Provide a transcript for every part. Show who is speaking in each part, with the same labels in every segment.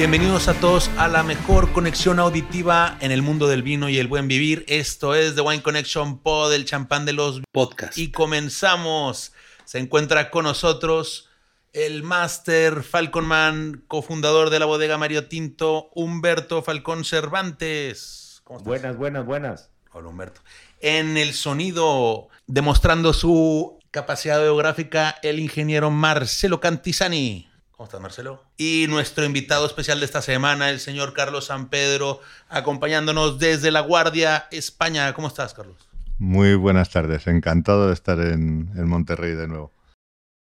Speaker 1: Bienvenidos a todos a la mejor conexión auditiva en el mundo del vino y el buen vivir. Esto es The Wine Connection Pod, el champán de los podcasts. Y comenzamos. Se encuentra con nosotros el máster Falconman, cofundador de la bodega Mario Tinto, Humberto Falcón Cervantes.
Speaker 2: ¿Cómo estás? Buenas, buenas, buenas.
Speaker 1: Hola Humberto. En el sonido, demostrando su capacidad geográfica, el ingeniero Marcelo Cantizani. ¿Cómo estás, Marcelo? Y nuestro invitado especial de esta semana, el señor Carlos San Pedro, acompañándonos desde La Guardia, España. ¿Cómo estás, Carlos?
Speaker 3: Muy buenas tardes, encantado de estar en, en Monterrey de nuevo.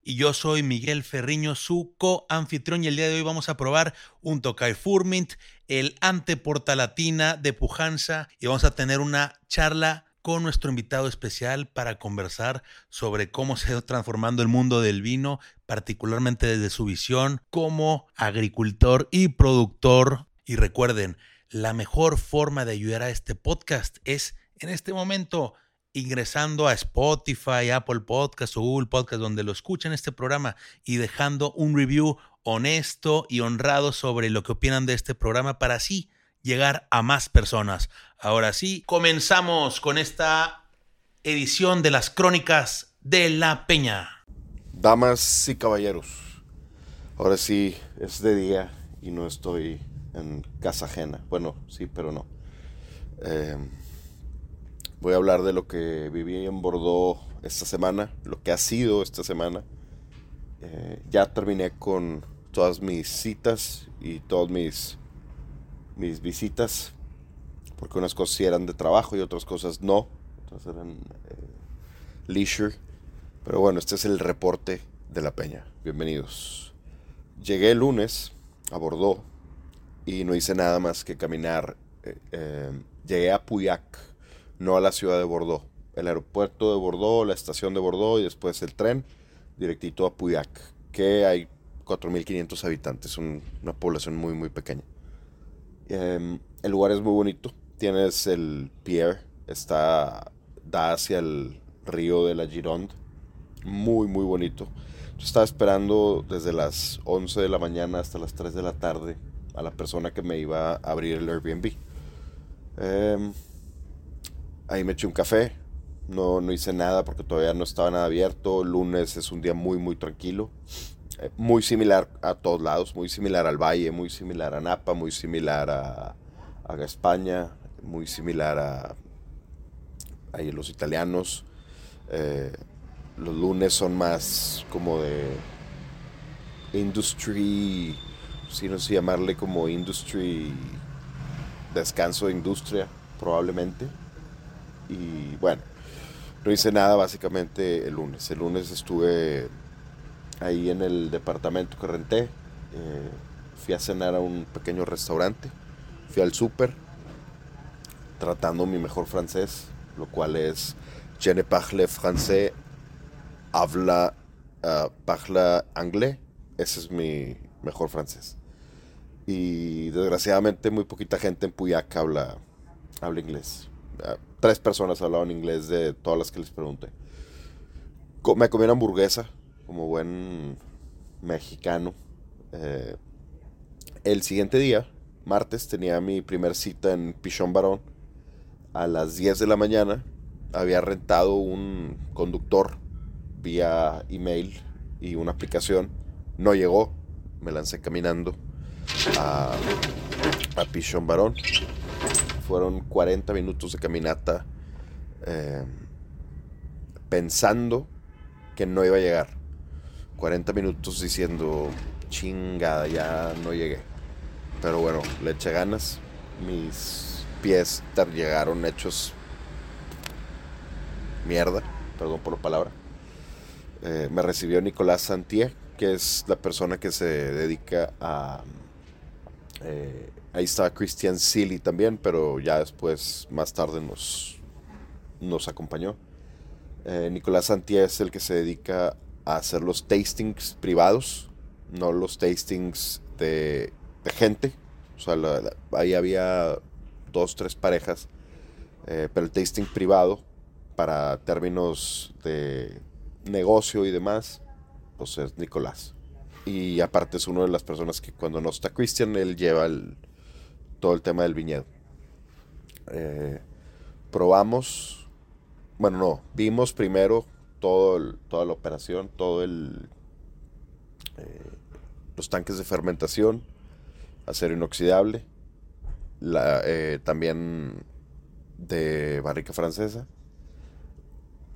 Speaker 1: Y yo soy Miguel Ferriño, su co-anfitrión, y el día de hoy vamos a probar un Tokai Furmint, el Anteporta Latina de Pujanza, y vamos a tener una charla con nuestro invitado especial para conversar sobre cómo se ha transformando el mundo del vino, particularmente desde su visión como agricultor y productor. Y recuerden, la mejor forma de ayudar a este podcast es en este momento ingresando a Spotify, Apple Podcast o Google Podcast, donde lo escuchen este programa y dejando un review honesto y honrado sobre lo que opinan de este programa para así llegar a más personas. Ahora sí, comenzamos con esta edición de las crónicas de la Peña.
Speaker 4: Damas y caballeros, ahora sí es de día y no estoy en casa ajena. Bueno, sí, pero no. Eh, voy a hablar de lo que viví en Bordeaux esta semana, lo que ha sido esta semana. Eh, ya terminé con todas mis citas y todas mis mis visitas, porque unas cosas sí eran de trabajo y otras cosas no, otras eran eh, leisure. Pero bueno, este es el reporte de la peña. Bienvenidos. Llegué el lunes a Bordeaux y no hice nada más que caminar. Eh, eh, llegué a Puyac, no a la ciudad de Bordeaux. El aeropuerto de Bordeaux, la estación de Bordeaux y después el tren directito a Puyac, que hay 4.500 habitantes, una población muy, muy pequeña. Em, el lugar es muy bonito. Tienes el pier, está da hacia el río de la Gironde. Muy, muy bonito. Yo estaba esperando desde las 11 de la mañana hasta las 3 de la tarde a la persona que me iba a abrir el Airbnb. Em, ahí me eché un café. No, no hice nada porque todavía no estaba nada abierto. lunes es un día muy, muy tranquilo. Muy similar a todos lados, muy similar al Valle, muy similar a Napa, muy similar a, España, muy similar a, los italianos. Eh, los lunes son más como de industry, si no sé llamarle como industry, descanso de industria, probablemente. Y bueno, no hice nada básicamente el lunes. El lunes estuve ahí en el departamento que renté. Eh, fui a cenar a un pequeño restaurante, fui al súper, tratando mi mejor francés, lo cual es Je ne parle français, habla, uh, parla anglais. Ese es mi mejor francés. Y desgraciadamente muy poquita gente en Puyac habla, habla inglés. Uh, tres personas hablaban inglés de todas las que les pregunté. Me comí una hamburguesa como buen mexicano. Eh, el siguiente día, martes, tenía mi primer cita en Pichón Barón. A las 10 de la mañana había rentado un conductor vía email y una aplicación. No llegó, me lancé caminando a, a Pichón Barón. Fueron 40 minutos de caminata eh, pensando que no iba a llegar 40 minutos diciendo, chingada, ya no llegué. Pero bueno, le eché ganas. Mis pies llegaron hechos mierda, perdón por la palabra. Eh, me recibió Nicolás Santier, que es la persona que se dedica a... Eh, ahí estaba Christian Silly también, pero ya después, más tarde, nos, nos acompañó. Eh, Nicolás Santier es el que se dedica hacer los tastings privados, no los tastings de, gente. O sea, ahí había dos, tres parejas, eh, pero el tasting privado para términos de negocio y demás, pues es Nicolás. Y aparte es una de las personas que cuando no está Christian, él lleva todo el tema del viñedo. Eh, probamos, bueno, no, vimos primero todo toda la operación, todo el, eh, los tanques de fermentación, acero inoxidable, eh, también de barrica francesa.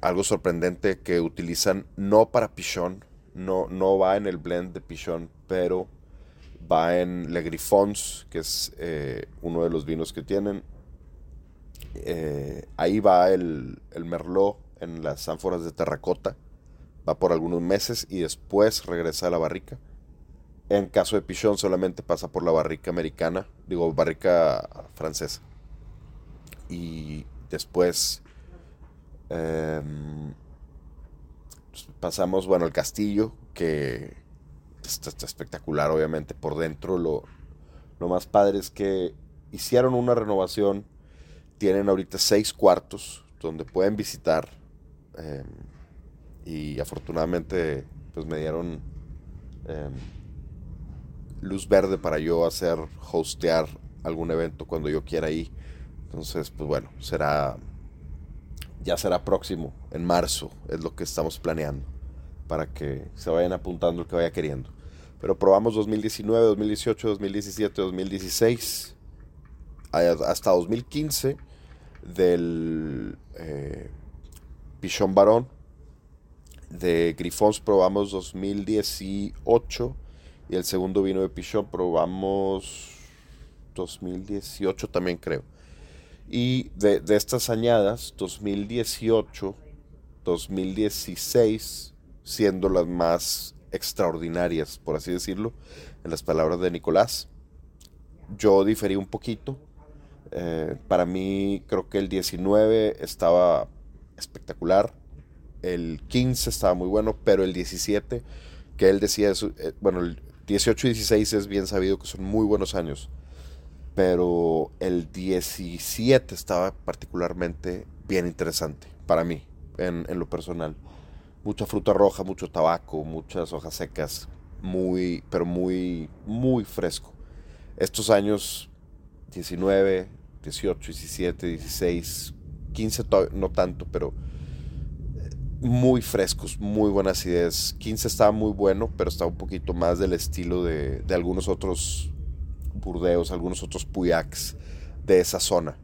Speaker 4: Algo sorprendente que utilizan no para pichón, no, no va en el blend de pichón, pero va en Le Griffons, que es eh, uno de los vinos que tienen. Eh, ahí va el, el, Merlot en las ánforas de terracota. Va por algunos meses y después regresa a la barrica. En caso de Pichón solamente pasa por la barrica americana, digo, barrica francesa. Y después em, pasamos, bueno, al castillo, que está, espectacular, obviamente, por dentro. Lo, lo más padre es que hicieron una renovación, tienen ahorita seis cuartos donde pueden visitar. Em, y afortunadamente, pues me dieron em, luz verde para yo hacer, hostear algún evento cuando yo quiera ahí. Entonces, pues bueno, será, ya será próximo, en marzo, es lo que estamos planeando, para que se vayan apuntando el que vaya queriendo. Pero probamos 2019, 2018, 2017, 2016, hasta 2015 del eh, Pichón Barón. De Grifons probamos 2018 y el segundo vino de Pichón probamos 2018 también creo. Y de, de estas añadas, 2018, 2016, siendo las más extraordinarias, por así decirlo, en las palabras de Nicolás. Yo diferí un poquito. Eh, para mí creo que el 19 estaba espectacular. El 15 estaba muy bueno, pero el 17, que él decía, eso, eh, bueno, el 18 y 16 es bien sabido que son muy buenos años. Pero el 17 estaba particularmente bien interesante para mí, en, en lo personal mucha fruta roja, mucho tabaco, muchas hojas secas, muy, pero muy, muy fresco. Estos años 19, 18, 17, 16, 15 no tanto, pero eh, muy frescos, muy buenas ideas. 15 estaba muy bueno, pero estaba un poquito más del estilo de, algunos otros burdeos, algunos otros puyaks de esa zona,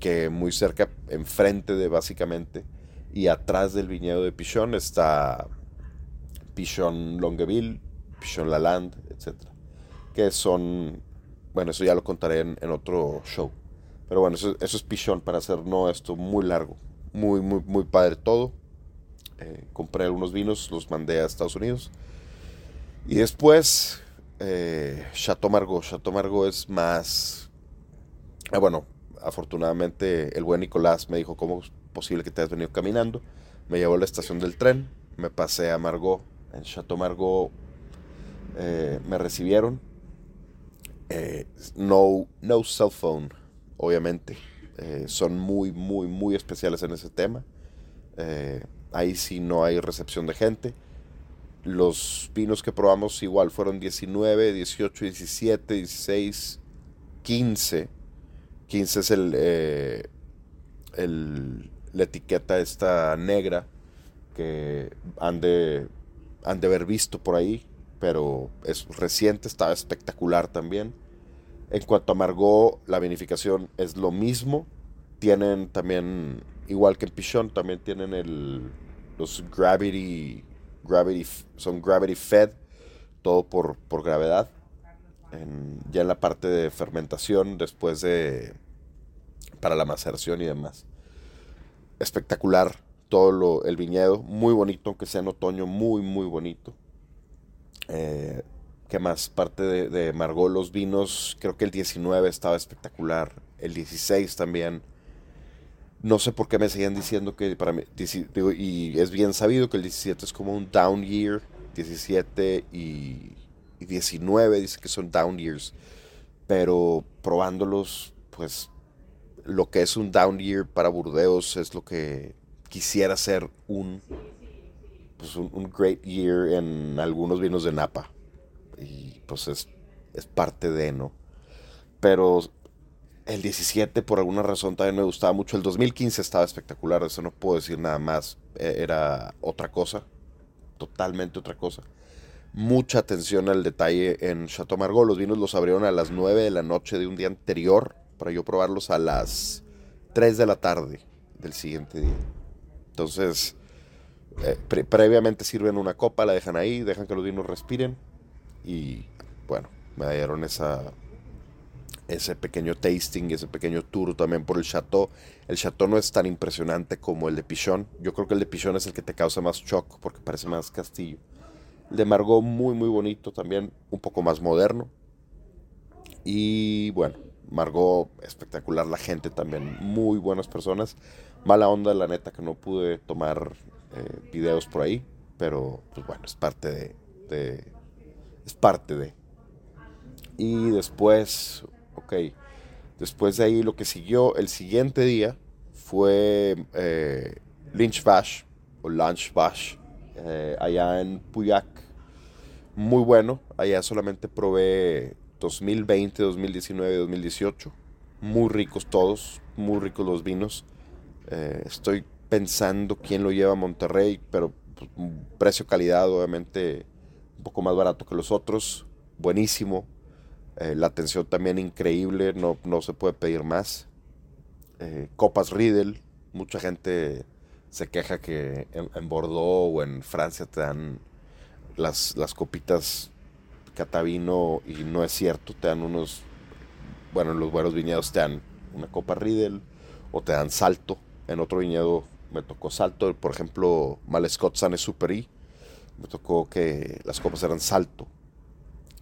Speaker 4: que muy cerca, enfrente de básicamente, y atrás del viñedo de Pichón está Pichón Longueville, Pichón Lalande, etc. Que son, bueno, eso ya lo contaré en, otro show. Pero bueno, eso, es Pichón para hacer no esto muy largo. Muy, muy, muy padre todo. Eh, compré algunos vinos, los mandé a Estados Unidos. Y después, eh, Chateau Margaux. Chateau Margaux es más... Ah, bueno, afortunadamente el buen Nicolás me dijo cómo posible que te hayas venido caminando. Me llevó a la estación del tren, me pasé a Margot, en Chateau Margot eh, me recibieron. Eh, no, no cell phone, obviamente. Eh, son muy, muy, muy especiales en ese tema. ahí sí no hay recepción de gente. Los vinos que probamos igual fueron 19, 18, 17, 16, 15. 15 es el, el la etiqueta esta negra que han de, han de haber visto por ahí, pero es reciente, estaba espectacular también. En cuanto a Margot, la vinificación es lo mismo. Tienen también, igual que en Pichon, también tienen el, los Gravity, Gravity, son Gravity Fed, todo por, por gravedad. ya en la parte de fermentación, después de, para la maceración y demás espectacular todo lo, el viñedo, muy bonito, aunque sea en otoño, muy, muy bonito. Eh, ¿Qué más? Parte de, de, los vinos, creo que el 19 estaba espectacular, el 16 también. No sé por qué me seguían diciendo que para mí, y es bien sabido que el 17 es como un down year, 17 y, y 19 dice que son down years, pero probándolos, pues lo que es un down year para Burdeos es lo que quisiera ser un, pues un, great year en algunos vinos de Napa. Y pues es, es parte de, ¿no? Pero el 17 por alguna razón también me gustaba mucho. El 2015 estaba espectacular, eso no puedo decir nada más. E, era otra cosa, totalmente otra cosa. Mucha atención al detalle en Chateau Margaux. Los vinos los abrieron a las 9 de la noche de un día anterior para yo probarlos a las 3 de la tarde del siguiente día. Entonces, eh, previamente sirven una copa, la dejan ahí, dejan que los vinos respiren y bueno, me dieron esa, ese pequeño tasting, ese pequeño tour también por el chateau. El chateau no es tan impresionante como el de Pichon. Yo creo que el de Pichon es el que te causa más shock porque parece más castillo. El de Margot muy muy bonito también, un poco más moderno. Y bueno, Margot espectacular, la gente también, muy buenas personas. Mala onda la neta que no pude tomar eh, videos por ahí, pero pues bueno, es parte de, es parte de. Y después, ok, después de ahí lo que siguió el siguiente día fue eh, Lynch Bash o Lunch Bash eh, allá en Puyac. Muy bueno, allá solamente probé 2020, 2019, 2018. Muy ricos todos, muy ricos los vinos. estoy pensando quién lo lleva a Monterrey, pero pues, precio-calidad obviamente un poco más barato que los otros, buenísimo. Eh, la atención también increíble, no, no se puede pedir más. Eh, copas Riedel, mucha gente se queja que en, Bordeaux o en Francia te dan las, las copitas catavino y no es cierto, te dan unos, bueno, en los buenos viñedos te dan una copa Riedel o te dan salto, en otro viñedo me tocó salto, por ejemplo, Malescott Sane Superi, me tocó que las copas eran salto,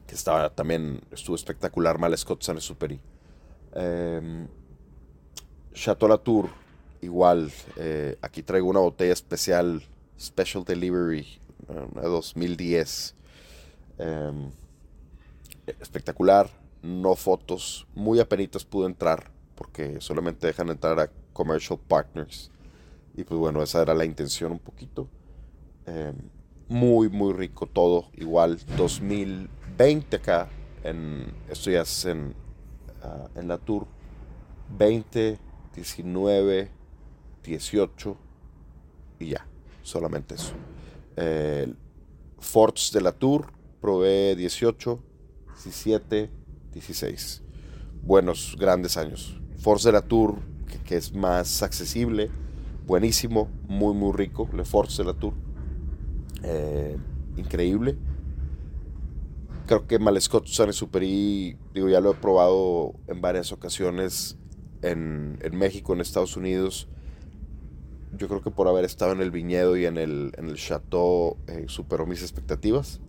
Speaker 4: que estaba también, estuvo espectacular Malescott Sane Superi. Eh, Chateau Latour, igual, eh, aquí traigo una botella especial, Special Delivery, de 2010. Em, espectacular, no fotos, muy apenitas pude entrar, porque solamente dejan entrar a commercial partners. Y pues bueno, esa era la intención un poquito. Em, muy, muy rico todo. Igual 2020 acá. En, esto ya es en, ah, en la tour. 20, 19, 18 y ya. Solamente eso. Forts de la Tour, probé 18, 17, 16. Buenos, grandes años. Forts de la Tour, que, que es más accesible buenísimo, muy muy rico, Le Force de la Tour, eh, increíble. Creo que Malescott San Superi, digo, ya lo he probado en varias ocasiones en, México, en Estados Unidos. Yo creo que por haber estado en el viñedo y en el, en el chateau eh, superó mis expectativas.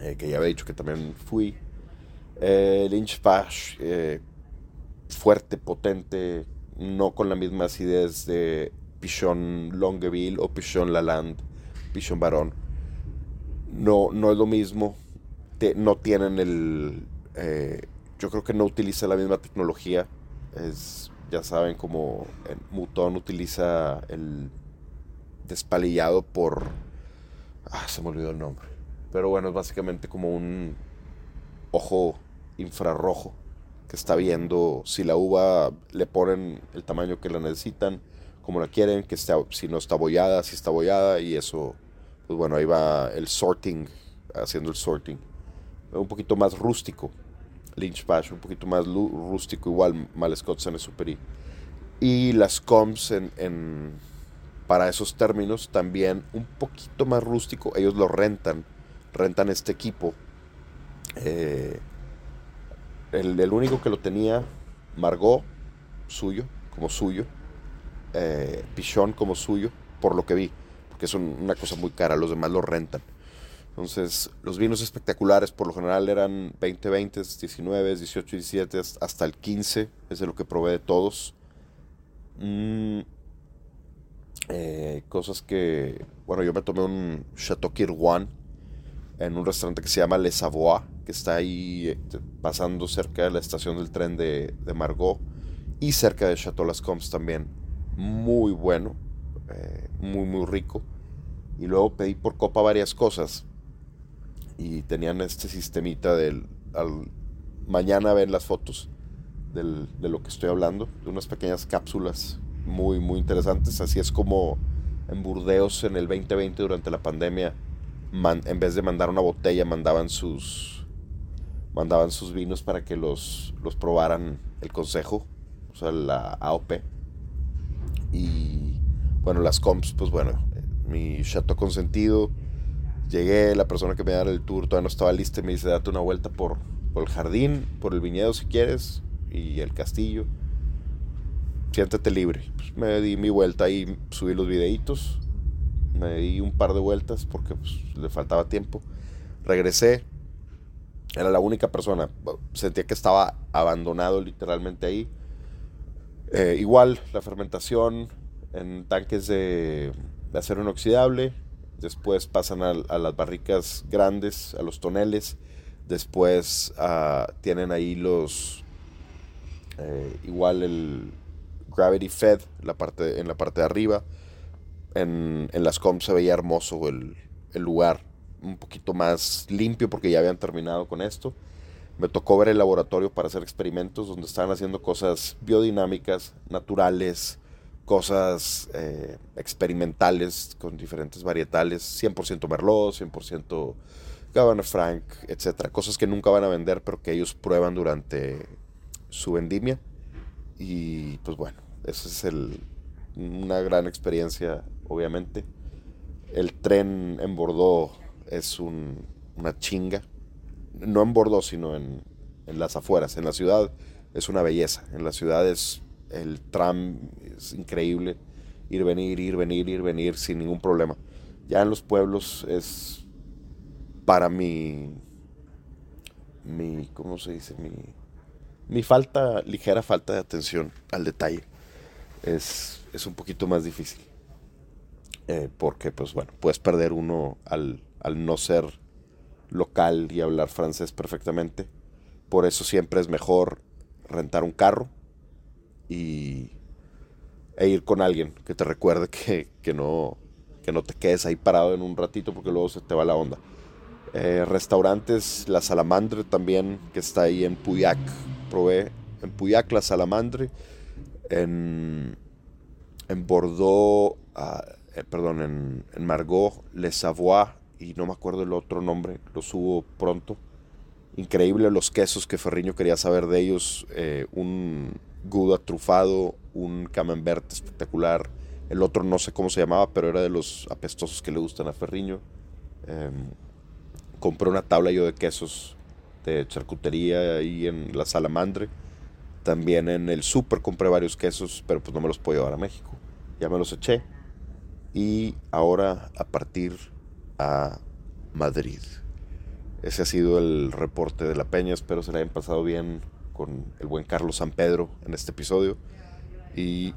Speaker 4: Eh, que ya había dicho que también fui. Lynch Pash, fuerte, potente, no con la misma acidez de Pichon Longueville o Pichon Lalande, Pichon Barón. No, no es lo mismo. no tienen el. Eh, yo creo que no utiliza la misma tecnología. Es, ya saben, como Mutón utiliza el despalillado por. Ah, se me olvidó el nombre. Pero bueno, es básicamente como un ojo infrarrojo que está viendo si la uva le ponen el tamaño que la necesitan, como la quieren, que esté, si no está bollada, si está bollada, y eso, pues bueno, ahí va el sorting, haciendo el sorting. Un poquito más rústico, Lynch Bash, un poquito más rústico, igual Malescott Sane Superi. Y las comps en, para esos términos también un poquito más rústico, ellos lo rentan, rentan este equipo. Eh, el, único que lo tenía, Margot, suyo, como suyo. Eh, Pichón como suyo, por lo que vi. Porque es una cosa muy cara, los demás lo rentan. Entonces, los vinos espectaculares por lo general eran 20, 20, 19, 18, 17, hasta el 15, es de lo que probé de todos. Mm, eh, cosas que, bueno, yo me tomé un Chateau Kirwan en un restaurante que se llama Le Savoie, que está ahí eh, pasando cerca de la estación del tren de, Margot y cerca de Chateau Las Combs también. Muy bueno, eh, muy, muy rico. Y luego pedí por copa varias cosas. y tenían este sistemita del... Al, mañana ven las fotos del, de lo que estoy hablando, de unas pequeñas cápsulas muy, muy interesantes. Así es como en Burdeos en el 2020 durante la pandemia, en vez de mandar una botella, mandaban sus, mandaban sus vinos para que los, los probaran el consejo, o sea, la AOP. Y bueno, las comps, pues bueno, mi chateau consentido. Llegué, la persona que me da el tour todavía no estaba lista y me dice, date una vuelta por, por el jardín, por el viñedo si quieres, y el castillo. Siéntate libre. Pues me di mi vuelta y subí los videitos. Me di un par de vueltas porque pues, le faltaba tiempo. Regresé. Era la única persona. Sentía que estaba abandonado literalmente ahí. Eh, igual, la fermentación en tanques de, acero inoxidable. Después pasan a, las barricas grandes, a los toneles. Después ah, tienen ahí los. Eh, igual el Gravity Fed la parte, en la parte de arriba. En, las comps se veía hermoso el, el lugar. Un poquito más limpio porque ya habían terminado con esto me tocó ver el laboratorio para hacer experimentos donde estaban haciendo cosas biodinámicas, naturales, cosas eh, experimentales con diferentes varietales, 100% Merlot, 100% Cabernet Franc, etcétera, cosas que nunca van a vender, pero que ellos prueban durante su vendimia. Y pues bueno, esa es el, una gran experiencia, obviamente. El tren en Bordeaux es una chinga. No en Bordeaux, sino en, en las afueras. En la ciudad es una belleza. En la ciudad es el tram es increíble. Ir, venir, ir, venir, ir, venir sin ningún problema. Ya en los pueblos es para mi, mi ¿cómo se dice? Mi, mi falta, ligera falta de atención al detalle es, es un poquito más difícil. Eh, porque, pues bueno, puedes perder uno al, al no ser local y hablar francés perfectamente. Por eso siempre es mejor rentar un carro y, e ir con alguien que te recuerde que, que, no, que no te quedes ahí parado en un ratito porque luego se te va la onda. Eh, restaurantes, La Salamandre también, que está ahí en Puyac, probé en Puyac La Salamandre, en, en Bordeaux, ah, eh, perdón, en, en Margot, Le Savoie, y no me acuerdo el otro nombre, lo subo pronto. Increíble los quesos que Ferriño quería saber de ellos, eh, un, Gouda trufado, un camembert espectacular. El otro no sé cómo se llamaba, pero era de los apestosos que le gustan a Ferriño. Em, compré una tabla yo de quesos de charcutería ahí en la Salamandre. También en el súper compré varios quesos, pero pues no me los puedo llevar a México. Ya me los eché. Y ahora a partir a Madrid. Ese ha sido el reporte de la Peña. Espero se le hayan pasado bien con el buen Carlos San Pedro en este episodio. Y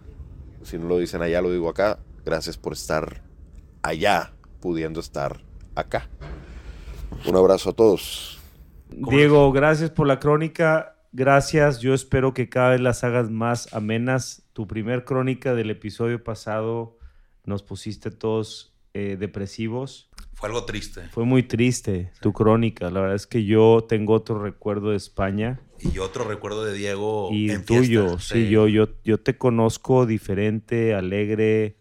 Speaker 4: si no lo dicen allá, lo digo acá. Gracias por estar allá, pudiendo estar acá. Un abrazo a todos.
Speaker 2: Diego, gracias por la crónica. Gracias. Yo espero que cada vez las hagas más amenas. Tu primer crónica del episodio pasado nos pusiste todos eh, depresivos.
Speaker 1: Fue algo triste.
Speaker 2: Fue muy triste tu crónica. La verdad es que yo tengo otro recuerdo de España.
Speaker 1: Y otro recuerdo de Diego.
Speaker 2: Y en tuyo, sí, yo, yo, yo te conozco diferente, alegre.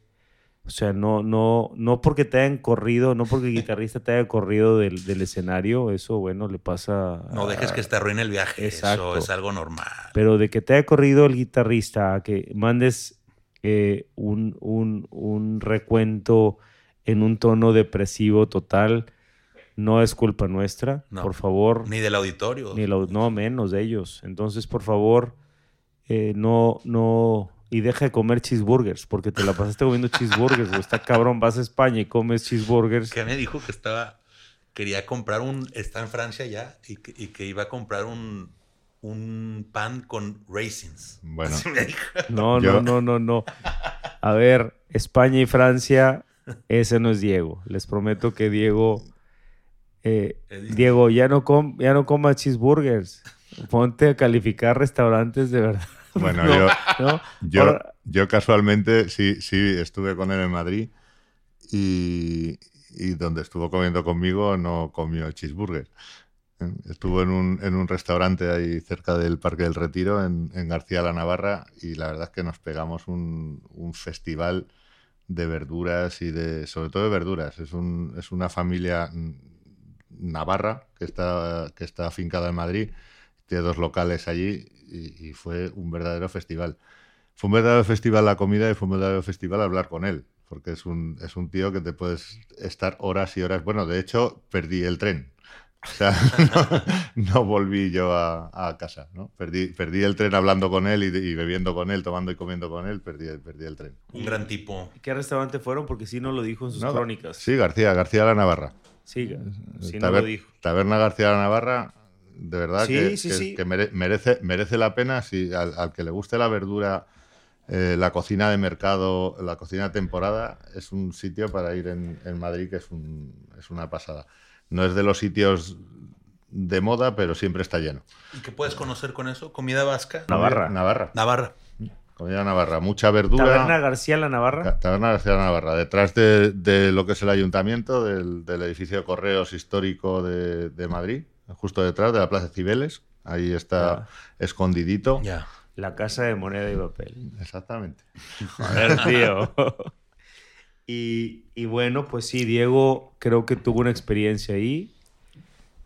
Speaker 2: O sea, no, no, no porque te hayan corrido, no porque el guitarrista te haya corrido del, escenario, eso, bueno, le pasa.
Speaker 1: No dejes que te arruine el viaje. Eso es algo normal.
Speaker 2: Pero de que te haya corrido el guitarrista, que mandes eh, un, un, un recuento en un tono depresivo total, no es culpa nuestra, por favor.
Speaker 1: Ni del auditorio.
Speaker 2: Ni no, menos de ellos. Entonces, por favor, eh, no, no, y deja de comer cheeseburgers, porque te la pasaste comiendo cheeseburgers, Está cabrón, vas a España y comes cheeseburgers.
Speaker 1: Que me dijo que estaba, quería comprar un, está en Francia ya, y que, iba a comprar un, un pan con raisins.
Speaker 3: Bueno.
Speaker 2: No, no, no, no, no. A ver, España y Francia ese no es Diego. Les prometo que Diego. Eh, Diego, ya no, com ya no coma cheeseburgers. Ponte a calificar restaurantes de verdad.
Speaker 3: Bueno, yo, yo, casualmente sí, sí estuve con él en Madrid y, y donde estuvo comiendo conmigo no comió cheeseburger. ¿eh? Estuvo en un, en un, restaurante ahí cerca del Parque del Retiro, en, García la Navarra, y la verdad es que nos pegamos un, un, festival de verduras y de, sobre todo de verduras. Es, un, es una familia navarra que está, que está afincada en Madrid, tiene dos locales allí y, y fue un verdadero festival. Fue un verdadero festival la comida y fue un verdadero festival hablar con él porque es un, es un tío que te puedes estar horas y horas. Bueno, de hecho, perdí el tren. O sea, no, volví yo a, casa, ¿no? Perdí, perdí el tren hablando con él y, bebiendo con él, tomando y comiendo con él, perdí, perdí el tren.
Speaker 1: Un gran tipo.
Speaker 2: ¿Qué restaurante fueron? Porque sí no lo dijo en sus crónicas.
Speaker 3: Sí, García, García la Navarra.
Speaker 2: Sí, sí no lo dijo.
Speaker 3: Taberna García la Navarra, de verdad que, que, merece, merece la pena si al que le guste la verdura eh, la cocina de mercado, la cocina de temporada, es un sitio para ir en, Madrid que es, un, es una pasada. No es de los sitios de moda, pero siempre está lleno.
Speaker 1: ¿Y qué puedes conocer con eso? ¿Comida vasca?
Speaker 3: Navarra. Navarra.
Speaker 1: Navarra.
Speaker 3: Comida Navarra, mucha verdura.
Speaker 2: ¿Taberna García la Navarra?
Speaker 3: Taberna García la Navarra, detrás de, lo que es el ayuntamiento, del, edificio de correos histórico de, Madrid, justo detrás de la Plaza Cibeles. Ahí está escondidito.
Speaker 1: Ya.
Speaker 2: La casa de moneda y papel.
Speaker 3: Exactamente.
Speaker 2: Joder, tío. y, bueno, pues sí, Diego creo que tuvo una experiencia ahí,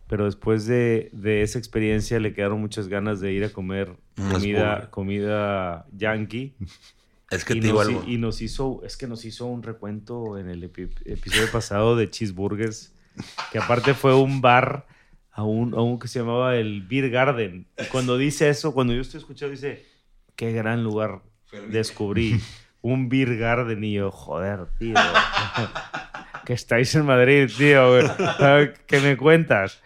Speaker 2: pero después de, esa experiencia le quedaron muchas ganas de ir a comer comida, comida yankee.
Speaker 1: Es que
Speaker 2: y
Speaker 1: te
Speaker 2: nos, Y nos hizo, es que nos hizo un recuento en el episodio pasado de cheeseburgers, que aparte fue un bar a un, que se llamaba el Beer Garden. Y cuando dice eso, cuando yo estoy escuchando, dice, qué gran lugar descubrí. Un Beer Garden y yo, joder, tío. que estáis en Madrid, tío. ¿Qué me cuentas?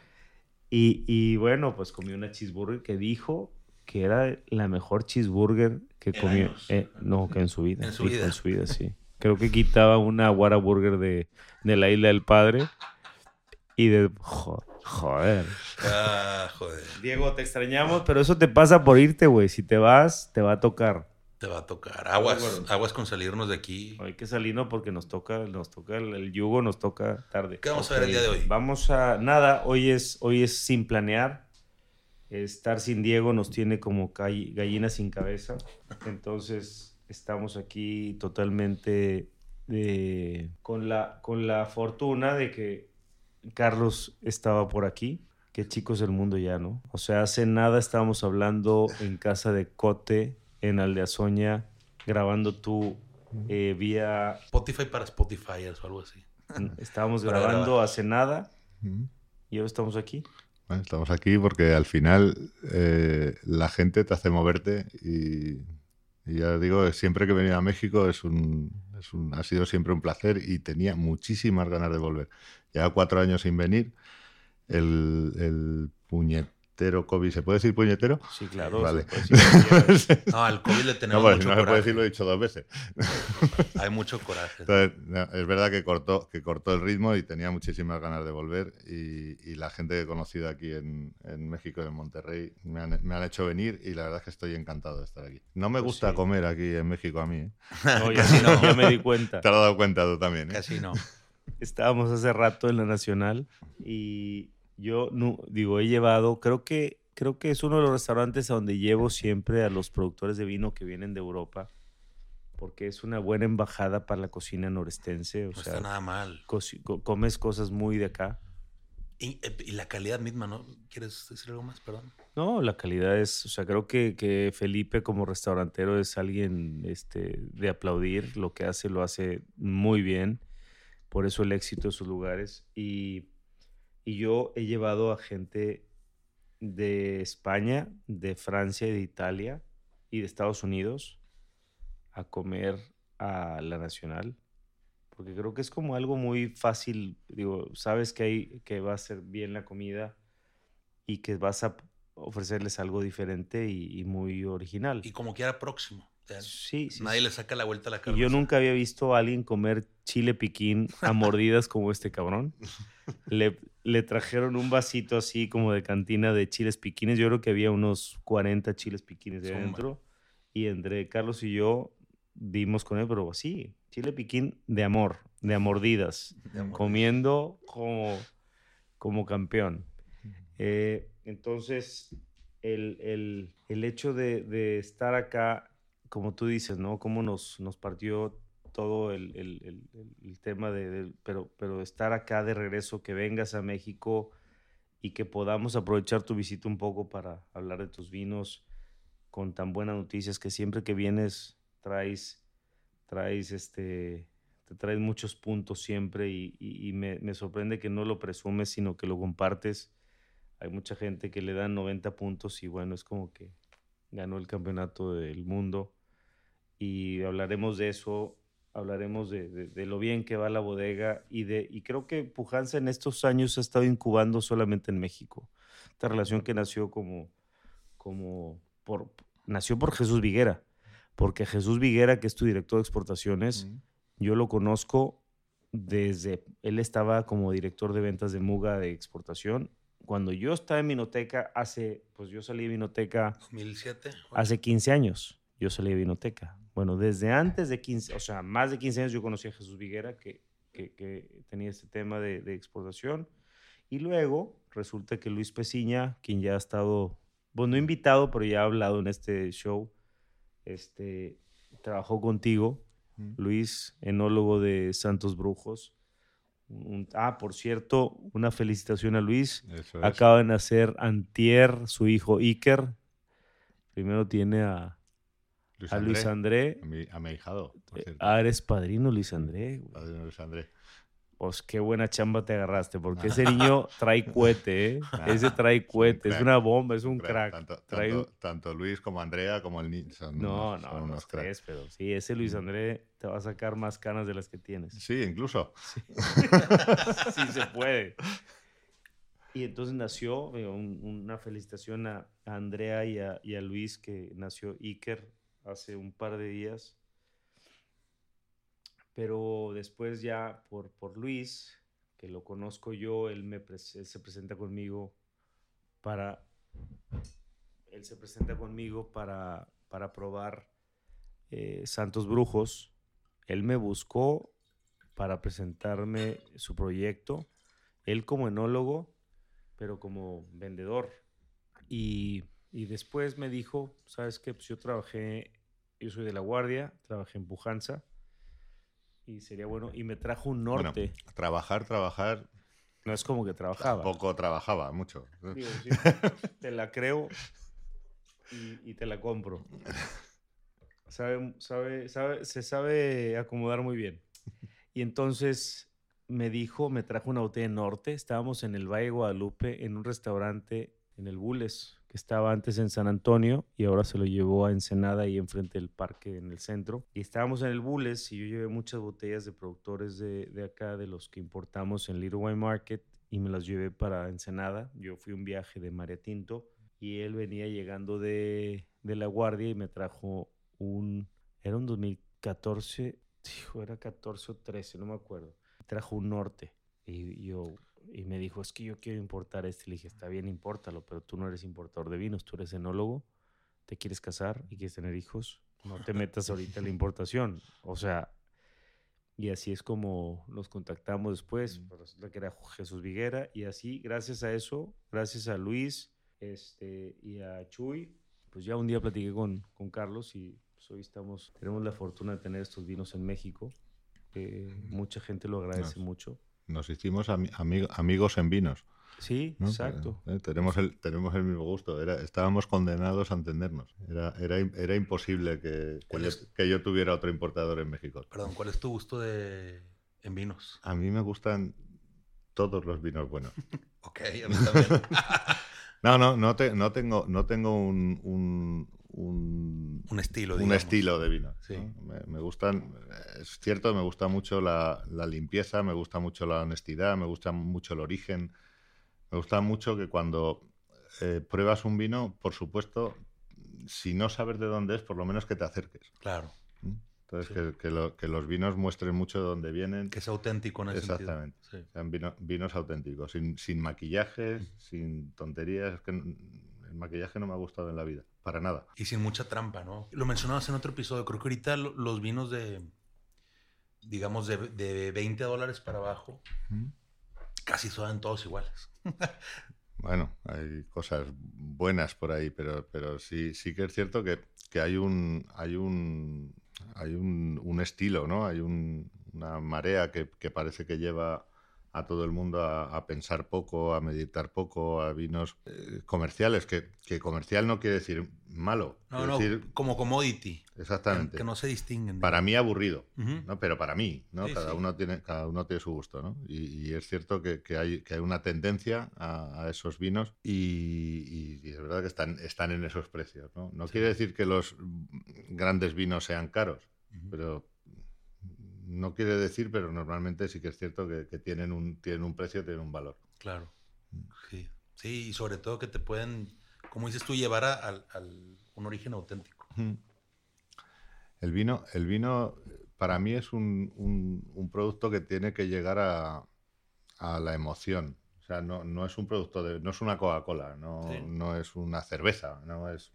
Speaker 2: Y, bueno, pues comí una cheeseburger que dijo que era la mejor cheeseburger que comió. Eh, no, que en su vida.
Speaker 1: En su vida.
Speaker 2: En su vida, sí. Creo que quitaba una Whataburger de, de la Isla del Padre. Y de... Joder Joder.
Speaker 1: Ah, joder.
Speaker 2: Diego, te extrañamos, pero eso te pasa por irte, güey. Si te vas, te va a tocar.
Speaker 1: Te va a tocar. Aguas, aguas con salirnos de aquí.
Speaker 2: Hay que salirnos porque nos toca, nos toca el, yugo, nos toca tarde.
Speaker 1: ¿Qué vamos a ver el día de hoy?
Speaker 2: Vamos a nada. Hoy es, hoy es sin planear. Estar sin Diego nos tiene como gallina sin cabeza. Entonces estamos aquí totalmente de, con la con la fortuna de que Carlos estaba por aquí. Qué chicos del mundo ya, ¿no? O sea, hace nada estábamos hablando en casa de Cote, en Aldeazoña, grabando tú eh, vía...
Speaker 1: Spotify para Spotify o algo así.
Speaker 2: Estábamos grabando hace nada y ahora estamos aquí.
Speaker 3: Bueno, estamos aquí porque al final eh, la gente te hace moverte y, ya digo, siempre que venía a México es un, es un, ha sido siempre un placer y tenía muchísimas ganas de volver. Ya cuatro años sin venir. El, el puñet, puñetero COVID. ¿Se puede decir puñetero?
Speaker 2: Sí, claro.
Speaker 3: Vale.
Speaker 1: no, al COVID le tenemos
Speaker 3: no,
Speaker 1: pues, mucho
Speaker 3: no se puede decir, lo he dicho dos veces.
Speaker 1: Hay mucho coraje.
Speaker 3: es verdad que cortó, que cortó el ritmo y tenía muchísimas ganas de volver. Y, la gente que he conocido aquí en, en México, en Monterrey, me han, me han, hecho venir y la verdad es que estoy encantado de estar aquí. No me pues gusta comer aquí en México a mí. ¿eh?
Speaker 2: No, ya, no, ya me di cuenta.
Speaker 3: Te has dado cuenta tú también. ¿eh?
Speaker 1: Casi no.
Speaker 2: Estábamos hace rato en la Nacional y yo no, digo, he llevado, creo que, creo que es uno de los restaurantes a donde llevo siempre a los productores de vino que vienen de Europa, porque es una buena embajada para la cocina norestense. O
Speaker 1: no
Speaker 2: sea,
Speaker 1: está nada mal.
Speaker 2: comes cosas muy de acá.
Speaker 1: Y, la calidad misma, ¿no? ¿Quieres decir algo más? Perdón.
Speaker 2: No, la calidad es, o sea, creo que, que Felipe como restaurantero es alguien este, de aplaudir. Lo que hace lo hace muy bien. Por eso el éxito de sus lugares. Y y yo he llevado a gente de España, de Francia, de Italia y de Estados Unidos a comer a la nacional. Porque creo que es como algo muy fácil. Digo, sabes que, hay, que va a ser bien la comida y que vas a ofrecerles algo diferente y, muy original.
Speaker 1: Y como quiera próximo.
Speaker 2: sí,
Speaker 1: Nadie le saca la vuelta a la cara.
Speaker 2: Y yo nunca había visto a alguien comer chile piquín a mordidas como este cabrón. Le, le trajeron un vasito así como de cantina de chiles piquines. Yo creo que había unos 40 chiles piquines de adentro. Y entre Carlos y yo dimos con él, pero así. chile piquín de amor, de mordidas, comiendo como, como campeón. Eh, entonces, el, hecho de, estar acá, como tú dices, ¿no? Cómo nos, nos partió todo el, tema de, pero, pero estar acá de regreso, que vengas a México y que podamos aprovechar tu visita un poco para hablar de tus vinos con tan buenas noticias que siempre que vienes traes, traes este, te traes muchos puntos siempre y, me, me, sorprende que no lo presumes, sino que lo compartes. Hay mucha gente que le dan 90 puntos y bueno, es como que ganó el campeonato del mundo. Y hablaremos de eso, hablaremos de, de, lo bien que va la bodega y, de, y creo que Pujanza en estos años ha estado incubando solamente en México. Esta relación que nació como, como por, nació por Jesús Viguera, porque Jesús Viguera, que es tu director de exportaciones, yo lo conozco desde, él estaba como director de ventas de Muga de exportación. Cuando yo estaba en Vinoteca, hace, pues yo salí de Vinoteca.
Speaker 1: 2007.
Speaker 2: Hace 15 años yo salí de Vinoteca. Bueno, desde antes de 15, o sea, más de 15 años yo conocí a Jesús Viguera, que, que, tenía este tema de, de, exportación. Y luego resulta que Luis Peciña, quien ya ha estado, bueno, no invitado, pero ya ha hablado en este show, este, trabajó contigo Luis, enólogo de Santos Brujos. ah, por cierto, una felicitación a Luis. Acaba de nacer Antier, su hijo Iker. Primero tiene a Luis André.
Speaker 3: A, mi, ahijado.
Speaker 2: Eh, ah, eres padrino Luis André.
Speaker 3: Padrino Luis André.
Speaker 2: Pues qué buena chamba te agarraste, porque ese niño trae cohete, ¿eh? Ese trae cohete, es, una bomba, es un crack.
Speaker 3: Tanto, Luis como Andrea como el niño son
Speaker 2: No, no, no tres, pero sí, ese Luis. André te va a sacar más canas de las que tienes.
Speaker 3: Sí, incluso.
Speaker 2: Sí, se puede. Y entonces nació, una felicitación a, Andrea y a, y a Luis, que nació Iker hace un par de días pero después ya por, por Luis, que lo conozco yo, él, me, se presenta conmigo para, él se presenta conmigo para, para probar eh, Santos Brujos. Él me buscó para presentarme su proyecto, él como enólogo, pero como vendedor. Y, y después me dijo, ¿sabes qué? Pues yo trabajé, yo soy de La Guardia, trabajé en Pujanza y sería bueno. Y me trajo un norte.
Speaker 3: trabajar, trabajar.
Speaker 2: No es como que trabajaba.
Speaker 3: Poco trabajaba, mucho.
Speaker 2: te la creo y, te la compro. Sabe, sabe, sabe, se sabe acomodar muy bien. Y entonces me dijo, me trajo una botella de norte. Estábamos en el Valle Guadalupe en un restaurante en el Bulles que estaba antes en San Antonio y ahora se lo llevó a Ensenada y enfrente del parque en el centro. Y estábamos en el Bulles y yo llevé muchas botellas de productores de, de acá, de los que importamos en Little Wine Market y me las llevé para Ensenada. Yo fui un viaje de María Tinto y él venía llegando de, de La Guardia y me trajo un, era un 2014, hijo, era 14 o 13, no me acuerdo. Trajo un norte y yo, y me dijo, es que yo quiero importar este. Le dije, está bien, impórtalo, pero tú no eres importador de vinos, tú eres enólogo, te quieres casar y quieres tener hijos, no te metas ahorita en la importación. O sea, y así es como nos contactamos después. Pues resulta que era Jesús Viguera y así, gracias a eso, gracias a Luis este, y a Chuy, pues ya un día platiqué con, con Carlos y pues hoy estamos, tenemos la fortuna de tener estos vinos en México. mucha gente lo agradece mucho
Speaker 3: nos hicimos amigos en vinos.
Speaker 2: Sí, exacto.
Speaker 3: Eh, tenemos, el, tenemos el mismo gusto. Era, estábamos condenados a entendernos. Era, era, era imposible que, que, yo, tuviera otro importador en México.
Speaker 1: Perdón, ¿cuál es tu gusto de, en vinos?
Speaker 3: A mí me gustan todos los vinos buenos.
Speaker 1: ok, a mí también.
Speaker 3: no, no, no, te, no, tengo, no tengo un,
Speaker 1: un, estilo,
Speaker 3: un estilo de vino. Me, gustan, es cierto, me gusta mucho la, limpieza, me gusta mucho la honestidad, me gusta mucho el origen. Me gusta mucho que cuando eh, pruebas un vino, por supuesto, si no sabes de dónde es, por lo menos que te acerques.
Speaker 1: Claro.
Speaker 3: ¿Mm? Entonces, que, los vinos muestren mucho de dónde vienen.
Speaker 1: Que es auténtico en ese
Speaker 3: Exactamente. Sean vinos auténticos, sin, sin maquillajes, sin tonterías. Es que el maquillaje no me ha gustado en la vida, para nada.
Speaker 1: Y sin mucha trampa, ¿no? Lo mencionabas en otro episodio, creo que ahorita los vinos de, digamos, de, de 20 dólares para abajo, casi son todos iguales.
Speaker 3: bueno, hay cosas buenas por ahí, pero, pero sí, sí que es cierto que, que hay un hay un hay un, un estilo, ¿no? Hay un, una marea que, que parece que lleva a todo el mundo a, pensar poco, a meditar poco, a vinos eh, comerciales, que, comercial no quiere decir malo.
Speaker 1: No, no, como commodity.
Speaker 3: Exactamente.
Speaker 1: Que, no se distinguen.
Speaker 3: Para mí aburrido, ¿no? Pero para mí, ¿no? cada, Uno tiene, cada uno tiene su gusto, ¿no? Y, es cierto que, hay, que hay una tendencia a, esos vinos y, es verdad que están, están en esos precios, ¿no? No quiere decir que los grandes vinos sean caros, pero no quiere decir, pero normalmente sí que es cierto que, tienen, un, tienen un precio, tienen un valor.
Speaker 1: Claro. Sí. sí, y sobre todo que te pueden, como dices tú, llevar a, un origen auténtico.
Speaker 3: El vino, el vino para mí es un, producto que tiene que llegar a, la emoción. O sea, no, no, es un producto de. no es una Coca-Cola, no, no es una cerveza, no es.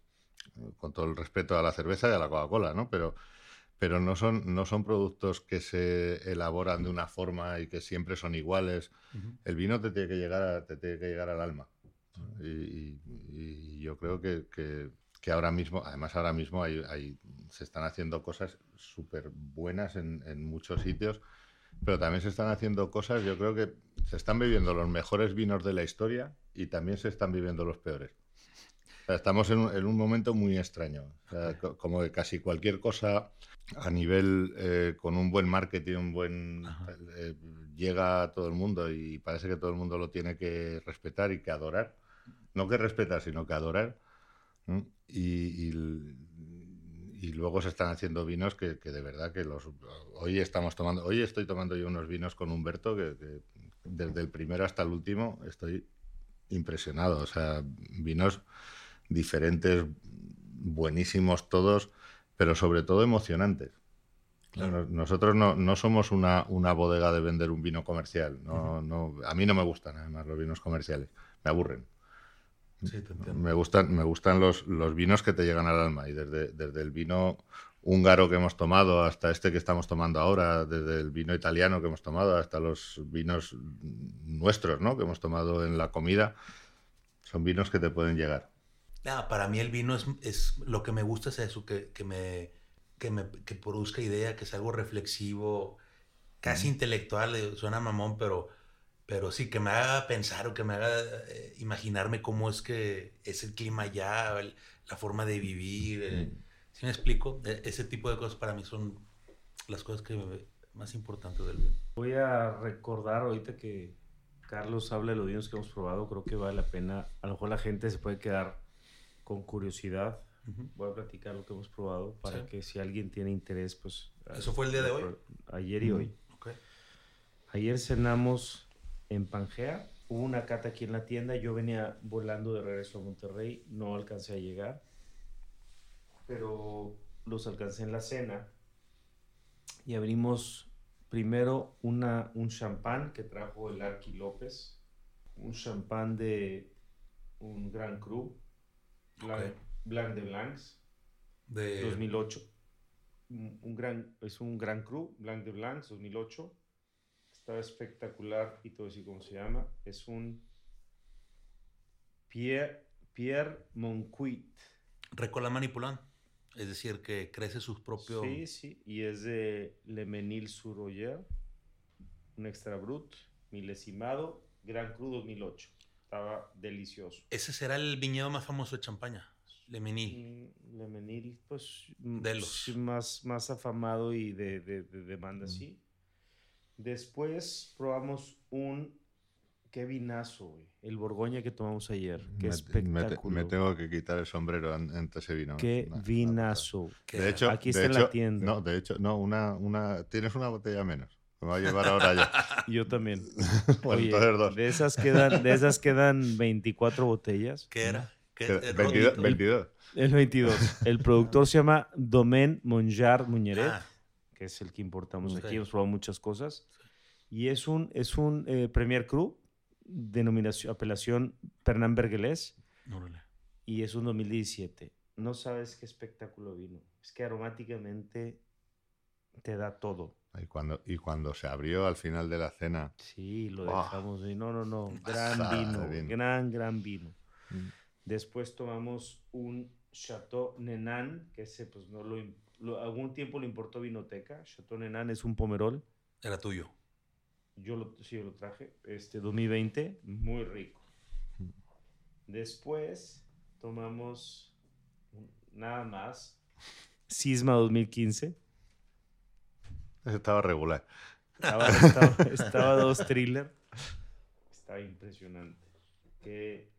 Speaker 3: Con todo el respeto a la cerveza y a la Coca-Cola, ¿no? Pero pero no son, no son productos que se elaboran de una forma y que siempre son iguales. El vino te tiene que llegar, te tiene que llegar al alma. Y, yo creo que, que, ahora mismo, además ahora mismo hay, se están haciendo cosas súper buenas en, en muchos sitios, pero también se están haciendo cosas, yo creo que se están viviendo los mejores vinos de la historia y también se están viviendo los peores. estamos en un, en un, momento muy extraño. como que casi cualquier cosa a nivel eh, con un buen marketing, un buen eh, llega a todo el mundo y parece que todo el mundo lo tiene que respetar y que adorar. No que respetar, sino que adorar. Y, y, luego se están haciendo vinos que, que, de verdad que los hoy estamos tomando, hoy estoy tomando yo unos vinos con Humberto que, que desde el primero hasta el último estoy impresionado. O sea, vinos diferentes, buenísimos todos pero sobre todo emocionantes. Nosotros no, no somos una, una, bodega de vender un vino comercial. No, no, a mí no me gustan, además, los vinos comerciales. Me aburren.
Speaker 1: Sí, te
Speaker 3: me gustan, me gustan los, los, vinos que te llegan al alma. Y desde, desde el vino húngaro que hemos tomado hasta este que estamos tomando ahora, desde el vino italiano que hemos tomado hasta los vinos nuestros, ¿no? Que hemos tomado en la comida, son vinos que te pueden llegar
Speaker 1: para mí el vino es, es, lo que me gusta es eso, que, que me, que me que produzca idea, que sea algo reflexivo, casi intelectual, eh, suena mamón, pero, pero sí, que me haga pensar o que me haga eh, imaginarme cómo es que es el clima allá, la forma de vivir. Eh, ¿Sí me explico? E, ese tipo de cosas para mí son las cosas que más importantes del vino.
Speaker 2: Voy a recordar ahorita que Carlos habla de los vinos que hemos probado, creo que vale la pena. A lo mejor la gente se puede quedar con curiosidad. Voy a platicar lo que hemos probado para que si alguien tiene interés, pues...
Speaker 1: ¿Eso fue el día de hoy?
Speaker 2: Ayer y hoy. Ayer cenamos en Pangea. Hubo una cata aquí en la tienda. Yo venía volando de regreso a Monterrey. No alcancé a llegar. Pero los alcancé en la cena. Y abrimos primero una, un champán que trajo el Arqui López. Un champán de un Gran Cru Blanc, de Blancs. De 2008. Un gran, es un gran cru, Blanc de Blancs, 2008. Está espectacular y todo así como se llama. Es un Pierre, Pierre Moncuit.
Speaker 1: Recola manipulant. Es decir, que crece sus propios.
Speaker 2: Sí, sí. Y es de Le Menil sur Un extra brut, milesimado, Gran Cru 2008 estaba delicioso.
Speaker 1: Ese será el viñedo más famoso de Champaña,
Speaker 2: Lemenil. Mm, Lemenil, pues mm, de los. más, más afamado y de, de, demanda, mm. sí. Después probamos un qué vinazo, güey. El Borgoña que tomamos ayer. Qué me, espectacular.
Speaker 3: Me, tengo que quitar el sombrero ante ese vino.
Speaker 2: Qué vinazo.
Speaker 3: De hecho, aquí está en la tienda. No, de hecho, no, una, una, tienes una botella menos. Me va a llevar ahora yo.
Speaker 2: yo también. De esas, quedan, de esas quedan 24 botellas.
Speaker 1: ¿Qué era? ¿Qué,
Speaker 3: 22, 22.
Speaker 2: El 22. El productor se llama Domaine Monjard Muñeret, ah. que es el que importamos aquí. Hemos probado muchas cosas. Y es un, es un eh, Premier Cru, denominación, apelación Pernán Bergelés. Y es un 2017. No sabes qué espectáculo vino. Es que aromáticamente te da todo
Speaker 3: Y cuando, y cuando se abrió al final de la cena.
Speaker 2: Sí, lo dejamos. No, no, no. Gran vino, Gran, gran vino. Mm. Después tomamos un Chateau Nenan, que ese pues no lo, algún tiempo lo importó Vinoteca. Chateau Nenan es un pomerol.
Speaker 1: Era tuyo.
Speaker 2: Yo lo, sí, lo traje. Este 2020, muy rico. Mm. Después tomamos nada más Sisma 2015.
Speaker 3: Estaba regular.
Speaker 2: Estaba, dos thriller. Estaba impresionante. Qué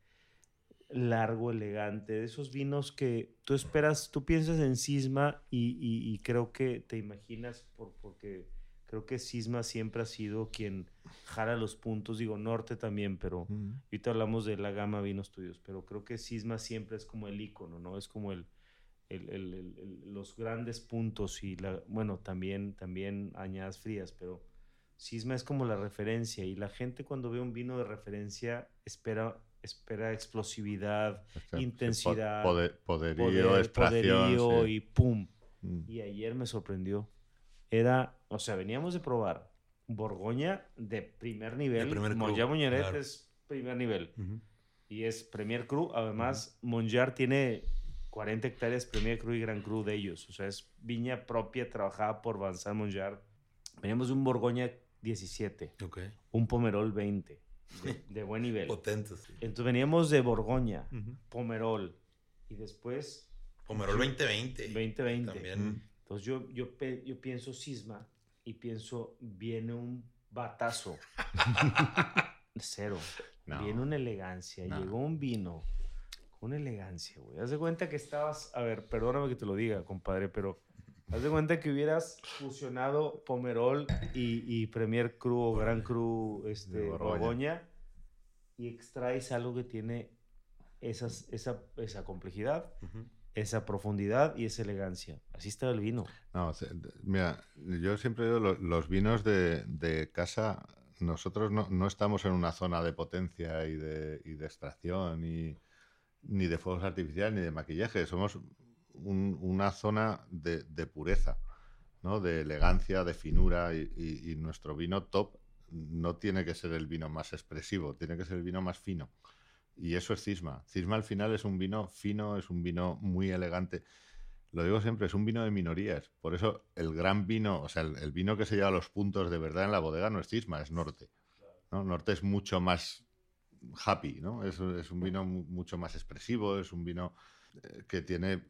Speaker 2: largo, elegante. De esos vinos que tú esperas, tú piensas en Sisma y, creo que te imaginas, por, porque creo que Sisma siempre ha sido quien jala los puntos. Digo, Norte también, pero ahorita hablamos de la gama vinos tuyos. Pero creo que Sisma siempre es como el icono, ¿no? Es como el los grandes puntos y la, bueno, también, también añadas frías, pero Sisma es como la referencia y la gente cuando ve un vino de referencia espera, espera explosividad, intensidad,
Speaker 3: poderío,
Speaker 2: poder, y pum. Mm. Y ayer me sorprendió. Era, o sea, veníamos de probar Borgoña de primer nivel. Monjar Moñaret es primer nivel. Y es Premier Cru. Además, Monjar tiene 40 hectáreas Premier Cru y Gran Cru de ellos. O sea, es viña propia trabajada por Vincent Monjar. Veníamos de un Borgoña 17. Un Pomerol 20. De, buen nivel.
Speaker 1: Potentes.
Speaker 2: Entonces veníamos de Borgoña, Pomerol. Y después...
Speaker 1: Pomerol 2020.
Speaker 2: 2020. También. Entonces yo, yo, yo pienso Sisma y pienso, viene un batazo. Cero. Viene una elegancia. Llegó un vino una elegancia, güey. Haz de cuenta que estabas, a ver, perdóname que te lo diga, compadre, pero haz de cuenta que hubieras fusionado Pomerol y, Premier Cru o Gran Cru este, Borgoña y extraes algo que tiene esas, esa, esa complejidad, esa profundidad y esa elegancia. Así está el vino.
Speaker 3: No, mira, yo siempre digo, los, vinos de, de casa nosotros no, no, estamos en una zona de potencia y de, y de extracción y, ni de fuegos artificiales ni de maquillaje. Somos una zona de, pureza, ¿no? de elegancia, de finura y, nuestro vino top no tiene que ser el vino más expresivo, tiene que ser el vino más fino. Y eso es Cisma. Cisma al final es un vino fino, es un vino muy elegante. Lo digo siempre, es un vino de minorías. Por eso el gran vino, o sea, el, vino que se lleva los puntos de verdad en la bodega no es Cisma, es Norte. ¿no? Norte es mucho más happy, ¿no? Es, un vino mucho más expresivo, es un vino eh, que tiene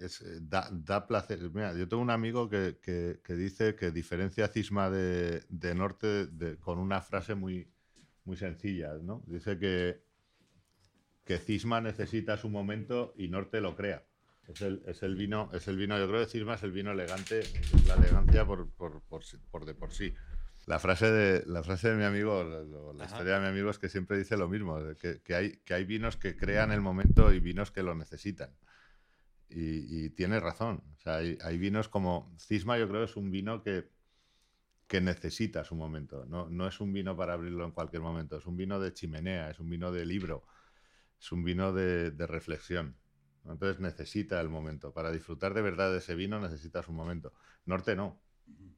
Speaker 3: eh, da, placer. Mira, yo tengo un amigo que, dice que diferencia Cisma de, Norte con una frase muy, muy sencilla, ¿no? Dice que, que Cisma necesita su momento y Norte lo crea. Es el, vino, es el vino, yo creo que Cisma es el vino elegante, la elegancia por, por, por de por sí. La frase de, la frase de mi amigo, la, historia de mi amigo es que siempre dice lo mismo, que, hay, que hay vinos que crean el momento y vinos que lo necesitan. Y, tiene razón. O sea, hay, vinos como Cisma, yo creo que es un vino que, que necesita su momento. No, no es un vino para abrirlo en cualquier momento. Es un vino de chimenea, es un vino de libro, es un vino de, de reflexión. Entonces necesita el momento. Para disfrutar de verdad de ese vino necesitas un momento. Norte no.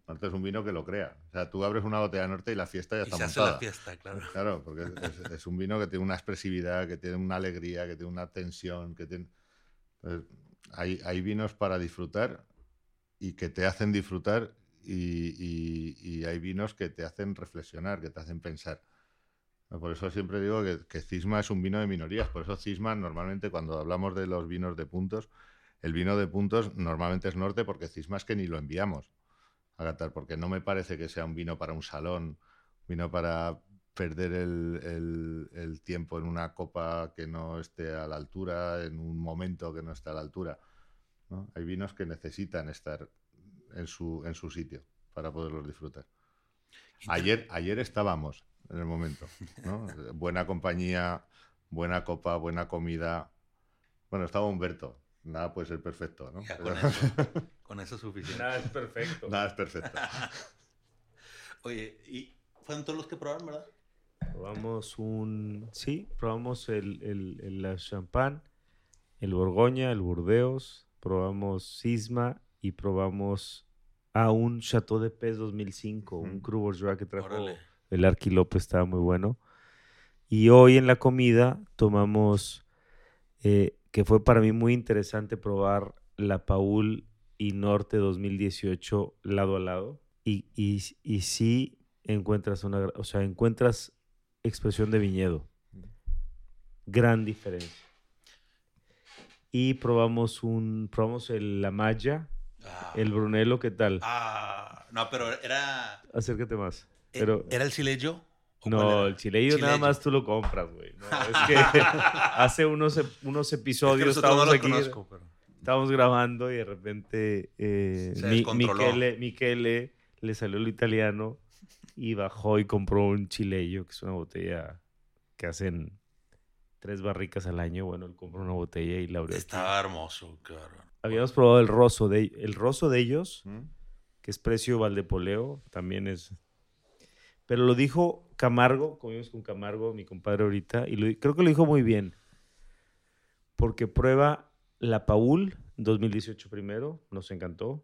Speaker 3: Norte es un vino que lo crea. O sea, tú abres una botella de Norte y la fiesta ya está
Speaker 1: y se
Speaker 3: montada.
Speaker 1: Hace la fiesta, claro.
Speaker 3: Claro, porque es, un vino que tiene una expresividad, que tiene una alegría, que tiene una tensión, que tiene... hay, hay, vinos para disfrutar y que te hacen disfrutar y, hay vinos que te hacen reflexionar, que te hacen pensar. Por eso siempre digo que, que, Cisma es un vino de minorías. Por eso Cisma, normalmente cuando hablamos de los vinos de puntos, el vino de puntos normalmente es norte porque Cisma es que ni lo enviamos porque no me parece que sea un vino para un salón, vino para perder el, tiempo en una copa que no esté a la altura, en un momento que no esté a la altura. Hay vinos que necesitan estar en su, en su sitio para poderlos disfrutar. Ayer, ayer estábamos en el momento. buena compañía, buena copa, buena comida. Bueno, estaba Humberto, nada puede ser perfecto, ¿no?
Speaker 1: con, eso, es suficiente.
Speaker 2: Nada es perfecto.
Speaker 3: Nada es perfecto.
Speaker 1: Oye, ¿y fueron todos los que probaron, verdad?
Speaker 2: Probamos un... Sí, probamos el, el, el champán, el Borgoña, el Burdeos, probamos Sisma y probamos a un Chateau de Pez 2005, un Cru Bourgeois que trajo el Arqui López, estaba muy bueno. Y hoy en la comida tomamos, eh, que fue para mí muy interesante probar la Paul y Norte 2018 lado a lado. Y, y, y sí encuentras una, o sea, encuentras expresión de viñedo. Gran diferencia. Y probamos un, probamos el, la Maya, ah. el Brunello, ¿qué tal?
Speaker 1: Ah, no, pero era...
Speaker 2: Acércate más.
Speaker 1: Eh, pero, ¿Era el Chileyo?
Speaker 2: No, el chileyo, nada más tú lo compras, güey. es que hace unos, unos episodios estábamos aquí, estábamos grabando y de repente eh, Michele, le salió lo italiano y bajó y compró un chileyo, que es una botella que hacen tres barricas al año. Bueno, él compró una botella y la abrió.
Speaker 1: Estaba hermoso, claro.
Speaker 2: Habíamos probado el roso de, el roso de ellos, ¿Mm? que es precio Valdepoleo, también es pero lo dijo Camargo, comimos con Camargo, mi compadre ahorita, y creo que lo dijo muy bien. Porque prueba la Paul 2018 primero, nos encantó.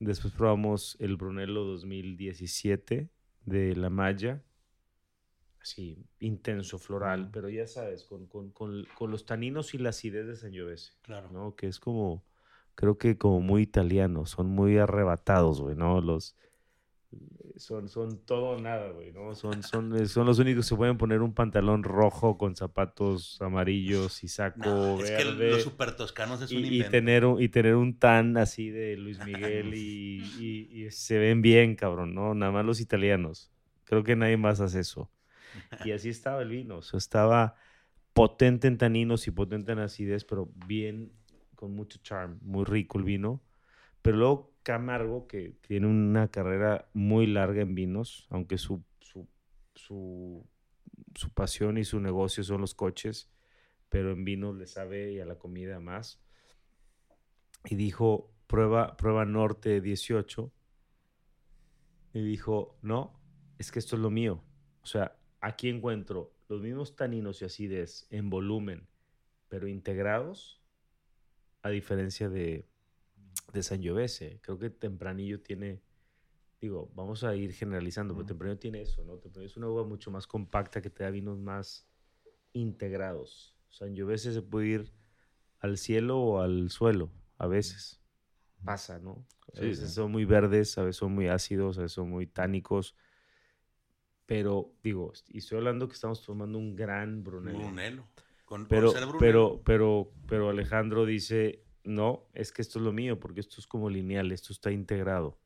Speaker 2: Después probamos el Brunello 2017 de La Maya. Así, intenso, floral, pero ya sabes, con, con, con, con, los taninos y la acidez de Sangiovese.
Speaker 1: Claro.
Speaker 2: ¿no? Que es como, creo que como muy italiano, son muy arrebatados, güey, ¿no? Los, son, son todo nada, güey, ¿no? Son, son, eh, son los únicos que pueden poner un pantalón rojo con zapatos amarillos y saco verde. Es que
Speaker 1: los super toscanos es un
Speaker 2: y, y tener un, y tener un tan así de Luis Miguel y, y, se ven bien, cabrón, ¿no? Nada más los italianos. Creo que nadie más hace eso. Y así estaba el vino. O sea, estaba potente en taninos y potente en acidez, pero bien, con mucho charm. Muy rico el vino. Pero luego Camargo, que tiene una carrera muy larga en vinos, aunque su, su, su, pasión y su negocio son los coches, pero en vinos le sabe y a la comida más. Y dijo, prueba, prueba norte 18. Y dijo, no, es que esto es lo mío. O sea, aquí encuentro los mismos taninos y acidez en volumen, pero integrados, a diferencia de, de Sangiovese. Creo que Tempranillo tiene, digo, vamos a ir generalizando, pero Tempranillo tiene eso, ¿no? Tempranillo es una uva mucho más compacta que te da vinos más integrados. Sangiovese se puede ir al cielo o al suelo, a veces. Pasa, ¿no? A veces son muy verdes, a veces son muy ácidos, a veces son muy tánicos. Pero, digo, y estoy hablando que estamos tomando un gran Brunello.
Speaker 1: Brunello.
Speaker 2: pero, pero, pero, pero Alejandro dice, no, es que esto es lo mío, porque esto es como lineal, esto está integrado.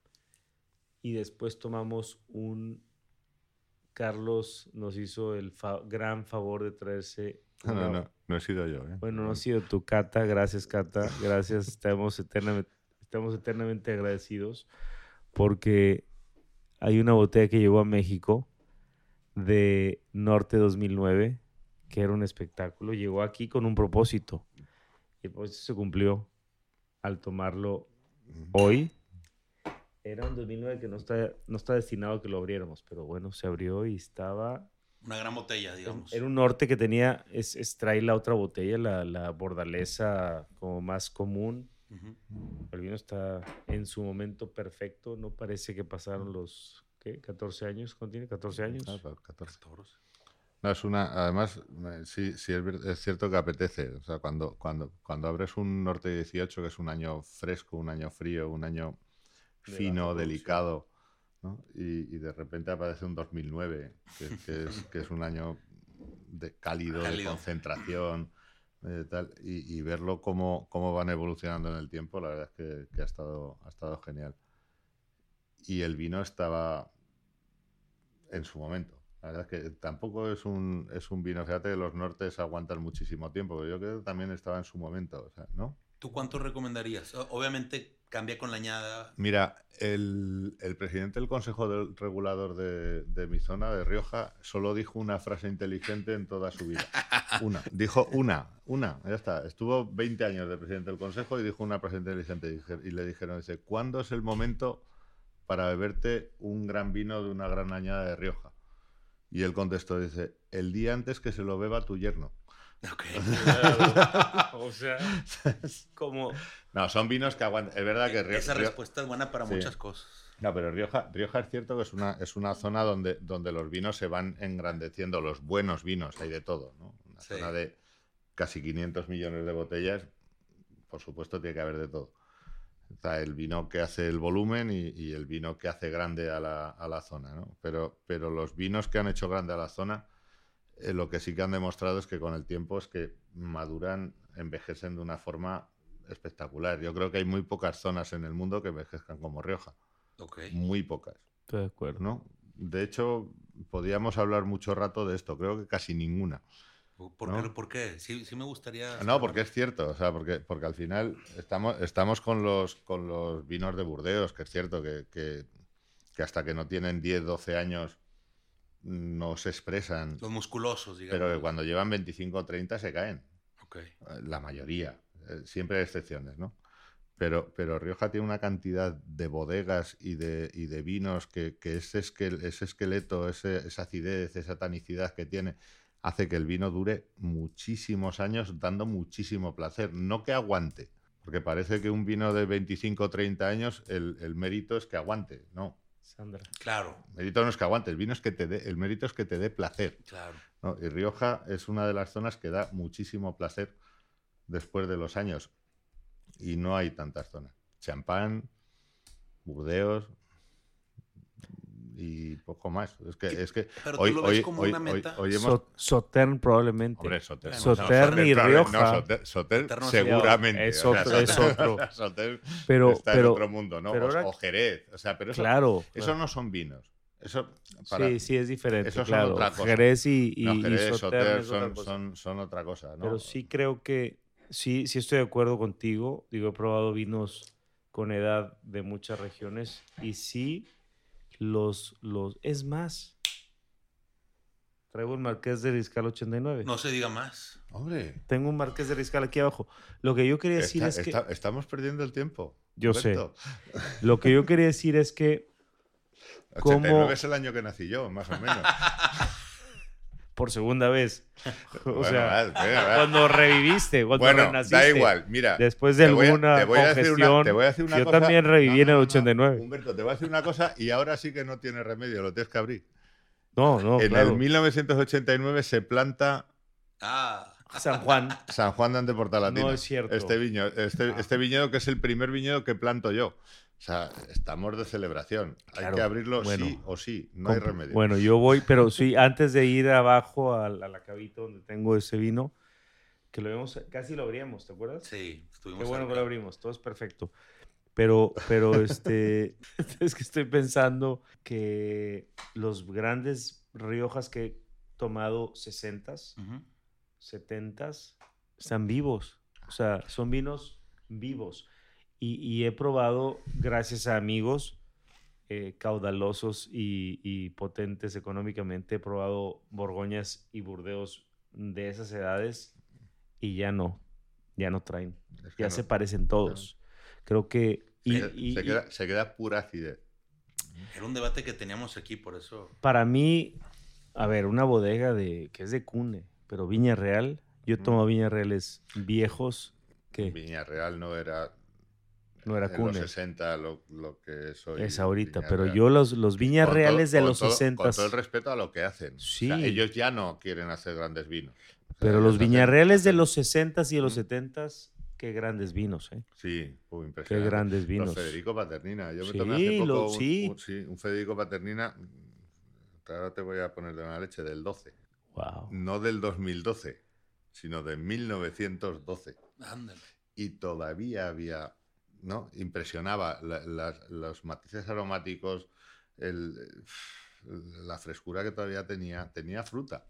Speaker 2: Y después tomamos un... Carlos nos hizo el gran favor de traerse...
Speaker 3: No, no, no he sido yo. ¿eh?
Speaker 2: Bueno, no ha sido tu Cata, gracias Cata, gracias, estamos eternamente, estamos eternamente agradecidos porque hay una botella que llegó a México de Norte 2009, que era un espectáculo, llegó aquí con un propósito y pues se cumplió al tomarlo hoy. Era un 2009 que no está, no está destinado a que lo abriéramos, pero bueno, se abrió y estaba...
Speaker 1: Una gran botella, digamos.
Speaker 2: Era un norte que tenía, es, es trae la otra botella, la, la bordalesa como más común. El vino está en su momento perfecto, no parece que pasaron los, ¿qué? 14 años, ¿contiene 14 años?
Speaker 3: Ah, 14. 14 es una, además, sí, sí es, cierto que apetece. O sea, cuando, cuando, cuando abres un Norte 18, que es un año fresco, un año frío, un año fino, delicado, y, de repente aparece un 2009, que, es, un año de cálido, de concentración, eh, tal, y, verlo cómo, cómo van evolucionando en el tiempo, la verdad es que, ha, estado, ha estado genial. Y el vino estaba en su momento. La verdad es que tampoco es un, es un vino. Fíjate que los nortes aguantan muchísimo tiempo, pero yo creo que también estaba en su momento, ¿no?
Speaker 1: ¿Tú cuánto recomendarías? Obviamente cambia con la añada.
Speaker 3: Mira, el, presidente del Consejo del Regulador de, mi zona, de Rioja, solo dijo una frase inteligente en toda su vida. Una. Dijo una, una, ya está. Estuvo 20 años de presidente del Consejo y dijo una frase inteligente. Y le dijeron, dice, ¿cuándo es el momento para beberte un gran vino de una gran añada de Rioja? Y él contestó, dice, el día antes que se lo beba tu yerno.
Speaker 1: Ok.
Speaker 2: o sea, como...
Speaker 3: No, son vinos que aguantan. Es verdad que
Speaker 1: Esa respuesta es buena para muchas cosas.
Speaker 3: No, pero Rioja, Rioja es cierto que es una, es una zona donde, donde los vinos se van engrandeciendo, los buenos vinos, hay de todo, ¿no? Una zona de casi 500 millones de botellas, por supuesto tiene que haber de todo. Está el vino que hace el volumen y, el vino que hace grande a la, a la zona, ¿no? Pero, pero los vinos que han hecho grande a la zona, eh, lo que sí que han demostrado es que con el tiempo es que maduran, envejecen de una forma espectacular. Yo creo que hay muy pocas zonas en el mundo que envejezcan como Rioja. Muy pocas.
Speaker 2: Estoy de acuerdo.
Speaker 3: ¿no? De hecho, podríamos hablar mucho rato de esto. Creo que casi ninguna.
Speaker 1: ¿Por, qué, Sí, me gustaría...
Speaker 3: No, porque es cierto, o sea, porque, porque al final estamos, estamos con, los, con los vinos de Burdeos, que es cierto que, que, hasta que no tienen 10, 12 años no se expresan.
Speaker 1: Los musculosos, digamos.
Speaker 3: Pero cuando llevan 25 o 30 se caen. La mayoría. Eh, siempre hay excepciones, ¿no? Pero, pero Rioja tiene una cantidad de bodegas y de, y de vinos que, que ese, ese, esqueleto, ese, esa acidez, esa tanicidad que tiene, hace que el vino dure muchísimos años dando muchísimo placer. No que aguante, porque parece que un vino de 25 o 30 años, el, el, mérito es que aguante. No.
Speaker 1: Sandra. Claro.
Speaker 3: El mérito no es que aguante, el vino es que te dé, el mérito es que te dé placer.
Speaker 1: Claro.
Speaker 3: Y Rioja es una de las zonas que da muchísimo placer después de los años y no hay tantas zonas. Champán, Burdeos y poco más. Es que, es que
Speaker 1: Pero hoy, tú lo ves como una meta.
Speaker 2: Sotern probablemente.
Speaker 3: Hombre, Sotern.
Speaker 2: Sotern y Rioja.
Speaker 3: Sotern, seguramente.
Speaker 2: Es otro. es otro.
Speaker 3: Sotern pero, está pero, en otro mundo, ¿no? o, Jerez. O sea, pero eso,
Speaker 2: claro,
Speaker 3: eso no son vinos. Eso
Speaker 2: para, sí, sí, es diferente.
Speaker 3: Eso
Speaker 2: claro.
Speaker 3: son otra cosa.
Speaker 2: Jerez y, y,
Speaker 3: no, Jerez,
Speaker 2: y
Speaker 3: Sotern son, son, son, otra cosa. ¿no?
Speaker 2: Pero sí creo que sí, sí estoy de acuerdo contigo. Digo, he probado vinos con edad de muchas regiones y sí los, los, es más. Traigo un Marqués de Riscal 89.
Speaker 1: No se diga más.
Speaker 3: Hombre.
Speaker 2: Tengo un Marqués de Riscal aquí abajo. Lo que yo quería decir es que...
Speaker 3: estamos perdiendo el tiempo.
Speaker 2: Yo sé. Lo que yo quería decir es que...
Speaker 3: 89 es el año que nací yo, más o menos.
Speaker 2: por segunda vez. O sea, cuando reviviste, cuando
Speaker 3: bueno,
Speaker 2: renaciste.
Speaker 3: da igual, mira.
Speaker 2: Después de alguna congestión,
Speaker 3: te voy a una
Speaker 2: yo
Speaker 3: cosa.
Speaker 2: también reviví en el 89.
Speaker 3: Humberto, te voy a decir una cosa y ahora sí que no tiene remedio, lo tienes que abrir.
Speaker 2: No, no,
Speaker 3: En
Speaker 2: claro.
Speaker 3: el 1989 se planta
Speaker 1: ah.
Speaker 2: San Juan.
Speaker 3: San Juan de Anteportalatina.
Speaker 2: No es cierto.
Speaker 3: Este viñedo, este, este viñedo que es el primer viñedo que planto yo. O sea, estamos de celebración. Hay que abrirlo sí o sí, no hay remedio.
Speaker 2: Bueno, yo voy, pero sí, antes de ir abajo a, la, a cabita donde tengo ese vino, que lo vemos, casi lo abríamos, ¿te acuerdas?
Speaker 1: Sí, estuvimos.
Speaker 2: Qué bueno que lo abrimos, todo es perfecto. Pero, pero este, es que estoy pensando que los grandes Riojas que he tomado 60s, 70s, están vivos. O sea, son vinos vivos. Y, he probado, gracias a amigos eh, caudalosos y, potentes económicamente, he probado Borgoñas y Burdeos de esas edades y ya no, ya no traen. ya se parecen todos. Creo que...
Speaker 3: Y, se, queda, se, queda, pura acidez.
Speaker 1: Era un debate que teníamos aquí, por eso...
Speaker 2: Para mí, a ver, una bodega de que es de Cune, pero Viña Real, yo tomo Viña Reales viejos que...
Speaker 3: Viña Real no era
Speaker 2: no era Cune.
Speaker 3: En los 60 lo, lo que soy.
Speaker 2: Es ahorita, pero yo los, los Viñas Reales de los 60.
Speaker 3: Con todo el respeto a lo que hacen. Sí. ellos ya no quieren hacer grandes vinos.
Speaker 2: pero los Viñarreales de los 60 y de los 70 qué grandes vinos, ¿eh?
Speaker 3: Sí, impresionante.
Speaker 2: Qué grandes vinos.
Speaker 3: Los Federico Paternina. Yo me
Speaker 2: sí,
Speaker 3: tomé hace poco
Speaker 2: lo,
Speaker 3: un,
Speaker 2: sí.
Speaker 3: Un, sí, un Federico Paternina. Ahora te voy a poner de una leche del 12.
Speaker 2: Wow.
Speaker 3: No del 2012, sino de 1912.
Speaker 1: Ándale.
Speaker 3: Y todavía había ¿no? Impresionaba los matices aromáticos, la frescura que todavía tenía. Tenía fruta.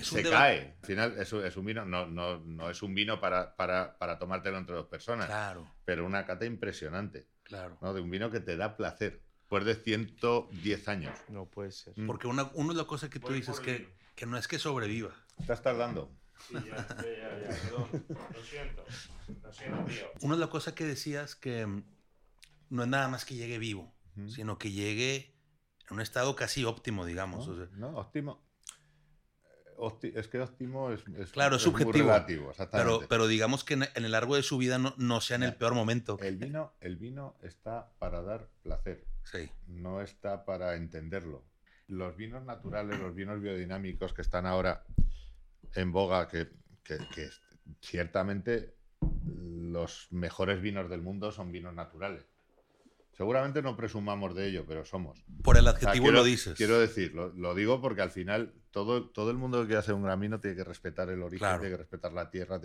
Speaker 3: Se cae. Al final es, es un vino, no, no, no, es un vino para, para, para, tomártelo entre dos personas.
Speaker 1: Claro.
Speaker 3: Pero una cata impresionante.
Speaker 1: Claro.
Speaker 3: ¿no? De un vino que te da placer. Después de 110 años.
Speaker 2: No puede ser.
Speaker 1: Porque una, una de las cosas que tú dices que, que no es que sobreviva.
Speaker 3: Estás tardando.
Speaker 2: Sí, ya, ya, ya, perdón. Lo siento. Lo siento, tío.
Speaker 1: Una de las cosas que decías que mm, no es nada más que llegue vivo, uh -huh. sino que llegue en un estado casi óptimo, digamos.
Speaker 3: No,
Speaker 1: o sea,
Speaker 3: no óptimo. es que óptimo es,
Speaker 1: claro, es, subjetivo. relativo, pero, pero digamos que en, el largo de su vida no, no sea en el peor momento.
Speaker 3: El vino, el vino está para dar placer.
Speaker 1: Sí.
Speaker 3: No está para entenderlo. Los vinos naturales, los vinos biodinámicos que están ahora en boga, que, que, que ciertamente los mejores vinos del mundo son vinos naturales. Seguramente no presumamos de ello, pero somos.
Speaker 1: Por el adjetivo lo dices.
Speaker 3: Quiero decir, lo, digo porque al final todo, todo el mundo que hacer un gran vino tiene que respetar el origen, tiene que respetar la tierra,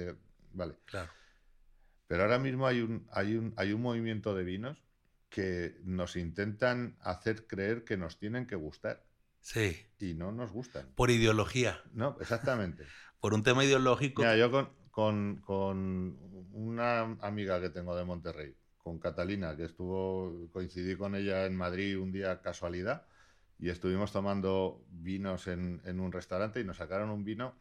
Speaker 3: vale.
Speaker 1: Claro.
Speaker 3: Pero ahora mismo hay un, hay, un, hay un movimiento de vinos que nos intentan hacer creer que nos tienen que gustar.
Speaker 1: Sí.
Speaker 3: Y no nos gustan.
Speaker 1: Por ideología.
Speaker 3: No, exactamente.
Speaker 1: Por un tema ideológico.
Speaker 3: Mira, yo con, con, con una amiga que tengo de Monterrey, con Catalina, que estuvo, coincidí con ella en Madrid un día casualidad y estuvimos tomando vinos en, un restaurante y nos sacaron un vino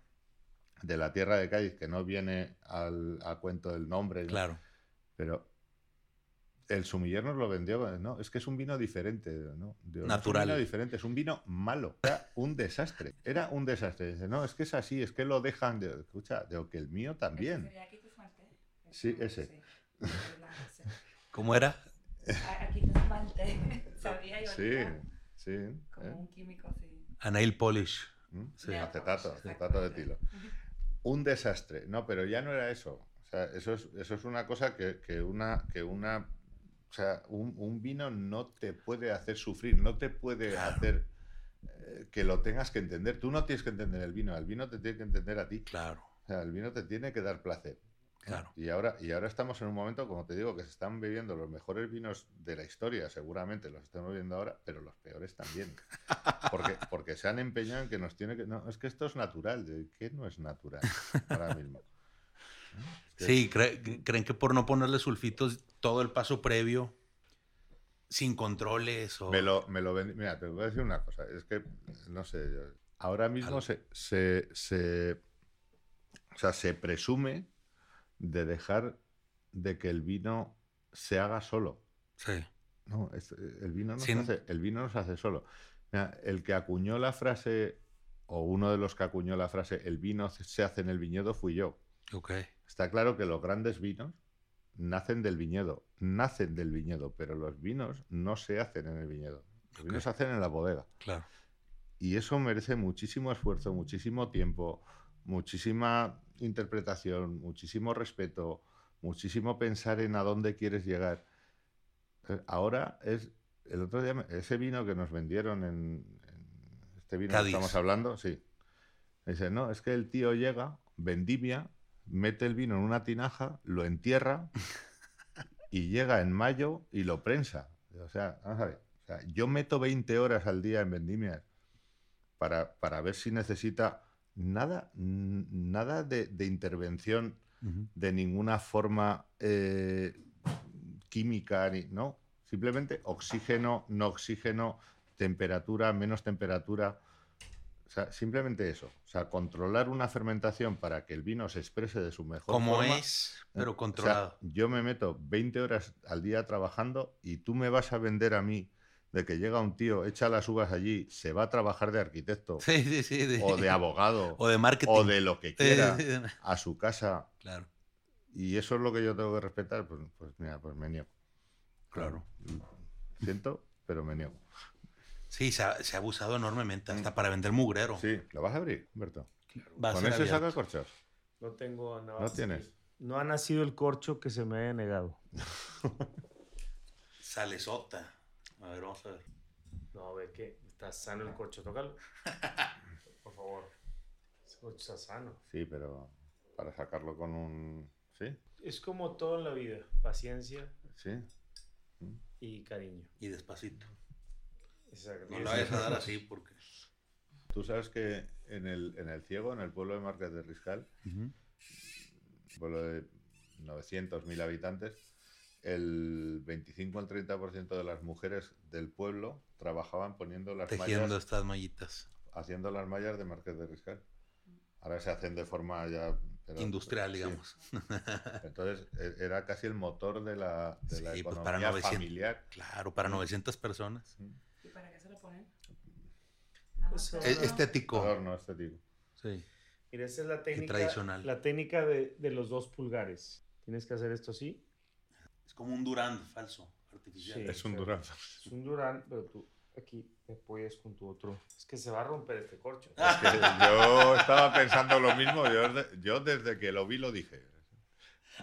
Speaker 3: de la tierra de Cádiz, que no viene al, a cuento del nombre.
Speaker 1: Claro.
Speaker 3: Pero el sumiller nos lo vendió, ¿no? Es que es un vino diferente, ¿no?
Speaker 1: Natural.
Speaker 3: Es un vino diferente, es un vino malo. Era un desastre. Era un desastre. Dice, no, es que es así, es que lo dejan de. Escucha, de que el mío también. Sí, ese.
Speaker 1: ¿Cómo era?
Speaker 5: Aquí te esmalte. Sabía yo.
Speaker 3: Sí, sí.
Speaker 5: Como ¿eh? un químico, sí.
Speaker 1: A nail polish.
Speaker 3: ¿Mm? Sí, acetato, acetato de tilo. Un desastre. No, pero ya no era eso. O sea, eso es, eso es una cosa que, que una, que una o sea, un, vino no te puede hacer sufrir, no te puede hacer eh, que lo tengas que entender. Tú no tienes que entender el vino, el vino te tiene que entender a ti.
Speaker 1: Claro.
Speaker 3: O sea, el vino te tiene que dar placer.
Speaker 1: Claro.
Speaker 3: Y ahora, y ahora estamos en un momento, como te digo, que se están bebiendo los mejores vinos de la historia, seguramente los estamos bebiendo ahora, pero los peores también. Porque, porque se han empeñado en que nos tiene que. No, es que esto es natural. ¿Qué no es natural ahora mismo?
Speaker 1: Sí, creen que por no ponerle sulfitos todo el paso previo, sin controles o...
Speaker 3: Me lo, me lo Mira, te voy a decir una cosa. Es que, no sé, ahora mismo se, se, se, o sea, se presume de dejar de que el vino se haga solo.
Speaker 1: Sí.
Speaker 3: No, el, vino no se hace, el vino no se hace solo. Mira, el que acuñó la frase, o uno de los que acuñó la frase, el vino se hace en el viñedo, fui yo.
Speaker 1: Ok.
Speaker 3: Está claro que los grandes vinos nacen del viñedo, nacen del viñedo, pero los vinos no se hacen en el viñedo. Los vinos se hacen en la bodega.
Speaker 1: Claro.
Speaker 3: Y eso merece muchísimo esfuerzo, muchísimo tiempo, muchísima interpretación, muchísimo respeto, muchísimo pensar en a dónde quieres llegar. Eh, ahora es el otro día ese vino que nos vendieron en, este vino que estamos hablando, sí. Dice, no, es que el tío llega, vendimia, mete el vino en una tinaja, lo entierra y llega en mayo y lo prensa. O sea, vamos a ver. O sea, yo meto 20 horas al día en vendimias para, para ver si necesita nada, nada de, intervención de ninguna forma eh, química, ni, no. Simplemente oxígeno, no oxígeno, temperatura, menos temperatura. O sea, simplemente eso. O sea, controlar una fermentación para que el vino se exprese de su mejor
Speaker 1: Como
Speaker 3: forma.
Speaker 1: es, pero controlado.
Speaker 3: yo me meto 20 horas al día trabajando y tú me vas a vender a mí de que llega un tío, echa las uvas allí, se va a trabajar de arquitecto. o de abogado.
Speaker 1: o de marketing.
Speaker 3: O de lo que quiera a su casa.
Speaker 1: Claro.
Speaker 3: Y eso es lo que yo tengo que respetar, pues, pues mira, pues me niego.
Speaker 1: Claro.
Speaker 3: Siento, pero me niego.
Speaker 1: Sí, se ha, abusado enormemente, hasta para vender mugrero.
Speaker 3: Sí, ¿lo vas a abrir, Humberto? ¿Con eso saca corchos?
Speaker 2: No tengo nada.
Speaker 3: ¿No tienes?
Speaker 2: No ha nacido el corcho que se me haya negado.
Speaker 1: Salesota. A ver, vamos a ver.
Speaker 2: No, a ver qué. Está sano el corcho, tócalo. Por favor. El corcho está sano.
Speaker 3: Sí, pero para sacarlo con un. ¿Sí?
Speaker 2: Es como todo en la vida: paciencia.
Speaker 3: Sí.
Speaker 2: Y cariño.
Speaker 1: Y despacito.
Speaker 2: Exacto.
Speaker 1: No lo vayas a dar así porque.
Speaker 3: Tú sabes que en el, en el Ciego, en el pueblo de Marqués de Riscal, un pueblo de 900, 1000 habitantes, el 25 al 30% de las mujeres del pueblo trabajaban poniendo las
Speaker 1: Tejiendo estas mallitas.
Speaker 3: Haciendo las mallas de Marqués de Riscal. Ahora se hacen de forma ya...
Speaker 1: Industrial, digamos.
Speaker 3: Entonces, e, era casi el motor de la, de la pues economía familiar.
Speaker 1: Claro, para 900 personas.
Speaker 5: ¿Y para qué se lo ponen?
Speaker 1: Pues, estético.
Speaker 3: Adorno estético.
Speaker 1: Sí.
Speaker 2: Mira, esa es la técnica,
Speaker 1: tradicional.
Speaker 2: La técnica de, de los dos pulgares. Tienes que hacer esto así.
Speaker 1: Es como un Durand falso, artificial.
Speaker 2: Sí.
Speaker 3: Es un Durán.
Speaker 2: Es un Durán, pero tú aquí te apoyas con tu otro. Es que se va a romper este corcho.
Speaker 3: Es que yo estaba pensando lo mismo. Yo, yo desde que lo vi lo dije.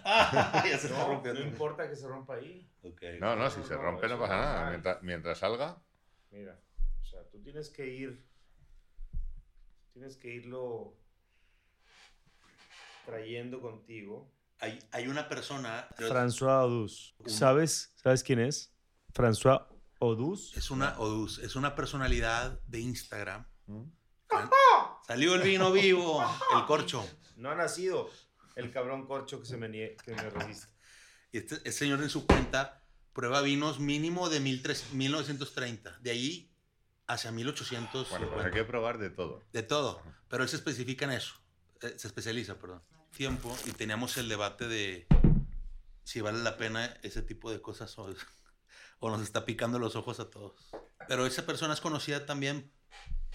Speaker 1: Ah, ya se está
Speaker 2: No,
Speaker 1: rompiendo.
Speaker 2: no importa que se rompa ahí.
Speaker 1: Ok.
Speaker 3: No, no, si se rompe no pasa nada. Mientras, mientras salga.
Speaker 2: Mira, o sea, tú tienes que ir, tienes que irlo trayendo contigo.
Speaker 1: Hay, hay una persona.
Speaker 2: François Odus. ¿Sabes? ¿Sabes quién es? François Odus.
Speaker 1: Es una, Odus, es una personalidad de Instagram.
Speaker 3: ¿Mm?
Speaker 1: Salió el vino vivo, el corcho.
Speaker 2: No ha nacido el cabrón corcho que se me, nie- que me resiste.
Speaker 1: Y este, este señor en su cuenta prueba vinos mínimo de 1300 1930. De ahí hacia 1800.
Speaker 3: Bueno, pues hay que probar de todo.
Speaker 1: De todo. Pero él se especifica en eso. Eh, se especializa, perdón. Tiempo. Y teníamos el debate de si vale la pena ese tipo de cosas o, o nos está picando los ojos a todos. Pero esa persona es conocida también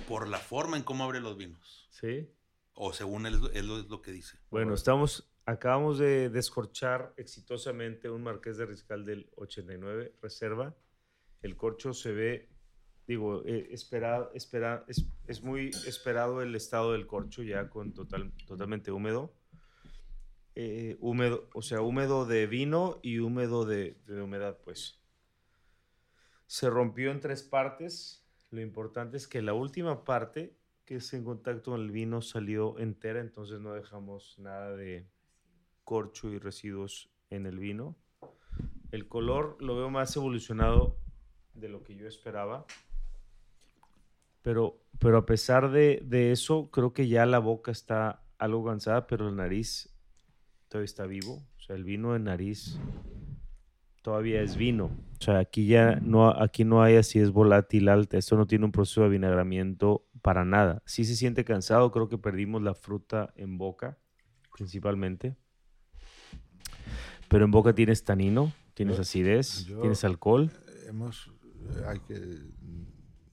Speaker 1: por la forma en cómo abre los vinos.
Speaker 2: ¿Sí?
Speaker 1: O según él, él es lo que dice.
Speaker 2: Bueno, estamos, acabamos de descorchar exitosamente un Marqués de Riscal del 89, reserva. El corcho se ve, digo, eh, espera, es, muy esperado el estado del corcho ya con total, totalmente húmedo. Eh, húmedo, o sea, húmedo de vino y húmedo de humedad, pues. Se rompió en tres partes. Lo importante es que la última parte, que es en contacto con el vino, salió entera, entonces no dejamos nada de corcho y residuos en el vino. El color lo veo más evolucionado de lo que yo esperaba. Pero, pero a pesar de, de eso, creo que ya la boca está algo cansada, pero la nariz todavía está vivo. O sea, el vino de nariz todavía es vino. O sea, aquí ya no, aquí no hay así es volátil alta. Esto no tiene un proceso de avinagramiento para nada. Sí se siente cansado, creo que perdimos la fruta en boca, principalmente. Pero en boca tienes tanino, tienes acidez,
Speaker 3: yo-
Speaker 2: tienes alcohol.
Speaker 3: Hemos. Hay que.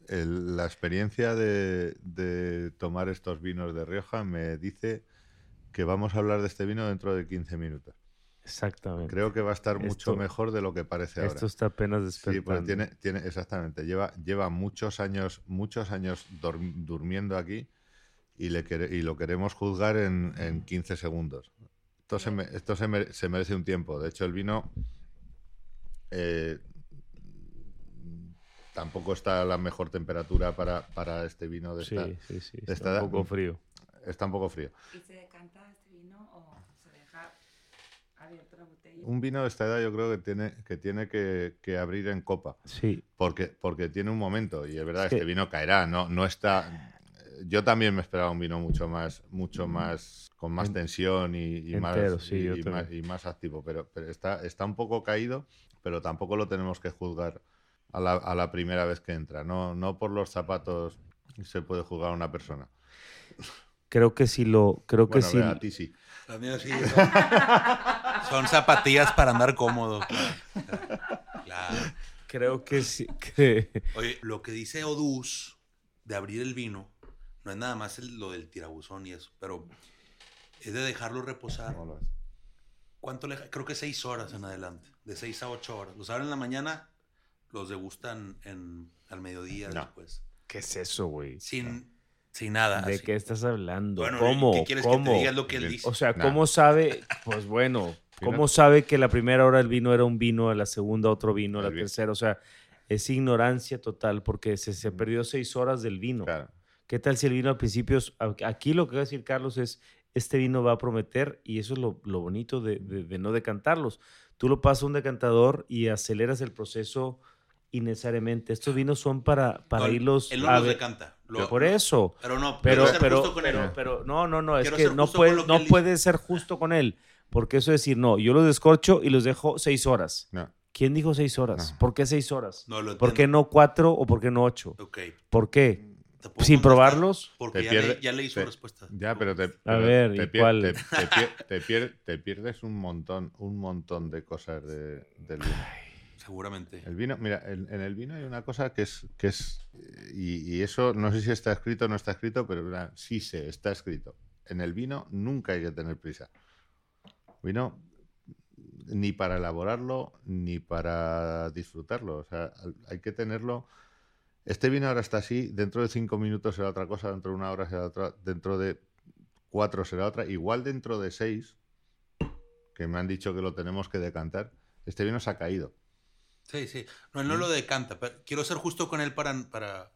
Speaker 3: el- la experiencia de, de tomar estos vinos de Rioja me dice que vamos a hablar de este vino dentro de 15 minutos.
Speaker 2: Exactamente.
Speaker 3: Creo que va a estar mucho mejor de lo que parece ahora.
Speaker 2: Esto está apenas
Speaker 3: Sí, porque
Speaker 2: despertando.
Speaker 3: tiene, tiene, exactamente, lleva, lleva muchos años, muchos años durmiendo aquí y, le quere- y lo queremos juzgar en, en 15 segundos. Esto, se, me- esto se, mere- se merece un tiempo. De hecho, el vino eh, tampoco está a la mejor temperatura para, para este vino de
Speaker 2: Sí,
Speaker 3: esta.
Speaker 2: sí, sí.
Speaker 3: de
Speaker 2: Está
Speaker 3: esta
Speaker 2: un poco frío.
Speaker 3: Está un poco frío.
Speaker 5: ¿Y se decanta este vino o se deja abierta la botella?
Speaker 3: Un vino de esta edad yo creo que tiene que, tiene que, que abrir en copa.
Speaker 2: Sí,
Speaker 3: Porque, porque tiene un momento, y es verdad,
Speaker 2: Es
Speaker 3: este
Speaker 2: que-
Speaker 3: vino caerá, no, no está. Yo también me esperaba un vino mucho más, mucho más, con más
Speaker 2: En-
Speaker 3: tensión y, y
Speaker 2: entero,
Speaker 3: más,
Speaker 2: sí,
Speaker 3: y, más, y más activo, pero, pero está, está un poco caído, pero tampoco lo tenemos que juzgar a la, a la primera vez que entra. No, no por los zapatos se puede juzgar a una persona.
Speaker 2: creo que sí lo, creo que
Speaker 3: Bueno,
Speaker 2: sí.
Speaker 3: vea, a ti sí.
Speaker 1: Son, son zapatillas para andar cómodo. Claro. Claro.
Speaker 2: Creo que sí. Que,
Speaker 1: Oye, lo que dice Odus de abrir el vino no es nada más el- lo del tirabuzón y eso, pero es de dejarlo reposar.
Speaker 3: ¿Cómo lo ves?
Speaker 1: ¿Cuánto le Creo que seis horas en adelante, de seis a ocho horas. Los abren en la mañana, los degustan en, al mediodía
Speaker 3: No.
Speaker 1: después.
Speaker 2: ¿Qué es eso, güey?
Speaker 1: Sin, sin nada.
Speaker 2: ¿De
Speaker 1: así.
Speaker 2: qué estás hablando?
Speaker 1: Bueno,
Speaker 2: ¿Cómo?
Speaker 1: ¿qué quieres
Speaker 2: ¿Cómo?
Speaker 1: que te diga? Lo que él dice.
Speaker 2: O sea,
Speaker 3: Nah.
Speaker 2: ¿cómo sabe? Pues bueno, ¿cómo sabe que la primera hora el vino era un vino, a la segunda otro vino, a la tercera? O sea, es ignorancia total porque se, se perdió seis horas del vino.
Speaker 3: Claro.
Speaker 2: ¿Qué tal si el vino al principio, es- aquí lo que va a decir Carlos es, este vino va a prometer y eso es lo, lo bonito de, de- de no decantarlos. Tú lo pasas a un decantador y aceleras el proceso innecesariamente. Estos vinos son para, para
Speaker 1: No,
Speaker 2: irlos
Speaker 1: Él no
Speaker 2: a
Speaker 1: los decanta. Lo-
Speaker 2: Por eso.
Speaker 1: Pero no,
Speaker 2: Pero,
Speaker 1: ser
Speaker 2: pero,
Speaker 1: justo con él.
Speaker 2: pero, pero, no, no, no, es
Speaker 1: Quiero
Speaker 2: que
Speaker 1: ser
Speaker 2: no puede,
Speaker 1: que
Speaker 2: no puede ser justo con él, porque eso es decir, no, yo los descorcho y los dejo seis horas.
Speaker 3: No.
Speaker 2: ¿Quién dijo seis horas?
Speaker 3: No.
Speaker 2: ¿Por qué seis horas?
Speaker 1: No lo
Speaker 2: ¿Por qué no cuatro o por qué no ocho?
Speaker 1: Ok.
Speaker 2: ¿Por qué?
Speaker 1: ¿Te puedo
Speaker 2: ¿Sin probarlos?
Speaker 1: Porque
Speaker 3: Te
Speaker 1: ya,
Speaker 3: pierde-
Speaker 1: le, ya leí su
Speaker 3: te-
Speaker 1: respuesta.
Speaker 3: Ya, pero te, pero
Speaker 2: ver,
Speaker 3: te
Speaker 2: ¿y
Speaker 3: pier-
Speaker 2: cuál?
Speaker 3: te- te pier- te pier- te pierdes un montón, un montón de cosas de- del vino.
Speaker 1: Seguramente.
Speaker 3: El vino, mira, en, el vino hay una cosa que es, que es y, eso no sé si está escrito o no está escrito, pero sí sé, está escrito. En el vino nunca hay que tener prisa. Vino ni para elaborarlo ni para disfrutarlo. O sea, hay que tenerlo. Este vino ahora está así, dentro de cinco minutos será otra cosa, dentro de una hora será otra, dentro de cuatro será otra, igual dentro de seis, que me han dicho que lo tenemos que decantar, este vino se ha caído.
Speaker 1: Sí, sí. No, no lo decanta, pero quiero ser justo con él para. para...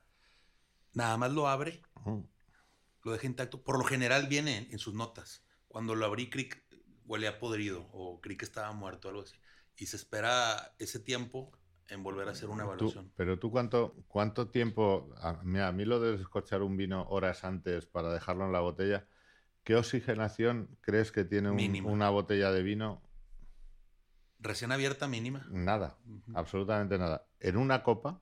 Speaker 1: Nada más lo abre, lo deja intacto. Por lo general viene en, sus notas. Cuando lo abrí, Crick huele a podrido o creí que estaba muerto, algo así. Y se espera ese tiempo en volver a hacer una evaluación.
Speaker 3: pero tú, ¿cuánto, cuánto tiempo? A mí, a mí lo de escuchar un vino horas antes para dejarlo en la botella, ¿qué oxigenación crees que tiene una botella de vino?
Speaker 1: Recién abierta mínima.
Speaker 3: Nada, absolutamente nada. En una copa,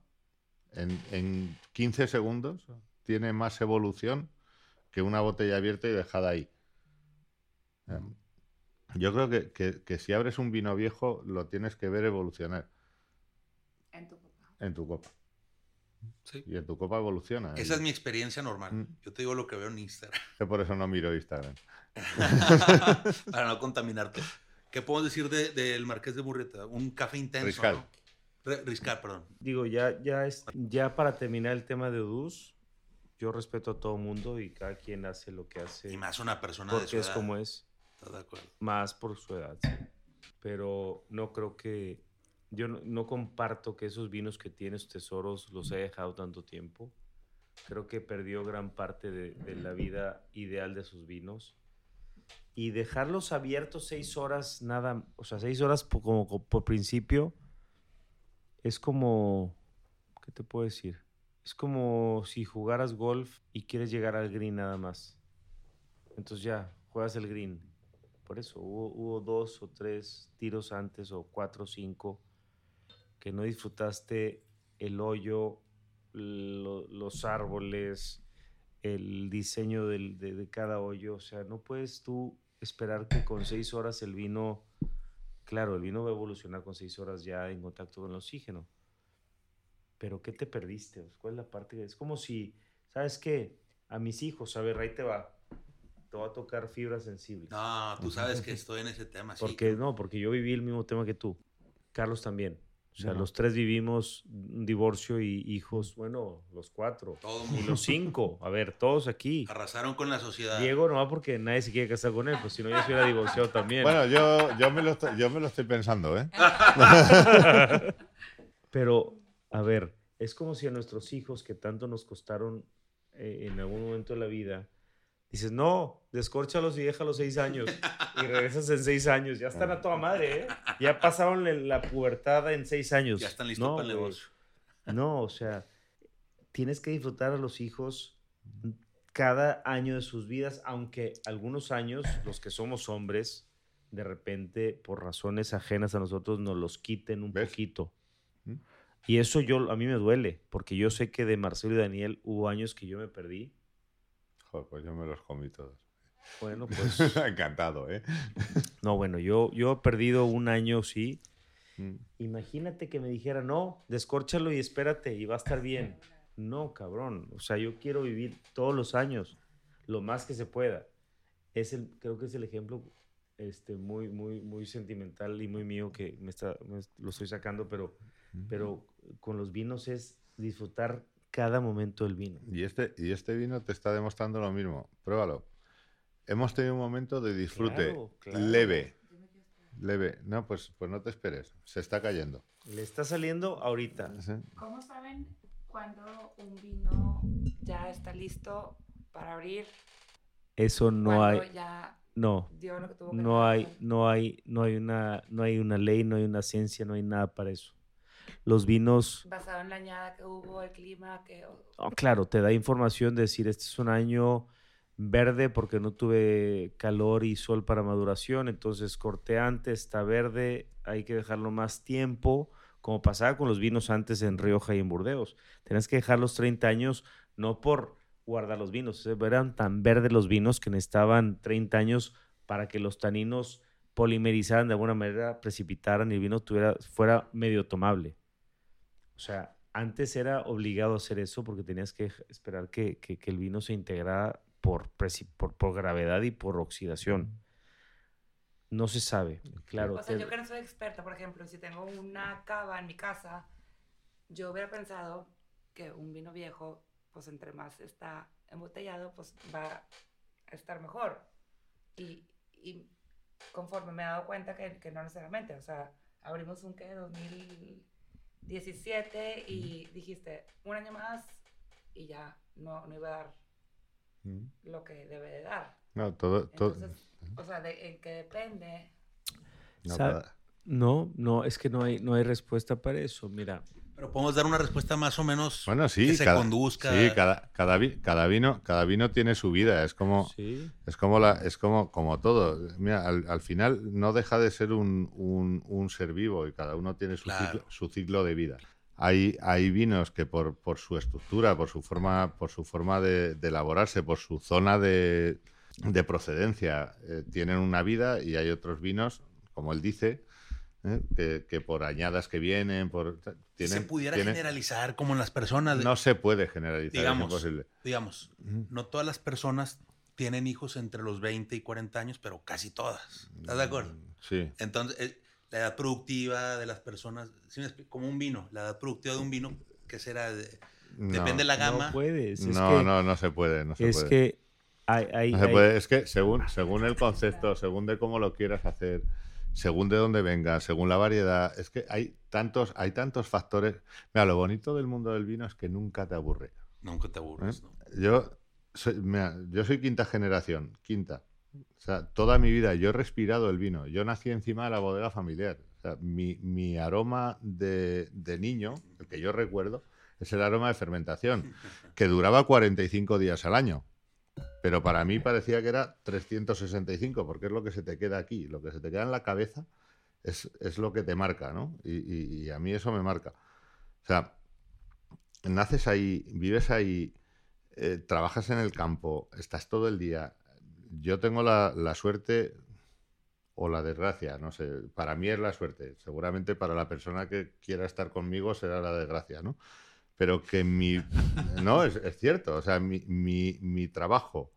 Speaker 3: en, en 15 segundos, tiene más evolución que una botella abierta y dejada ahí. Yo creo que, si abres un vino viejo lo tienes que ver evolucionar.
Speaker 5: En tu copa.
Speaker 3: Sí. Y en tu copa evoluciona.
Speaker 1: Esa es mi experiencia normal. Mm. Yo te digo lo que veo en Instagram.
Speaker 3: Que por eso no miro Instagram.
Speaker 1: Para no contaminarte. ¿Qué puedo decir del Marqués de Burreta? Un café intenso.
Speaker 3: Riscal.
Speaker 1: Riscal, perdón.
Speaker 2: Digo, ya, ya, es, ya para terminar el tema de Odus, yo respeto a todo mundo y cada quien hace lo que hace.
Speaker 1: Y más una persona de su
Speaker 2: es como es de acuerdo. Más por su edad, sí. Pero no creo que. Yo no, comparto que esos vinos que tienes tesoros los haya dejado tanto tiempo. Creo que perdió gran parte de, la vida ideal de sus vinos. Y dejarlos abiertos seis horas, nada. O sea, seis horas por, como por principio. Es como. ¿Qué te puedo decir? Es como si jugaras golf y quieres llegar al green nada más. Entonces ya, juegas el green por eso hubo, dos o tres tiros antes o cuatro o cinco que no disfrutaste el hoyo, los árboles, el diseño de, cada hoyo. O sea, no puedes tú esperar que con seis horas el vino, claro, el vino va a evolucionar con seis horas ya en contacto con el oxígeno. Pero ¿qué te perdiste? ¿Cuál es la parte? Es como si, ¿sabes qué? A mis hijos, a ver, ahí te va te va a tocar fibras sensibles.
Speaker 1: No, tú sabes que estoy en ese tema.
Speaker 2: Porque no, porque yo viví el mismo tema que tú. Carlos también. O sea, los tres vivimos un divorcio y hijos, bueno, los cuatro. y los cinco. A ver, todos aquí.
Speaker 1: Arrasaron con la sociedad.
Speaker 2: Diego no va porque nadie se quiere casar con él, pues si no ya se hubiera divorciado también.
Speaker 3: Bueno, yo, yo, me lo estoy, yo me lo estoy pensando, ¿eh?
Speaker 2: Pero, a ver, es como si a nuestros hijos que tanto nos costaron eh, en algún momento de la vida, Dices, no, descórchalos y déjalos seis años. Y regresas en seis años. Ya están a toda madre, ¿eh? Ya pasaron la pubertad en seis años.
Speaker 1: Ya están listos para el negocio.
Speaker 2: No, o sea, tienes que disfrutar a los hijos cada año de sus vidas, aunque algunos años, los que somos hombres, de repente, por razones ajenas a nosotros, nos los quiten un poquito. ¿Mm? Y eso yo, a mí me duele, porque yo sé que de Marcelo y Daniel hubo años que yo me perdí
Speaker 3: pues yo me los comí todos.
Speaker 2: Bueno, pues.
Speaker 3: Encantado, ¿eh?
Speaker 2: no, bueno, yo, yo he perdido un año, sí. Mm. Imagínate que me dijera, no, descórchalo y espérate y va a estar bien. No, cabrón. O sea, yo quiero vivir todos los años, lo más que se pueda. Es el, creo que es el ejemplo este, muy, muy, muy sentimental y muy mío que me está, lo estoy sacando, pero, pero con los vinos es disfrutar cada momento del vino.
Speaker 3: Y este, y este vino te está demostrando lo mismo. Pruébalo. Hemos tenido un momento de disfrute leve. Leve. No, pues, pues no te esperes. Se está cayendo.
Speaker 2: Le está saliendo ahorita.
Speaker 5: ¿Cómo saben cuando un vino ya está listo para abrir?
Speaker 2: Eso no hay. no. no hay, no hay, no hay una, no hay una ley, no hay una ciencia, no hay nada para eso los vinos...
Speaker 5: Basado en la añada que hubo, el clima que...
Speaker 2: claro, te da información de decir, este es un año verde porque no tuve calor y sol para maduración, entonces corté antes, está verde, hay que dejarlo más tiempo, como pasaba con los vinos antes en Rioja y en Burdeos. Tenías que dejarlos 30 años, no por guardar los vinos, eran tan verdes los vinos que necesitaban 30 años para que los taninos polimerizaran de alguna manera, precipitaran y el vino tuviera, fuera medio tomable. O sea, antes era obligado a hacer eso porque tenías que esperar que, que, el vino se integrara por, por, por, gravedad y por oxidación. No se sabe, claro.
Speaker 5: O sea, yo que no soy experta, por ejemplo, si tengo una cava en mi casa, yo hubiera pensado que un vino viejo, pues entre más está embotellado, pues va a estar mejor. Y, y conforme me he dado cuenta que, que, no necesariamente, o sea, abrimos un que 2017 y dijiste un año más y ya no, no iba a dar lo que debe de dar.
Speaker 3: No, todo,
Speaker 5: Entonces, o sea, de, en qué depende.
Speaker 2: No, no, no, es que no hay, no hay respuesta para eso. Mira,
Speaker 1: pero podemos dar una respuesta más o menos
Speaker 3: bueno, sí,
Speaker 1: que se conduzca.
Speaker 3: Sí, cada, cada, cada, vino, cada vino tiene su vida. Es como, es como, la, es como, como todo. Mira, al, final no deja de ser un, un, ser vivo y cada uno tiene su, ciclo, su ciclo de vida. Hay, hay, vinos que por, por, su estructura, por su forma, por su forma de, elaborarse, por su zona de, de procedencia, eh, tienen una vida y hay otros vinos, como él dice, ¿eh? que, por añadas que vienen, por...
Speaker 1: se pudiera generalizar como en las personas.
Speaker 3: No se puede generalizar,
Speaker 1: digamos,
Speaker 3: es imposible.
Speaker 1: Digamos, no todas las personas tienen hijos entre los 20 y 40 años, pero casi todas. ¿Estás de acuerdo? Mm,
Speaker 3: sí.
Speaker 1: Entonces, eh, la edad productiva de las personas, como un vino, la edad productiva de un vino, que será? depende de la gama.
Speaker 2: No puedes.
Speaker 3: no, no, no se puede. No se
Speaker 2: es que hay,
Speaker 3: no se puede. Es que según, según el concepto, según de cómo lo quieras hacer, según de dónde venga, según la variedad. Es que hay tantos, hay tantos factores. Mira, lo bonito del mundo del vino es que nunca te aburre.
Speaker 1: Nunca te aburres.
Speaker 3: ¿Eh? Yo, soy, yo soy quinta generación, quinta. O sea, toda mi vida yo he respirado el vino. Yo nací encima de la bodega familiar. O sea, mi, mi aroma de, de niño, el que yo recuerdo, es el aroma de fermentación, que duraba 45 días al año. Pero para mí parecía que era 365, porque es lo que se te queda aquí, lo que se te queda en la cabeza es, lo que te marca, ¿no? Y, a mí eso me marca. O sea, naces ahí, vives ahí, eh, trabajas en el campo, estás todo el día. Yo tengo la, la suerte o la desgracia, no sé, para mí es la suerte, seguramente para la persona que quiera estar conmigo será la desgracia, ¿no? Pero que mi... No, es, cierto, o sea, mi, mi, trabajo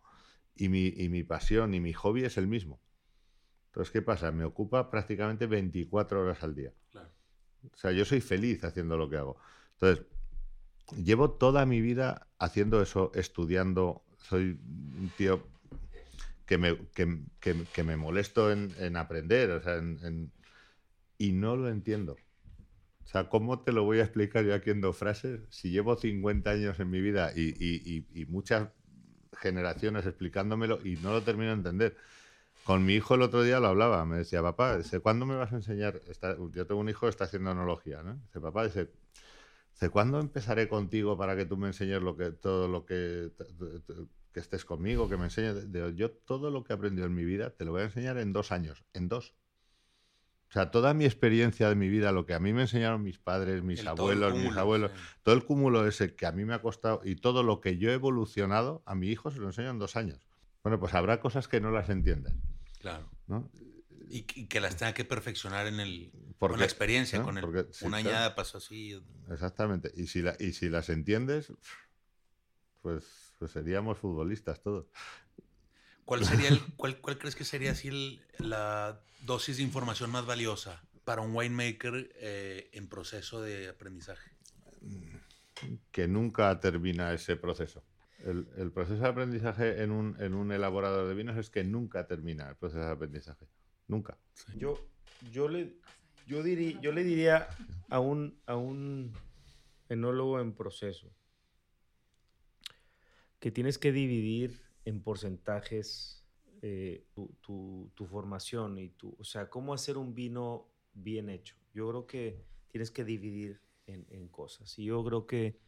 Speaker 3: y mi, y mi, pasión y mi hobby es el mismo. Entonces, ¿qué pasa? Me ocupa prácticamente 24 horas al día. O sea, yo soy feliz haciendo lo que hago. Entonces, llevo toda mi vida haciendo eso, estudiando. Soy un tío que me, que, que, me molesto en, en, aprender, o sea, en, y no lo entiendo. O sea, ¿cómo te lo voy a explicar yo aquí en dos frases? Si llevo 50 años en mi vida y, muchas generaciones explicándomelo y no lo termino de entender. Con mi hijo el otro día lo hablaba, me decía, papá, ¿cuándo me vas a enseñar? yo tengo un hijo que está haciendo analogía, ¿no? Dice, papá, dice, ¿cuándo empezaré contigo para que tú me enseñes lo que, todo lo que, que estés conmigo, que me enseñes? Yo todo lo que he aprendido en mi vida te lo voy a enseñar en dos años, en dos. O sea, toda mi experiencia de mi vida, lo que a mí me enseñaron mis padres, mis abuelos, mis abuelos, todo el cúmulo ese que a mí me ha costado y todo lo que yo he evolucionado, a mi hijo se lo enseño en dos años. Bueno, pues habrá cosas que no las entiendan.
Speaker 1: Claro. Y, que las tenga que perfeccionar en el, con la experiencia, con el, una añada pasó así.
Speaker 3: Exactamente. Y si, la, y si las entiendes, pues, pues seríamos futbolistas todos.
Speaker 1: ¿Cuál, sería el, cuál, cuál crees que sería así la dosis de información más valiosa para un winemaker eh, en proceso de aprendizaje?
Speaker 3: Que nunca termina ese proceso. El, el proceso de aprendizaje en un, en un, elaborador de vinos es que nunca termina el proceso de aprendizaje. Nunca.
Speaker 2: Yo, yo, le, yo, diría, yo le diría a un, a un enólogo en proceso que tienes que dividir en porcentajes eh, tu, formación y tu, o sea, cómo hacer un vino bien hecho. Yo creo que tienes que dividir en, cosas. Y yo creo que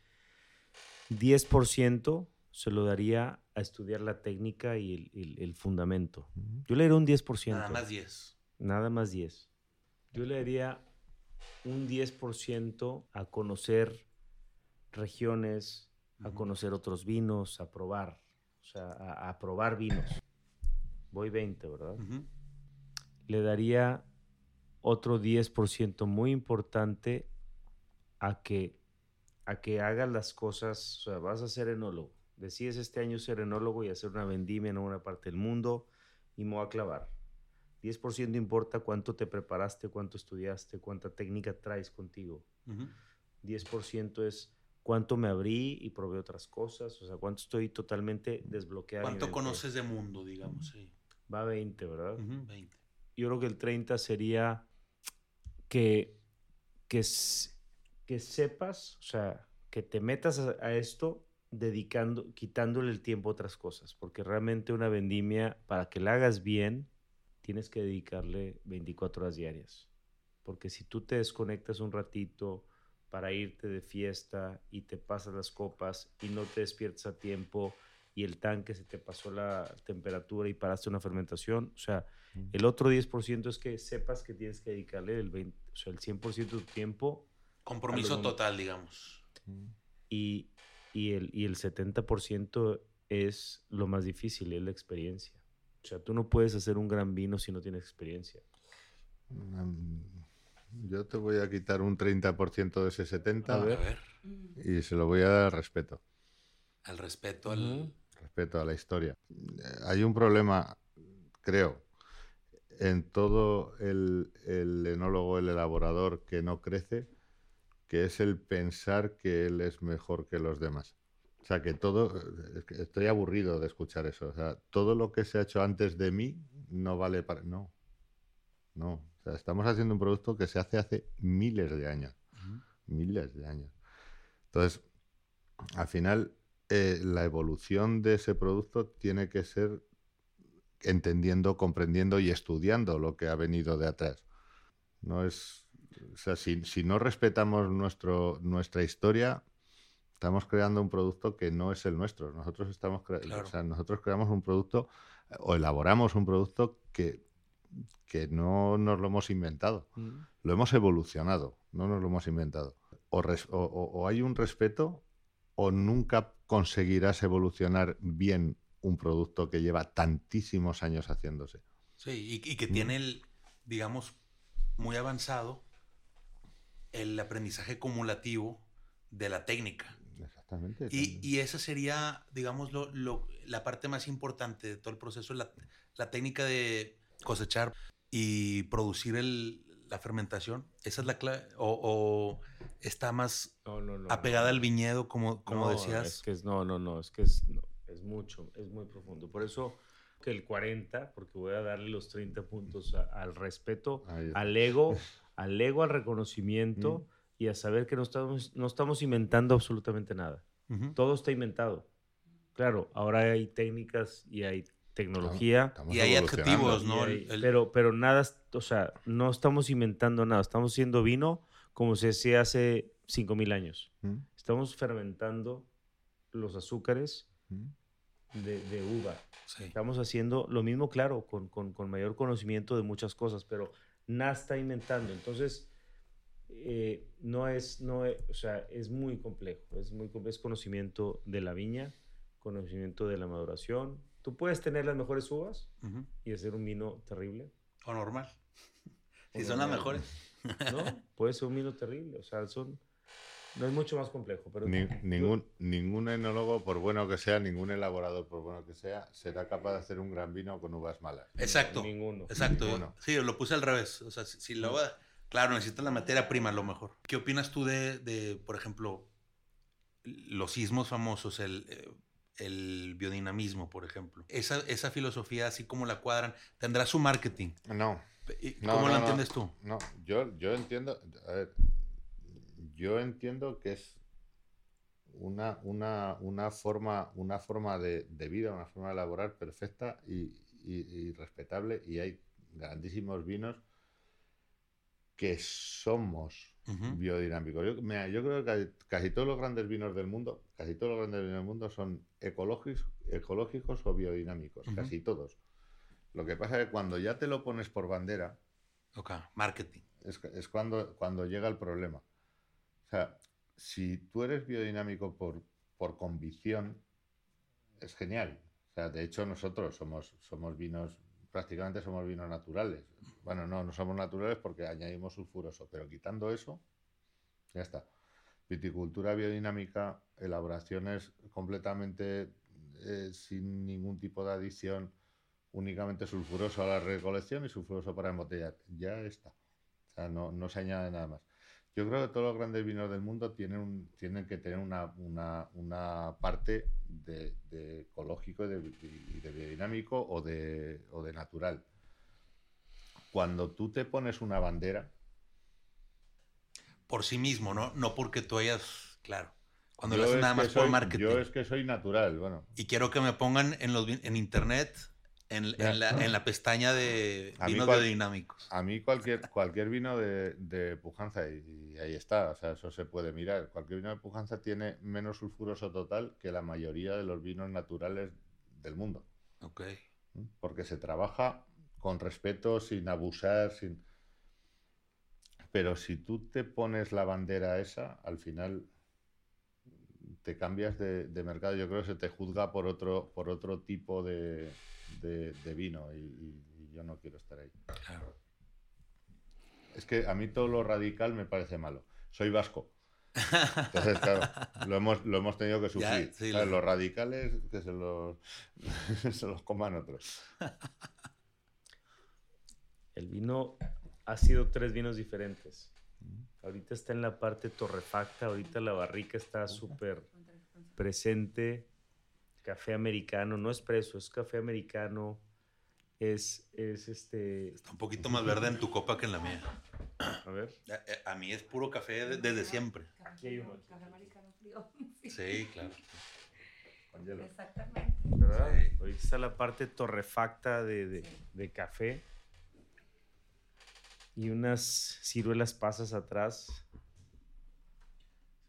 Speaker 2: 10% se lo daría a estudiar la técnica y el, fundamento. Yo le daría un 10%.
Speaker 1: Nada más 10.
Speaker 2: Nada más 10. Yo le daría un 10% a conocer regiones, a conocer otros vinos, a probar sea, a, probar vinos. Voy 20, ¿verdad? le daría otro 10% muy importante a que, a que hagas las cosas, o sea, vas a ser enólogo. Decides este año ser enólogo y hacer una vendimia en una parte del mundo y me voy a clavar. 10% importa cuánto te preparaste, cuánto estudiaste, cuánta técnica traes contigo. 10% es cuánto me abrí y probé otras cosas, o sea, cuánto estoy totalmente desbloqueado.
Speaker 1: ¿Cuánto conoces de mundo, digamos? Sí.
Speaker 2: Va a 20, ¿verdad?
Speaker 1: 20.
Speaker 2: Yo creo que el 30 sería que, que, que sepas, o sea, que te metas a, esto dedicando, quitándole el tiempo a otras cosas, porque realmente una vendimia, para que la hagas bien, tienes que dedicarle 24 horas diarias. Porque si tú te desconectas un ratito para irte de fiesta y te pasas las copas y no te despiertas a tiempo y el tanque se te pasó la temperatura y paraste una fermentación, o sea, el otro 10% es que sepas que tienes que dedicarle el, 20, o sea, el 100% de tu tiempo.
Speaker 1: Compromiso total, digamos.
Speaker 2: Y, y, el, y el 70% es lo más difícil, es la experiencia. O sea, tú no puedes hacer un gran vino si no tienes experiencia.
Speaker 3: Yo te voy a quitar un 30% de ese 70%.
Speaker 1: A ver.
Speaker 3: Y se lo voy a dar al respeto.
Speaker 1: Al respeto al...
Speaker 3: Respeto a la historia. Hay un problema, creo, en todo el, el enólogo, el elaborador que no crece, que es el pensar que él es mejor que los demás. O sea, que todo, estoy aburrido de escuchar eso. O sea, todo lo que se ha hecho antes de mí no vale para... No, no. Sea, estamos haciendo un producto que se hace hace miles de años. Miles de años. Entonces, al final, eh, la evolución de ese producto tiene que ser entendiendo, comprendiendo y estudiando lo que ha venido de atrás. No es, o sea, si, no respetamos nuestro, nuestra historia, estamos creando un producto que no es el nuestro. Nosotros estamos o sea, nosotros creamos un producto o elaboramos un producto que, que no nos lo hemos inventado. Mm. Lo hemos evolucionado, no nos lo hemos inventado. O, o, hay un respeto o nunca conseguirás evolucionar bien un producto que lleva tantísimos años haciéndose.
Speaker 1: Sí, y, que tiene el, digamos, muy avanzado el aprendizaje cumulativo de la técnica.
Speaker 3: Exactamente.
Speaker 1: Y, y esa sería, digamos, lo, la parte más importante de todo el proceso, la, la técnica de cosechar y producir el, la fermentación. Esa es la clave. O, está más apegada al viñedo, como, como decías.
Speaker 2: Es que es, no, no, no, es que es, es mucho, es muy profundo. Por eso que el 40, porque voy a darle los 30 puntos al respeto, al ego, al ego, al reconocimiento mm. y a saber que no estamos, no estamos inventando absolutamente nada. Todo está inventado. Claro, ahora hay técnicas y hay tecnología.
Speaker 1: y hay adjetivos, ¿no?
Speaker 2: Pero, pero nada, o sea, no estamos inventando nada. Estamos haciendo vino como se hacía hace 5.000 años. Mm. Estamos fermentando los azúcares mm de, uva. Estamos haciendo lo mismo, claro, con, mayor conocimiento de muchas cosas, pero nada está inventando. Entonces, eh, no es, no o sea, es muy complejo. Es muy es conocimiento de la viña, conocimiento de la maduración. Tú puedes tener las mejores uvas y hacer un vino terrible.
Speaker 1: O normal. si son las mejores.
Speaker 2: no, puede ser un vino terrible. O sea, son no es mucho más complejo, pero...
Speaker 3: ningún, ningún enólogo, por bueno que sea, ningún elaborador, por bueno que sea, será capaz de hacer un gran vino con uvas malas.
Speaker 1: Exacto. Ninguno. Exacto. Sí, lo puse al revés. O sea, si, lo va... Claro, necesitas la materia prima, a lo mejor. ¿Qué opinas tú de, de por ejemplo, los sismos famosos, el, eh, el biodinamismo, por ejemplo? Esa, esa filosofía, así como la cuadran, ¿tendrá su marketing?
Speaker 3: No.
Speaker 1: ¿Cómo lo entiendes tú?
Speaker 3: No, yo, yo entiendo... A ver, yo entiendo que es una, una, forma, una forma de, vida, una forma de elaborar perfecta y, respetable. Y hay grandísimos vinos que somos biodinámicos. Yo, creo que casi todos los grandes vinos del mundo, casi todos los grandes vinos del mundo son ecológicos, ecológicos o biodinámicos, casi todos. Lo que pasa es que cuando ya te lo pones por bandera,
Speaker 1: marketing.
Speaker 3: Es, es cuando, cuando llega el problema. O sea, si tú eres biodinámico por, por convicción, es genial. O sea, de hecho nosotros somos, somos vinos prácticamente somos vinos naturales. Bueno, no, no somos naturales porque añadimos sulfuroso, pero quitando eso, ya está. Viticultura biodinámica, elaboraciones completamente eh, sin ningún tipo de adición, únicamente sulfuroso a la recolección y sulfuroso para embotellar. Ya está. O sea, no, no se añade nada más. Yo creo que todos los grandes vinos del mundo tienen, tienen que tener una, parte de, ecológico y de, biodinámico o de, o de natural. Cuando tú te pones una bandera...
Speaker 1: Por sí mismo, ¿no? No porque tú hayas... Claro. Cuando lo haces nada más por marketing.
Speaker 3: Yo es que soy natural, bueno.
Speaker 1: Y quiero que me pongan en, los, en internet en, la, pestaña de vinos biodinámicos.
Speaker 3: A mí cualquier, cualquier vino de, pujanza, y, ahí está, o sea, eso se puede mirar, cualquier vino de pujanza tiene menos sulfuroso total que la mayoría de los vinos naturales del mundo.
Speaker 1: Ok.
Speaker 3: ¿Mm? Porque se trabaja con respeto, sin abusar, sin... Pero si tú te pones la bandera esa, al final te cambias de, mercado. Yo creo que se te juzga por otro, por otro tipo de, de, vino y, yo no quiero estar ahí. Es que a mí todo lo radical me parece malo. Soy vasco. Entonces, claro, lo hemos, lo hemos tenido que sufrir. Los radicales que se los, se los coman otros.
Speaker 2: El vino ha sido tres vinos diferentes. Ahorita está en la parte torrefacta, ahorita la barrica está súper presente café americano, no es preso, es café americano, es, es este...
Speaker 1: Está un poquito más verde en tu copa que en la mía.
Speaker 2: A ver.
Speaker 1: A, mí es puro café desde siempre.
Speaker 5: Aquí hay uno. Café americano frío.
Speaker 1: Sí, claro.
Speaker 5: Exactamente.
Speaker 2: ¿Verdad? Ahorita está la parte torrefacta de, de, de café y unas ciruelas pasas atrás.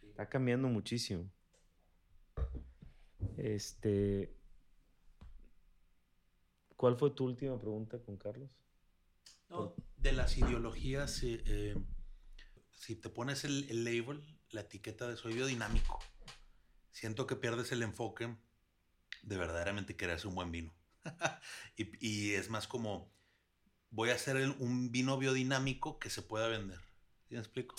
Speaker 2: Está cambiando muchísimo. Este, ¿Cuál fue tu última pregunta con Carlos?
Speaker 1: de las ideologías, eh, eh, si te pones el, label, la etiqueta de soy biodinámico, siento que pierdes el enfoque de verdaderamente querer hacer un buen vino. y, es más como, voy a hacer un vino biodinámico que se pueda vender. ¿Sí me explico?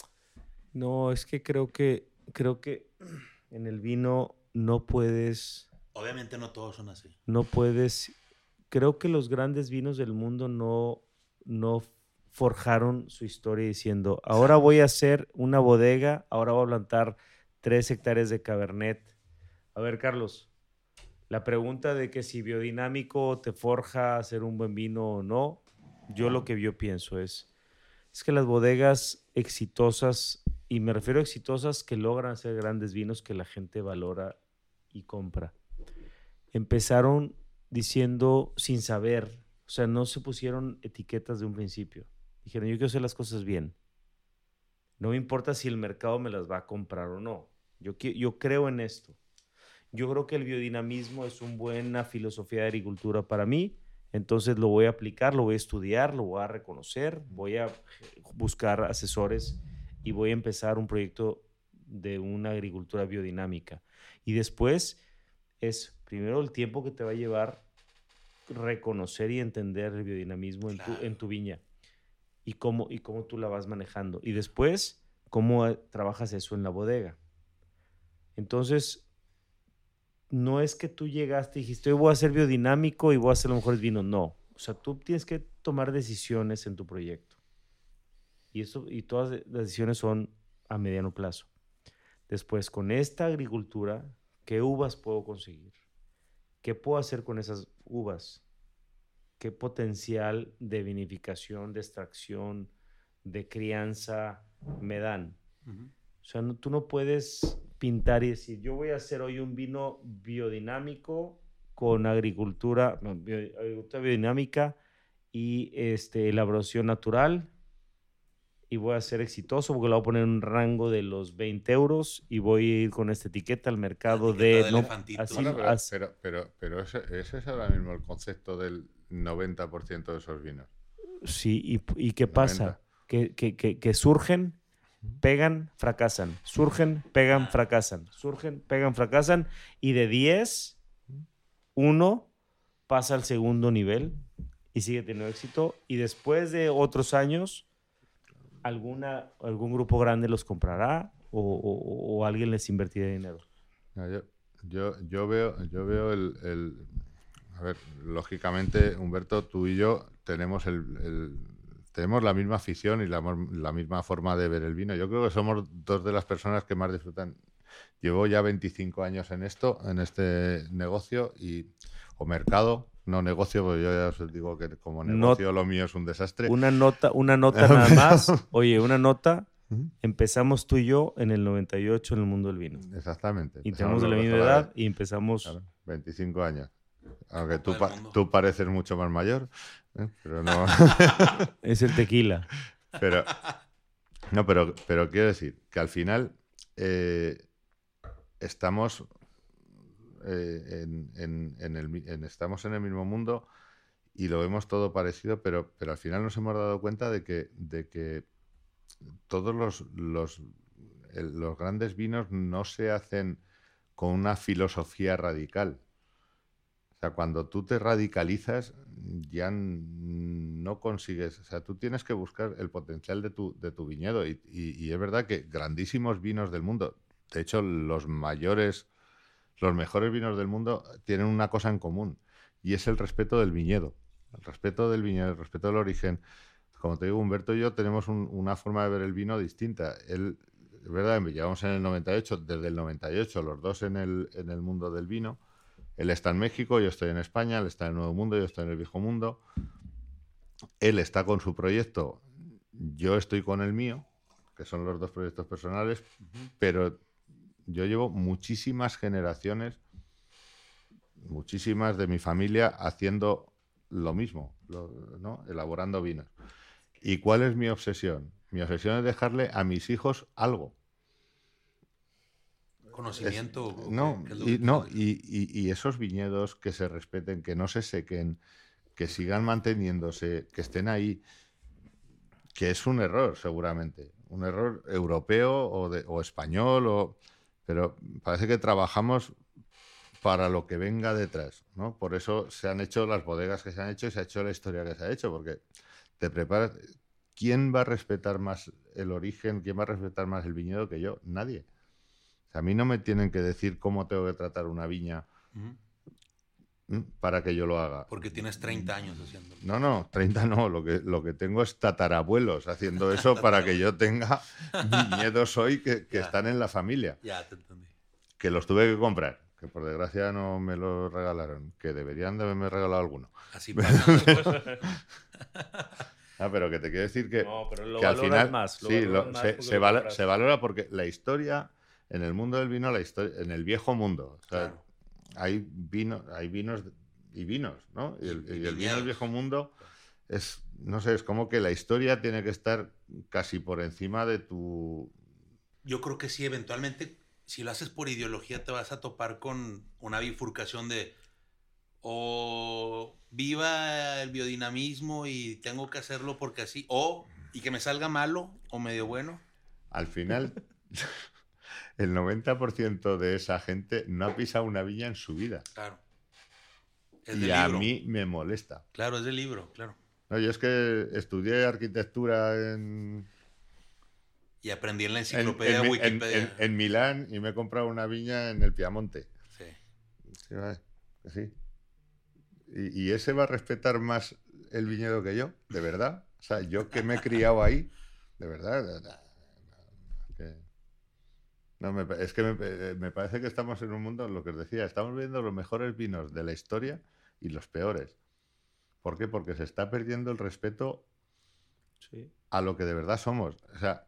Speaker 2: No, es que creo que, creo que en el vino no puedes...
Speaker 1: Obviamente no todos son así.
Speaker 2: No puedes... Creo que los grandes vinos del mundo no, no forjaron su historia diciendo, ahora voy a hacer una bodega, ahora voy a plantar tres hectáreas de cabernet. A ver, Carlos, la pregunta de que si biodinámico te forja hacer un buen vino o no, yo lo que yo pienso es, es que las bodegas exitosas y me refiero a exitosas que logran hacer grandes vinos que la gente valora y compra. Empezaron diciendo sin saber, o sea, no se pusieron etiquetas de un principio. Dijeron, yo quiero hacer las cosas bien. No me importa si el mercado me las va a comprar o no. Yo, yo creo en esto. Yo creo que el biodinamismo es una buena filosofía de agricultura para mí. Entonces lo voy a aplicar, lo voy a estudiar, lo voy a reconocer, voy a buscar asesores y voy a empezar un proyecto de una agricultura biodinámica. Y después es primero el tiempo que te va a llevar reconocer y entender el biodinamismo en, tu, en tu viña y cómo, y cómo tú la vas manejando. Y después, cómo trabajas eso en la bodega. Entonces, no es que tú llegaste y dijiste, voy a ser biodinámico y voy a hacer lo mejor vino. No. O sea, tú tienes que tomar decisiones en tu proyecto. Y, eso, y todas las decisiones son a mediano plazo. Después, con esta agricultura, ¿qué uvas puedo conseguir? ¿Qué puedo hacer con esas uvas? ¿Qué potencial de vinificación, de extracción, de crianza me dan? O sea, tú no puedes pintar y decir, yo voy a hacer hoy un vino biodinámico con agricultura, agricultura biodinámica y este, elaboración natural y voy a ser exitoso porque le voy a poner un rango de los 20 euros y voy a ir con esta etiqueta al mercado de...
Speaker 3: no, pero, pero, pero, ese, es ahora mismo el concepto del 90% de esos vinos.
Speaker 2: Sí, ¿y, y qué pasa? Que, que, que, surgen, pegan, fracasan. Surgen, pegan, fracasan. Surgen, pegan, fracasan. Y de 10, uno pasa al segundo nivel y sigue teniendo éxito. Y después de otros años, alguna, algún grupo grande los comprará o, alguien les invertirá dinero.
Speaker 3: yo, yo, veo, yo veo el, A ver, lógicamente, Humberto, tú y yo tenemos el, tenemos la misma afición y la, la, misma forma de ver el vino. Yo creo que somos dos de las personas que más disfrutan. Llevo ya 25 años en esto, en este negocio y o mercado, no negocio, porque yo ya os digo que como negocio lo mío es un desastre.
Speaker 2: Una nota, una nota nada más. Oye, una nota. Empezamos tú y yo en el 98 en el mundo del vino.
Speaker 3: Exactamente.
Speaker 2: Y tenemos la misma edad y empezamos...
Speaker 3: 25 años. Aunque tú, tú pareces mucho más mayor, ¿eh? pero no...
Speaker 2: es el tequila.
Speaker 3: Pero, no, pero, pero quiero decir que al final eh, estamos eh, en, el, estamos en el mismo mundo y lo vemos todo parecido, pero, pero al final nos hemos dado cuenta de que, de que todos los, los, los grandes vinos no se hacen con una filosofía radical. O sea, cuando tú te radicalizas, ya no consigues. O sea, tú tienes que buscar el potencial de tu, de tu viñedo. Y, y, es verdad que grandísimos vinos del mundo, de hecho, los mayores los mejores vinos del mundo tienen una cosa en común y es el respeto del viñedo. El respeto del viñedo, el respeto del origen. Como te digo, Humberto y yo tenemos una forma de ver el vino distinta. Él, es verdad, llevamos en el 98, desde el 98, los dos en el, en el mundo del vino. Él está en México, yo estoy en España, él está en el Nuevo Mundo, yo estoy en el Viejo Mundo. Él está con su proyecto, yo estoy con el mío, que son los dos proyectos personales, pero yo llevo muchísimas generaciones, muchísimas de mi familia haciendo lo mismo, ¿no? elaborando vinos. ¿Y cuál es mi obsesión? Mi obsesión es dejarle a mis hijos algo.
Speaker 1: Conocimiento.
Speaker 3: no, y, no y, esos viñedos que se respeten, que no se sequen, que sigan manteniéndose, que estén ahí, que es un error seguramente, un error europeo o, de, o español o pero parece que trabajamos para lo que venga detrás, ¿no? Por eso se han hecho las bodegas que se han hecho y se ha hecho la historia que se ha hecho, porque te preparas... ¿Quién va a respetar más el origen? ¿Quién va a respetar más el viñedo que yo? Nadie. A mí no me tienen que decir cómo tengo que tratar una viña para que yo lo haga.
Speaker 1: Porque tienes 30 años haciéndolo.
Speaker 3: No, no, 30 no. Lo que, lo que tengo es tatarabuelos haciendo eso para que yo tenga viñedos hoy que, que están en la familia.
Speaker 1: Ya, te entendí.
Speaker 3: Que los tuve que comprar, que por desgracia no me los regalaron, que deberían de haberme regalado alguno.
Speaker 1: Así pasa.
Speaker 3: ah, pero que te quiero decir que,
Speaker 2: no, pero lo
Speaker 3: que al final
Speaker 2: más,
Speaker 3: sí, se, se, valora porque la historia en el mundo del vino, la historia, en el viejo mundo, o sea, hay, vino, hay vinos y vinos, ¿no? Y el, vino del viejo mundo es, no sé, es como que la historia tiene que estar casi por encima de tu...
Speaker 1: Yo creo que sí, eventualmente, si lo haces por ideología, te vas a topar con una bifurcación de o viva el biodinamismo y tengo que hacerlo porque así, o y que me salga malo o medio bueno.
Speaker 3: Al final, el 90% de esa gente no ha pisado una viña en su vida.
Speaker 1: Claro.
Speaker 3: y a mí me molesta.
Speaker 1: Claro, es del libro, claro.
Speaker 3: No, yo es que estudié arquitectura en...
Speaker 1: Y aprendí en la enciclopedia en, Wikipedia.
Speaker 3: En, Milán y me he comprado una viña en el Piamonte.
Speaker 1: Sí.
Speaker 3: Sí, ¿Y, ¿Y, ese va a respetar más el viñedo que yo? ¿De verdad? O sea, yo que me he criado ahí, de verdad. No, es que eh, me, parece que estamos en un mundo, lo que os decía, estamos viendo los mejores vinos de la historia y los peores. ¿Por qué? Porque se está perdiendo el respeto a lo que de verdad somos. O sea,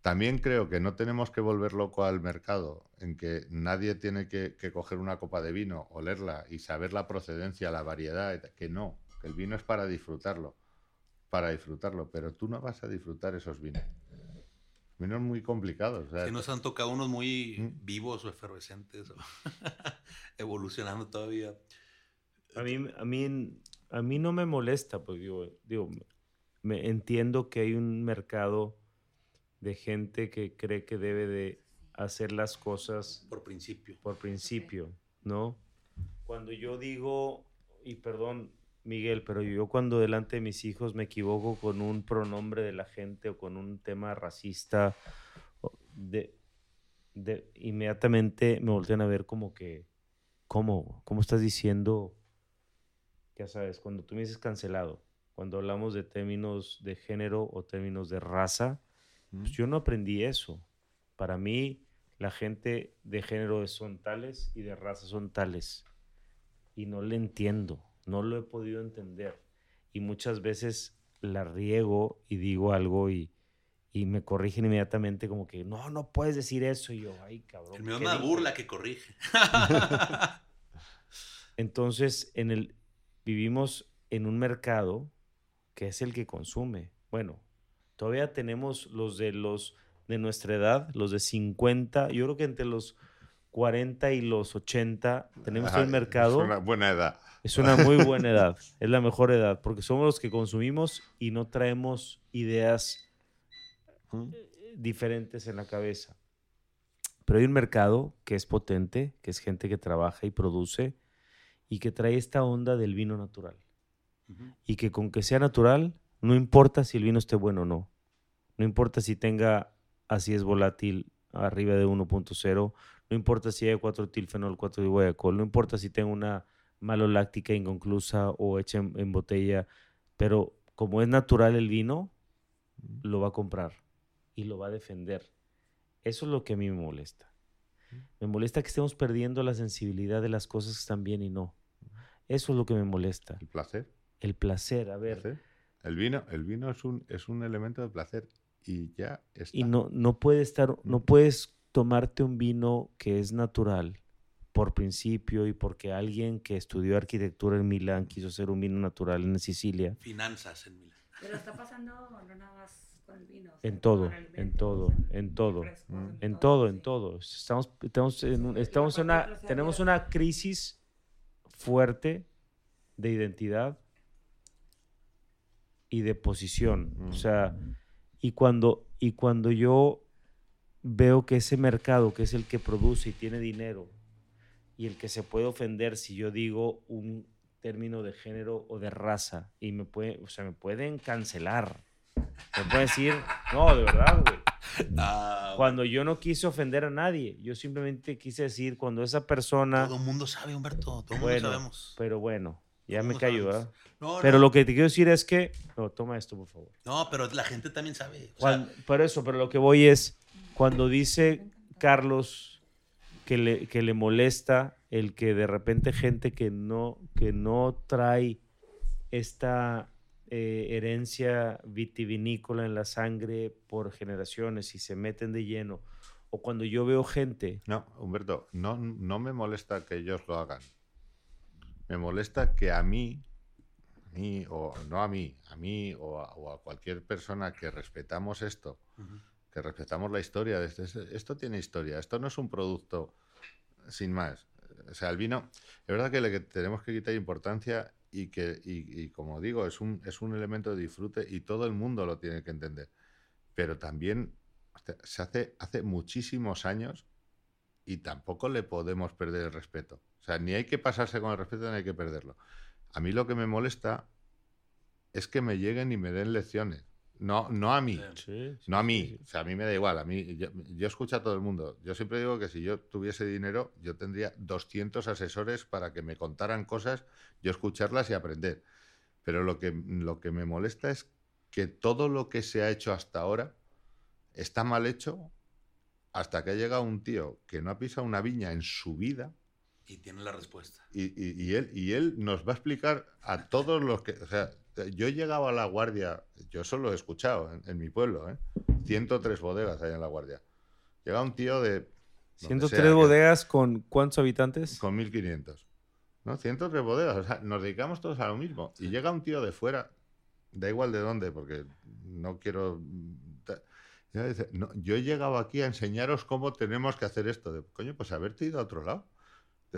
Speaker 3: también creo que no tenemos que volver loco al mercado en que nadie tiene que, que, coger una copa de vino, olerla y saber la procedencia, la variedad, que no, que el vino es para disfrutarlo, para disfrutarlo, pero tú no vas a disfrutar esos vinos menos muy complicados.
Speaker 1: O nos han tocado unos muy ¿Mm? vivos o efervescentes, evolucionando todavía.
Speaker 2: A mí, a, mí, a mí no me molesta, pues digo, digo me entiendo que hay un mercado de gente que cree que debe de hacer las cosas
Speaker 1: por principio.
Speaker 2: Por principio, ¿no? Cuando yo digo, y perdón, Miguel, pero yo cuando delante de mis hijos me equivoco con un pronombre de la gente o con un tema racista, de, de, inmediatamente me voltean a ver como que, ¿cómo? ¿Cómo estás diciendo? Ya sabes, cuando tú me dices cancelado, cuando hablamos de términos de género o términos de raza, pues yo no aprendí eso. Para mí, la gente de género son tales y de raza son tales. Y no le entiendo no lo he podido entender. Y muchas veces la riego y digo algo y, me corrigen inmediatamente como que, no, no puedes decir eso. Y yo, ay, cabrón.
Speaker 1: El mío burla que corrige.
Speaker 2: Entonces, en el, vivimos en un mercado que es el que consume. Bueno, todavía tenemos los de los de nuestra edad, los de 50, yo creo que entre los 40 y los 80 tenemos el mercado.
Speaker 3: Es una buena edad.
Speaker 2: Es una muy buena edad, es la mejor edad, porque somos los que consumimos y no traemos ideas diferentes en la cabeza. Pero hay un mercado que es potente, que es gente que trabaja y produce y que trae esta onda del vino natural. Y que con que sea natural, no importa si el vino esté bueno o no. No importa si tenga así es volátil arriba de 1.0, no importa si hay 4 tilfenol, 4 de guayacol, no importa si tengo una maloláctica inconclusa o hecha en, botella, pero como es natural el vino, lo va a comprar y lo va a defender. Eso es lo que a mí me molesta. Me molesta que estemos perdiendo la sensibilidad de las cosas que están bien y no. Eso es lo que me molesta.
Speaker 3: El placer.
Speaker 2: El placer, a ver.
Speaker 3: El vino, el vino es un, es un elemento de placer y ya está.
Speaker 2: Y no, no puede estar, no puedes tomarte un vino que es natural por principio y porque alguien que estudió arquitectura en Milán quiso hacer un vino natural en Sicilia.
Speaker 1: Finanzas en Milán.
Speaker 5: Pero está pasando no nada más con el vino.
Speaker 2: En todo, en todo, en todo, en todo, en todo. Estamos, estamos en, estamos en una, tenemos una crisis fuerte de identidad y de posición. O sea, y cuando, y cuando yo veo que ese mercado, que es el que produce y tiene dinero, y el que se puede ofender si yo digo un término de género o de raza, y me puede, o sea, me pueden cancelar. Me pueden decir, no, de verdad, güey. Ah, cuando yo no quise ofender a nadie, yo simplemente quise decir cuando esa persona.
Speaker 1: Todo el mundo sabe, Humberto, todo el mundo sabemos.
Speaker 2: Pero bueno, ya me cayó, ¿verdad? pero lo que te quiero decir es que. No, toma esto, por favor.
Speaker 1: No, pero la gente también sabe.
Speaker 2: por eso, pero lo que voy es cuando dice Carlos que le, que le molesta el que de repente gente que no, que no trae esta eh, herencia vitivinícola en la sangre por generaciones y se meten de lleno, o cuando yo veo gente...
Speaker 3: No, Humberto, no, no me molesta que ellos lo hagan. Me molesta que a mí, a mí o no a mí, a mí o a, cualquier persona que respetamos esto, que respetamos la historia. Esto tiene historia, esto no es un producto sin más. O sea, el vino, es verdad que le tenemos que quitar importancia y que, y, como digo, es un, es un elemento de disfrute y todo el mundo lo tiene que entender. Pero también se hace, hace muchísimos años y tampoco le podemos perder el respeto. O sea, ni hay que pasarse con el respeto ni hay que perderlo. A mí lo que me molesta es que me lleguen y me den lecciones. No, no a mí. no a mí. O sea, a mí me da igual. A mí, yo, escucho a todo el mundo. Yo siempre digo que si yo tuviese dinero, yo tendría 200 asesores para que me contaran cosas, yo escucharlas y aprender. Pero lo que, lo que me molesta es que todo lo que se ha hecho hasta ahora está mal hecho hasta que ha llegado un tío que no ha pisado una viña en su vida.
Speaker 1: Y tiene la respuesta.
Speaker 3: Y, él, y él nos va a explicar a todos los que. O sea, yo llegaba a la guardia, yo solo he escuchado en, mi pueblo, ¿eh? 103 bodegas hay en la guardia. Llega un tío de...
Speaker 2: 103 bodegas con cuántos habitantes?
Speaker 3: Con 1500. ¿no? 103 bodegas, o sea, nos dedicamos todos a lo mismo. Y llega un tío de fuera, da igual de dónde, porque no quiero... yo he llegado aquí a enseñaros cómo tenemos que hacer esto. De, coño, pues haberte ido a otro lado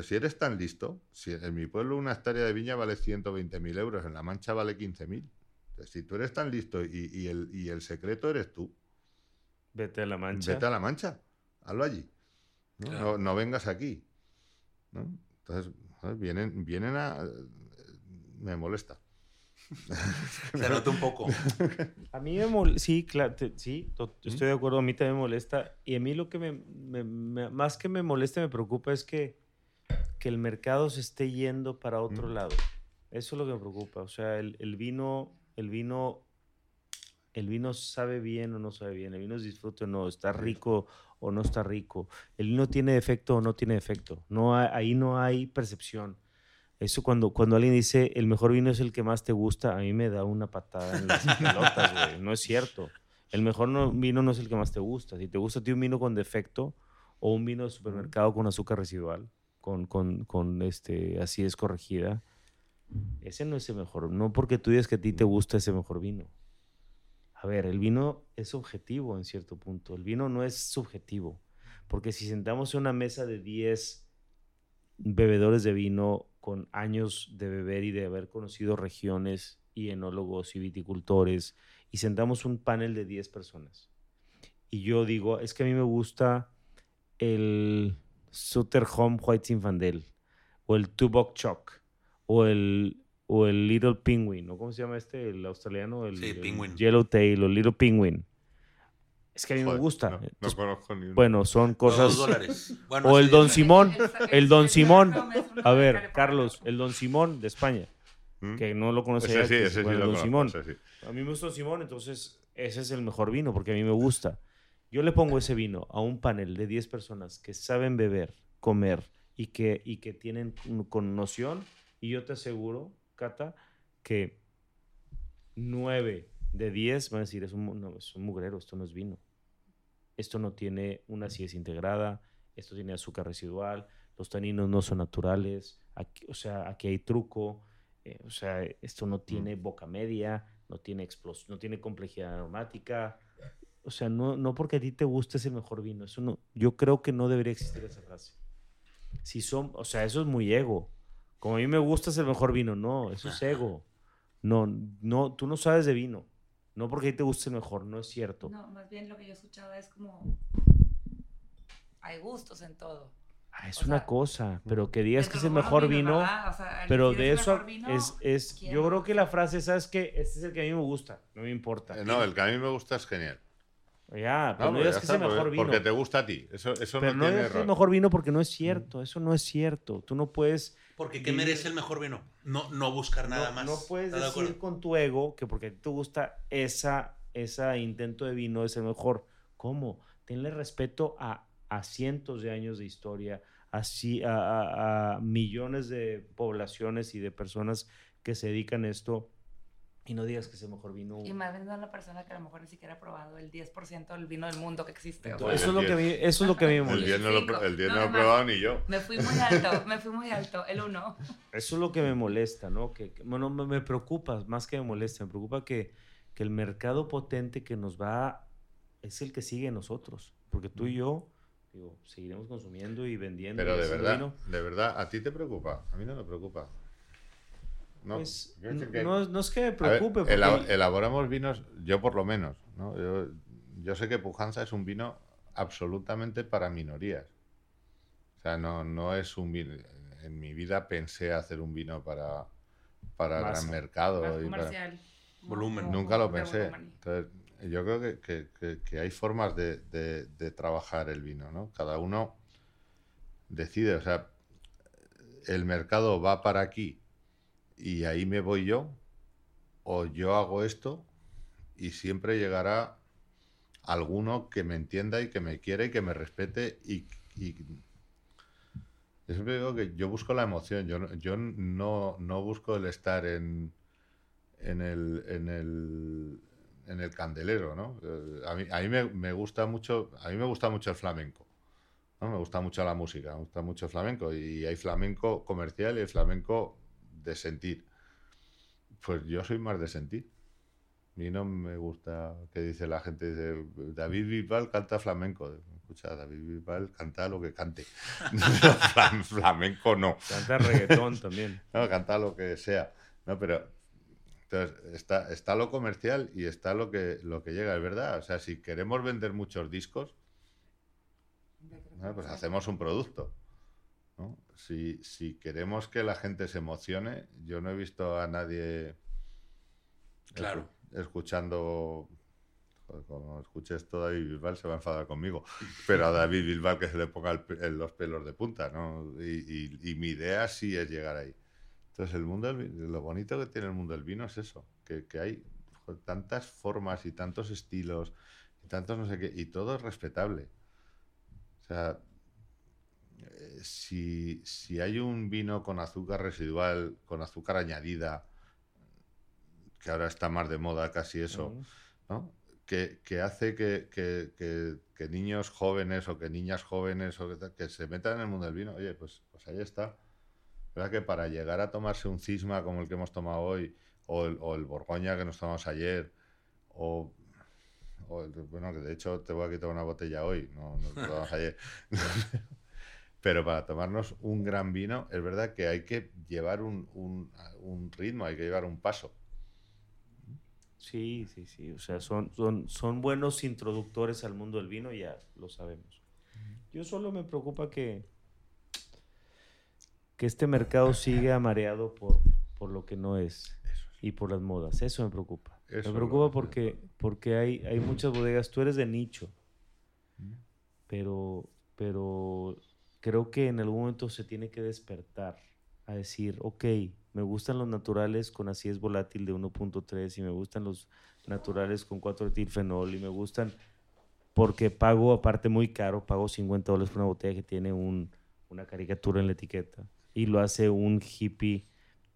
Speaker 3: si eres tan listo, si en mi pueblo una hectárea de viña vale 120.000 euros, en La Mancha vale 15.000. Si tú eres tan listo y, el, secreto eres tú.
Speaker 2: Vete a La Mancha.
Speaker 3: Vete a La Mancha. Hazlo allí. No, vengas aquí. Entonces, vienen, vienen a... me molesta.
Speaker 1: Se nota un poco.
Speaker 2: A mí me molesta, sí, claro, sí, estoy de acuerdo, a mí también me molesta. Y a mí lo que me, más que me molesta, me preocupa es que, que el mercado se esté yendo para otro lado. Eso es lo que me preocupa. O sea, el, el, vino, el vino, el vino sabe bien o no sabe bien. El vino es disfrute o no, está rico o no está rico. El vino tiene efecto o no tiene efecto. No ahí no hay percepción. Eso cuando, cuando alguien dice el mejor vino es el que más te gusta, a mí me da una patada en las pelotas, güey. No es cierto. El mejor vino no es el que más te gusta. Si te gusta a ti un vino con defecto o un vino de supermercado con azúcar residual, con, con, con este, así es corregida, ese no es el mejor. No porque tú digas que a ti te gusta ese mejor vino. A ver, el vino es objetivo en cierto punto. El vino no es subjetivo. Porque si sentamos en una mesa de 10 bebedores de vino con años de beber y de haber conocido regiones y enólogos y viticultores y sentamos un panel de 10 personas. Y yo digo, es que a mí me gusta el Sutter Home White Zinfandel o el Tubok Choc o el, o el Little Penguin, ¿no? ¿Cómo se llama este? El australiano, el,
Speaker 1: sí,
Speaker 2: Yellow Tail o Little Penguin. Es que a mí me gusta.
Speaker 3: No, conozco ni
Speaker 2: Bueno, son cosas. o el Don Simón. El Don Simón. A ver, Carlos, el Don Simón de España. ¿Mm? Que no lo conocía.
Speaker 3: Sí, ese sí, el Don Simón.
Speaker 2: A mí me gusta Don Simón, entonces ese es el mejor vino porque a mí me gusta. Yo le pongo ese vino a un panel de 10 personas que saben beber, comer y que, y que tienen con noción. Y yo te aseguro, Cata, que 9 de 10 van a decir, es un, no, es un mugrero, esto no es vino. Esto no tiene una acidez integrada, esto tiene azúcar residual, los taninos no son naturales, aquí, o sea, aquí hay truco, eh, o sea, esto no tiene boca media, no tiene, no tiene complejidad aromática. O sea, no, no porque a ti te guste es el mejor vino. Eso no, yo creo que no debería existir esa frase. Si son, o sea, eso es muy ego. Como a mí me gusta es el mejor vino. No, eso es ego. No, no, tú no sabes de vino. No porque te guste mejor, no es cierto.
Speaker 5: No, más bien lo que yo escuchaba es como. Hay gustos en todo.
Speaker 2: Ah, es una cosa, pero que digas que es el mejor vino. pero de eso es, es yo creo que la frase, ¿sabes que Este es el que a mí me gusta, no me importa.
Speaker 3: Eh, no, el que a mí me gusta es genial.
Speaker 2: Ya, pero no, digas que es el mejor vino.
Speaker 3: Porque te gusta a ti. Eso, eso
Speaker 2: pero no, no es el mejor vino porque no es cierto. Eso no es cierto. Tú no puedes
Speaker 1: porque ¿qué merece el mejor vino? No, no buscar nada más.
Speaker 2: No puedes decir con tu ego que porque te gusta esa, ese intento de vino es el mejor. ¿Cómo? Tenle respeto a, a cientos de años de historia, a, a, a, millones de poblaciones y de personas que se dedican a esto y no digas que es el mejor vino.
Speaker 5: Y más bien a la persona que a lo mejor ni siquiera ha probado el 10% del vino del mundo que existe.
Speaker 2: eso, es lo que a mí, eso es lo que a mí me molesta.
Speaker 3: El 10 no, lo, el 10 no, lo he probado ni yo.
Speaker 5: Me fui muy alto, me fui muy alto, el 1.
Speaker 2: Eso es lo que me molesta, ¿no? Que, bueno, me, preocupa, más que me molesta, me preocupa que, que el mercado potente que nos va es el que sigue nosotros. Porque tú y yo, digo, seguiremos consumiendo y vendiendo.
Speaker 3: Pero de verdad, de verdad, ¿a ti te preocupa? A mí no me preocupa.
Speaker 2: No, pues, no, es que me preocupe.
Speaker 3: elaboramos vinos, yo por lo menos. Yo, sé que Pujanza es un vino absolutamente para minorías. O sea, no, no es un vino. En mi vida pensé hacer un vino para, para gran mercado. y
Speaker 1: volumen.
Speaker 3: Nunca lo pensé. Entonces, yo creo que, que, hay formas de, de, trabajar el vino, ¿no? Cada uno decide, o sea, el mercado va para aquí y ahí me voy yo, o yo hago esto y siempre llegará alguno que me entienda y que me quiera y que me respete y, yo siempre digo que yo busco la emoción, yo, yo no, no busco el estar en, en, el, en, el, en el candelero, ¿no? Eh, a mí, a mí me, me, gusta mucho, a mí me gusta mucho el flamenco, ¿no? Me gusta mucho la música, me gusta mucho el flamenco y hay flamenco comercial y hay flamenco de sentir. Pues yo soy más de sentir. A mí no me gusta que dice la gente, dice, David Bisbal canta flamenco. Escucha, David Bisbal canta lo que cante. flamenco no.
Speaker 2: Canta reggaetón también.
Speaker 3: No, canta lo que sea. No, pero entonces está, está lo comercial y está lo que, lo que llega, es verdad. O sea, si queremos vender muchos discos, pues hacemos un producto. Si, si, queremos que la gente se emocione, yo no he visto a nadie
Speaker 1: claro.
Speaker 3: escuchando cuando escuches todo David Bilbao se va a enfadar conmigo. Pero a David Bilbao que se le ponga los pelos de punta, ¿no? Y, mi idea sí es llegar ahí. Entonces, el mundo lo bonito que tiene el mundo del vino es eso, que, que hay tantas formas y tantos estilos y tantos no sé qué, y todo es respetable. O sea, eh, si, si hay un vino con azúcar residual, con azúcar añadida, que ahora está más de moda casi eso, ¿no? que, hace que, niños jóvenes o que niñas jóvenes o que, se metan en el mundo del vino, oye, pues, pues ahí está. ¿Verdad que para llegar a tomarse un cisma como el que hemos tomado hoy, o el, o el Borgoña que nos tomamos ayer, o, bueno, que de hecho te voy a quitar una botella hoy, no, tomamos ayer. Pero para tomarnos un gran vino, es verdad que hay que llevar un, un ritmo, hay que llevar un paso.
Speaker 2: Sí, sí, sí. O sea, son, son, son buenos introductores al mundo del vino, ya lo sabemos. Yo solo me preocupa que, que este mercado siga mareado por, por lo que no es y por las modas. Eso me preocupa. me preocupa porque, porque hay, hay muchas bodegas. Tú eres de nicho, pero, pero creo que en algún momento se tiene que despertar a decir, ok, me gustan los naturales con acidez volátil de 1.3 y me gustan los naturales con 4 etilfenol y me gustan porque pago aparte muy caro, pago 50 dólares por una botella que tiene un, una caricatura en la etiqueta y lo hace un hippie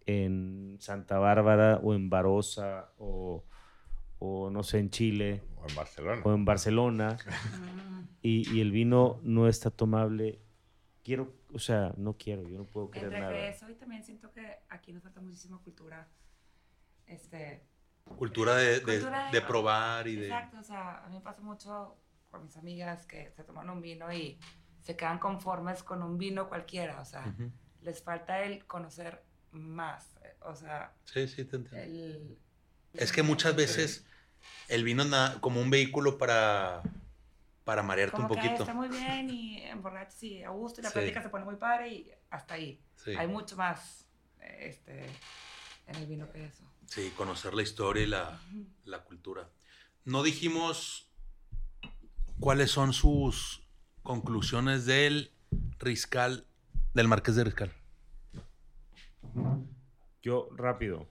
Speaker 2: en Santa Bárbara o en Barosa o, o no sé, en Chile.
Speaker 3: O en Barcelona.
Speaker 2: O en Barcelona. y, y el vino no está tomable quiero, o sea, no quiero, yo no puedo creer
Speaker 5: Entre
Speaker 2: nada.
Speaker 5: eso y también siento que aquí nos falta muchísima cultura, este...
Speaker 1: Cultura de, de, probar y de...
Speaker 5: Exacto, o sea, a mí me pasa mucho con mis amigas que se toman un vino y se quedan conformes con un vino cualquiera, o sea, les falta el conocer más, o sea...
Speaker 1: Sí, sí, te entiendo. es que muchas veces el vino es como un vehículo para para marearte un poquito.
Speaker 5: está muy bien y emborracha, sí, a gusto y la plática se pone muy padre y hasta ahí. Hay mucho más este, en el vino que eso.
Speaker 1: Sí, conocer la historia y la, la cultura. No dijimos cuáles son sus conclusiones del Riscal, del Marqués de Riscal.
Speaker 2: Yo, rápido.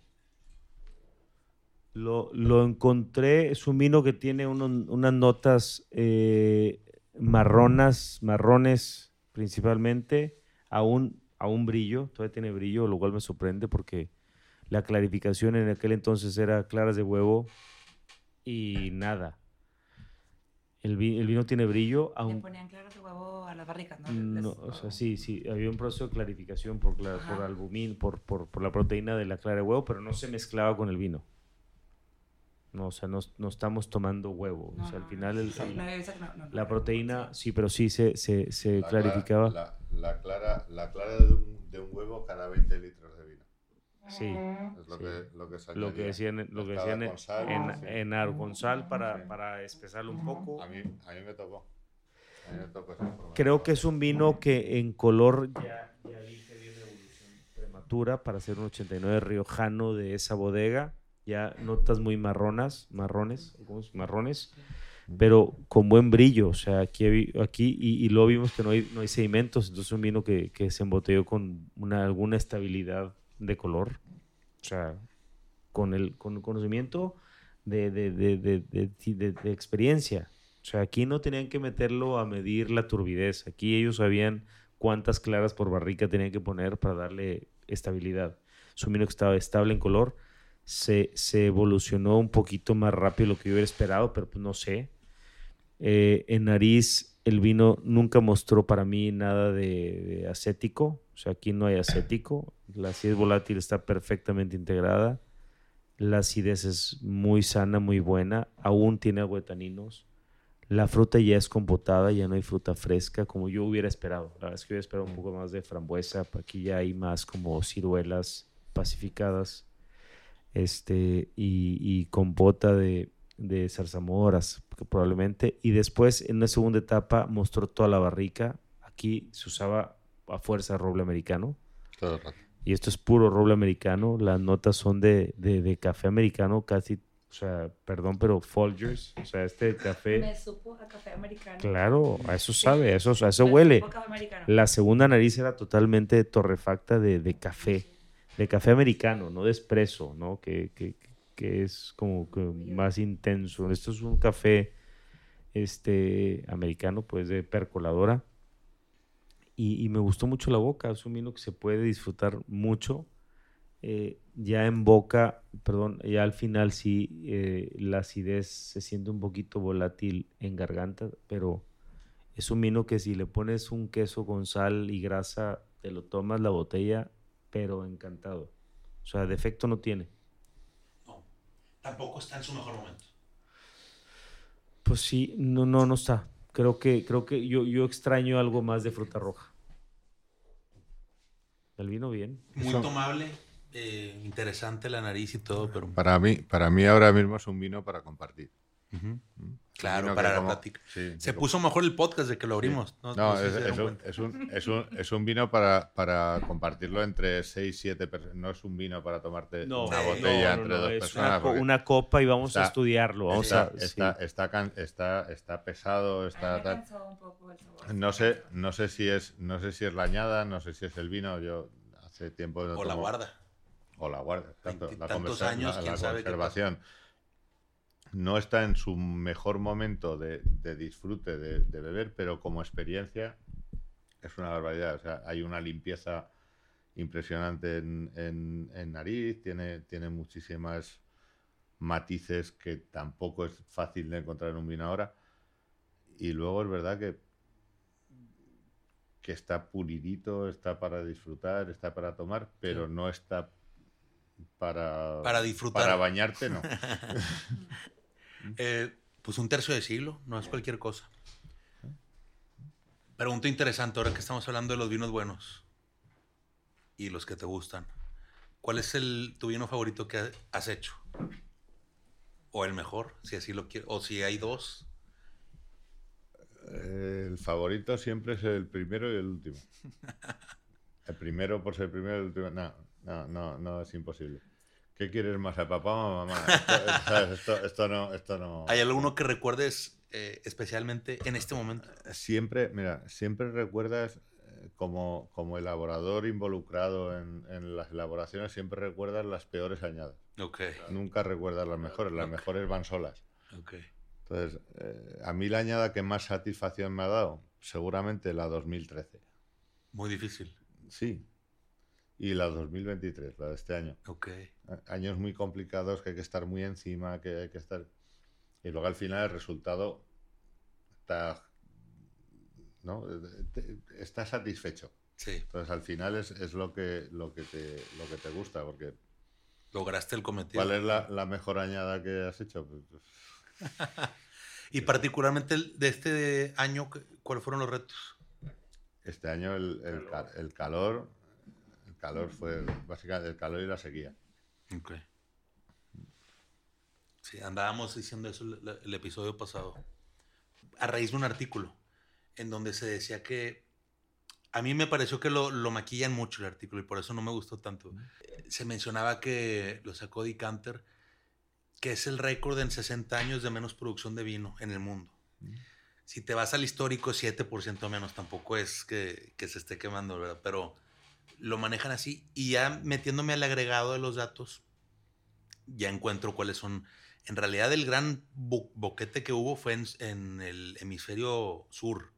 Speaker 2: Lo, lo, encontré, es un vino que tiene unas notas eh, marronas, marrones principalmente, a un, a un brillo, todavía tiene brillo, lo cual me sorprende porque la clarificación en aquel entonces era claras de huevo y nada. El, el vino tiene brillo.
Speaker 5: Le ponían claras de huevo a las barricas, ¿no?
Speaker 2: no o sea, sí, sí, había un proceso de clarificación por, por albumín, por, por, por la proteína de la clara de huevo, pero no se mezclaba con el vino. No, o sea, no, no estamos tomando huevo. o sea, al final el, la proteína, sí, pero sí se, se, se clarificaba.
Speaker 3: la, la, clara, la clara de un, de un, huevo cada 20 litros de vino.
Speaker 2: Sí.
Speaker 3: Es lo, que, lo que
Speaker 2: Lo que decían, lo que decían en, en, en Argonzal para, para espesarlo un poco.
Speaker 3: A mí, a mí me tocó. A mí me tocó
Speaker 2: Creo que es un vino que en color ya, ya dije viene evolución prematura para ser un 89 riojano de esa bodega ya notas muy marronas, marrones, marrones, pero con buen brillo. O sea, aquí, aquí y, lo vimos que no hay, no hay sedimentos, entonces un vino que, que se embotelló con una, alguna estabilidad de color. O sea, con el, con conocimiento de, de, de, de, experiencia. O sea, aquí no tenían que meterlo a medir la turbidez. Aquí ellos sabían cuántas claras por barrica tenían que poner para darle estabilidad. Es un vino que estaba estable en color se, evolucionó un poquito más rápido de lo que yo hubiera esperado, pero pues no sé. Eh, en nariz, el vino nunca mostró para mí nada de, acético. O sea, aquí no hay acético. La acidez volátil está perfectamente integrada. La acidez es muy sana, muy buena. Aún tiene agua La fruta ya es compotada, ya no hay fruta fresca como yo hubiera esperado. La verdad es que hubiera esperado un poco más de frambuesa. Aquí ya hay más como ciruelas pacificadas este, y, y compota de, de zarzamoras, probablemente. Y después, en una segunda etapa, mostró toda la barrica. Aquí se usaba a fuerza roble americano.
Speaker 3: Rato.
Speaker 2: Y esto es puro roble americano. Las notas son de, de, de café americano, casi, o sea, perdón, pero Folgers. O sea, este café.
Speaker 5: Me supo a café americano.
Speaker 2: Claro, a eso sabe, a eso, a eso
Speaker 5: Me
Speaker 2: huele.
Speaker 5: supo a café americano.
Speaker 2: La segunda nariz era totalmente torrefacta de, de café, de café americano, no de espresso, ¿no? Que, que, que es como más intenso. Esto es un café este, americano, pues de percoladora. Y, y me gustó mucho la boca, es un vino que se puede disfrutar mucho. Eh, ya en boca, perdón, ya al final sí, eh, la acidez se siente un poquito volátil en garganta, pero es un vino que si le pones un queso con sal y grasa, te lo tomas la botella, pero encantado. O sea, defecto no tiene.
Speaker 1: No, tampoco está en su mejor momento.
Speaker 2: Pues sí, no, no, no está. Creo que, creo que yo, yo extraño algo más de fruta roja. El vino bien.
Speaker 1: Muy
Speaker 3: Eso-
Speaker 1: tomable, eh, interesante la nariz y todo, pero...
Speaker 3: Para mí, para mí ahora mismo es un vino para compartir. Es un
Speaker 1: Claro, para la plática.
Speaker 3: sí,
Speaker 1: Se
Speaker 3: como-
Speaker 1: puso mejor el podcast de que lo abrimos. No,
Speaker 3: No,
Speaker 1: No sé
Speaker 3: es,
Speaker 1: si
Speaker 3: es un, es, un, es, un, es un vino para, para compartirlo entre 6, 7 personas. No es un vino para tomarte una botella
Speaker 2: no,
Speaker 3: entre
Speaker 2: no,
Speaker 3: dos
Speaker 2: es
Speaker 3: personas.
Speaker 2: Una, una copa y vamos a
Speaker 3: está-
Speaker 2: estudiarlo. Vamos
Speaker 3: está,
Speaker 2: a, sí.
Speaker 3: está, está, can- está, está pesado,
Speaker 5: A
Speaker 3: está tal.
Speaker 5: un poco el sabor.
Speaker 3: No sé, no sé si es, no sé si es la añada, no sé si es el vino. Yo hace tiempo no
Speaker 1: O la
Speaker 3: tomo-
Speaker 1: guarda.
Speaker 3: O la guarda, exacto. La, conversa-
Speaker 1: años,
Speaker 3: la-
Speaker 1: quién
Speaker 3: la
Speaker 1: sabe qué
Speaker 3: conservación. No está en su mejor momento de, de disfrute de, de beber, pero como experiencia es una barbaridad. O sea, hay una limpieza impresionante en, en- en nariz, tiene, tiene muchísimas matices que tampoco es fácil de encontrar en un vino ahora. Y luego es verdad que, que está pulidito, está para disfrutar, está para tomar, pero no está para,
Speaker 1: Para disfrutar.
Speaker 3: Para bañarte, no.
Speaker 1: Eh, pues un tercio de siglo, no es cualquier cosa. Pregunta interesante, ahora que estamos hablando de los vinos buenos y los que te gustan. ¿Cuál es el, tu vino favorito que ha- has hecho? O el mejor, si así lo quieres. O si hay dos.
Speaker 3: El favorito siempre es el primero y el último. El primero por ser el primero y el último. No, no, no, no es imposible. ¿Qué quieres más, a papá o a mamá? Esto, ¿sabes? esto, esto no, esto no.
Speaker 1: ¿Hay alguno que recuerdes eh, especialmente en este momento?
Speaker 3: Siempre, mira, siempre recuerdas eh, como, como elaborador involucrado en, en las elaboraciones, siempre recuerdas las peores añadas.
Speaker 1: Ok,
Speaker 3: Nunca recuerdas las mejores. Las mejores van solas.
Speaker 1: ok.
Speaker 3: Entonces, eh, a mí la añada que más satisfacción me ha dado, seguramente la 2013.
Speaker 1: Muy difícil.
Speaker 3: Sí. Y la 2023, la de este año.
Speaker 1: Ok.
Speaker 3: A- Años muy complicados que hay que estar muy encima, que hay que estar... Y luego al final el resultado está... ¿no? Está satisfecho.
Speaker 1: Sí,
Speaker 3: Entonces al final es, es lo, que, lo, que te, lo que te gusta, porque
Speaker 1: lograste el cometido.
Speaker 3: ¿cuál es la, la mejor añada que has hecho? Pues, pues,
Speaker 1: Y particularmente de este año, ¿cuáles fueron los retos?
Speaker 3: Este año el, el ca- el calor, el calor fue básicamente el calor y la sequía.
Speaker 1: Ok. Sí, andábamos diciendo eso el, el episodio pasado. A raíz de un artículo en donde se decía que. A mí me pareció que lo, lo maquillan mucho el artículo y por eso no me gustó tanto. Se mencionaba que lo sacó Decanter, que es el récord en 60 años de menos producción de vino en el mundo. Si te vas al histórico, 7% menos, tampoco es que, que se esté quemando, ¿verdad? Pero lo manejan así y ya metiéndome al agregado de los datos, ya encuentro cuáles son. En realidad, el gran bo- boquete que hubo fue en, el hemisferio sur.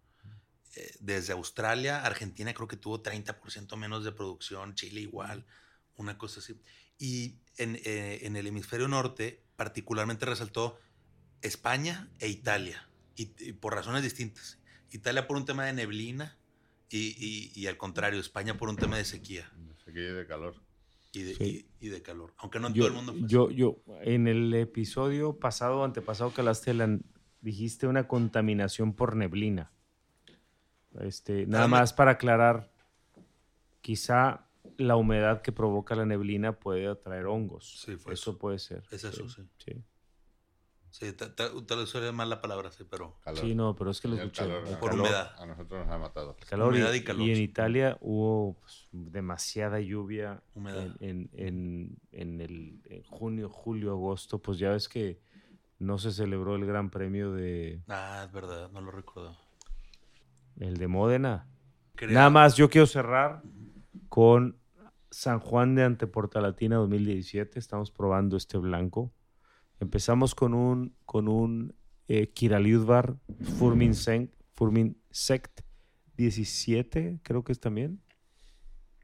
Speaker 1: Eh, desde Australia, Argentina creo que tuvo 30% menos de producción, Chile igual, una cosa así. Y en, eh, el hemisferio norte, particularmente resaltó España e Italia, y por razones distintas. Italia por un tema de neblina y, y- y al contrario, España por un tema de sequía
Speaker 3: De sequía y de calor.
Speaker 1: y de,
Speaker 2: Sí.
Speaker 1: y, y de calor. Aunque no en
Speaker 2: Yo,
Speaker 1: todo el mundo fue así.
Speaker 2: yo, yo, en el episodio pasado, antepasado que hablaste, de la- dijiste una contaminación por neblina. Este, nada
Speaker 1: Dame-
Speaker 2: más para aclarar, quizá la humedad que provoca la neblina puede atraer hongos.
Speaker 1: Sí, fue
Speaker 2: eso puede ser.
Speaker 1: Es eso, sí.
Speaker 2: sí.
Speaker 1: Sí, tal vez suele mal la palabra, sí, pero.
Speaker 2: Sí, no, pero es que lo escuché.
Speaker 1: Por humedad.
Speaker 3: A nosotros nos ha matado.
Speaker 2: calor humedad y, calor. Y en Italia hubo pues, demasiada lluvia en, en, en, el junio, julio, agosto. Pues ya ves que no se celebró el Gran Premio de.
Speaker 1: Ah, es verdad, no lo recuerdo.
Speaker 2: El de Módena. Nada más, yo quiero cerrar con San Juan de Anteportalatina 2017. Estamos probando este blanco. Empezamos con un, con un eh, Furmin, Furmin Sect 17, creo que es también.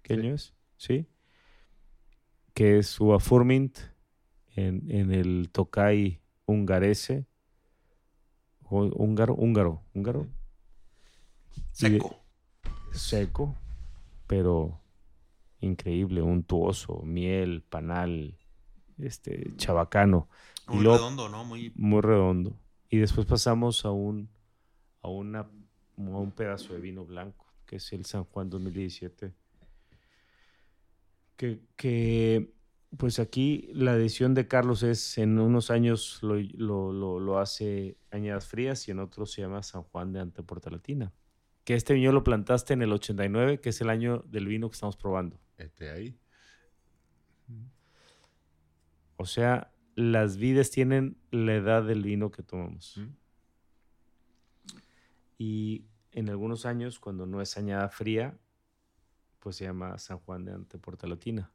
Speaker 2: ¿Qué año es? Sí. Que es su Furmint en, en el Tokai hungarese. Húngaro, húngaro, húngaro.
Speaker 1: Seco.
Speaker 2: seco, pero increíble, untuoso, miel, panal, este, chabacano.
Speaker 1: Muy redondo, ¿no? Muy...
Speaker 2: muy redondo. Y después pasamos a un, a, una, a un pedazo de vino blanco, que es el San Juan 2017. Que, que pues aquí la decisión de Carlos es en unos años lo, lo, lo, hace Añadas Frías y en otros se llama San Juan de Anteportalatina. Que este viño lo plantaste en el 89, que es el año del vino que estamos probando.
Speaker 3: Este ahí.
Speaker 2: O sea, las vides tienen la edad del vino que tomamos. Y en algunos años, cuando no es añada fría, pues se llama San Juan de Anteportalatina.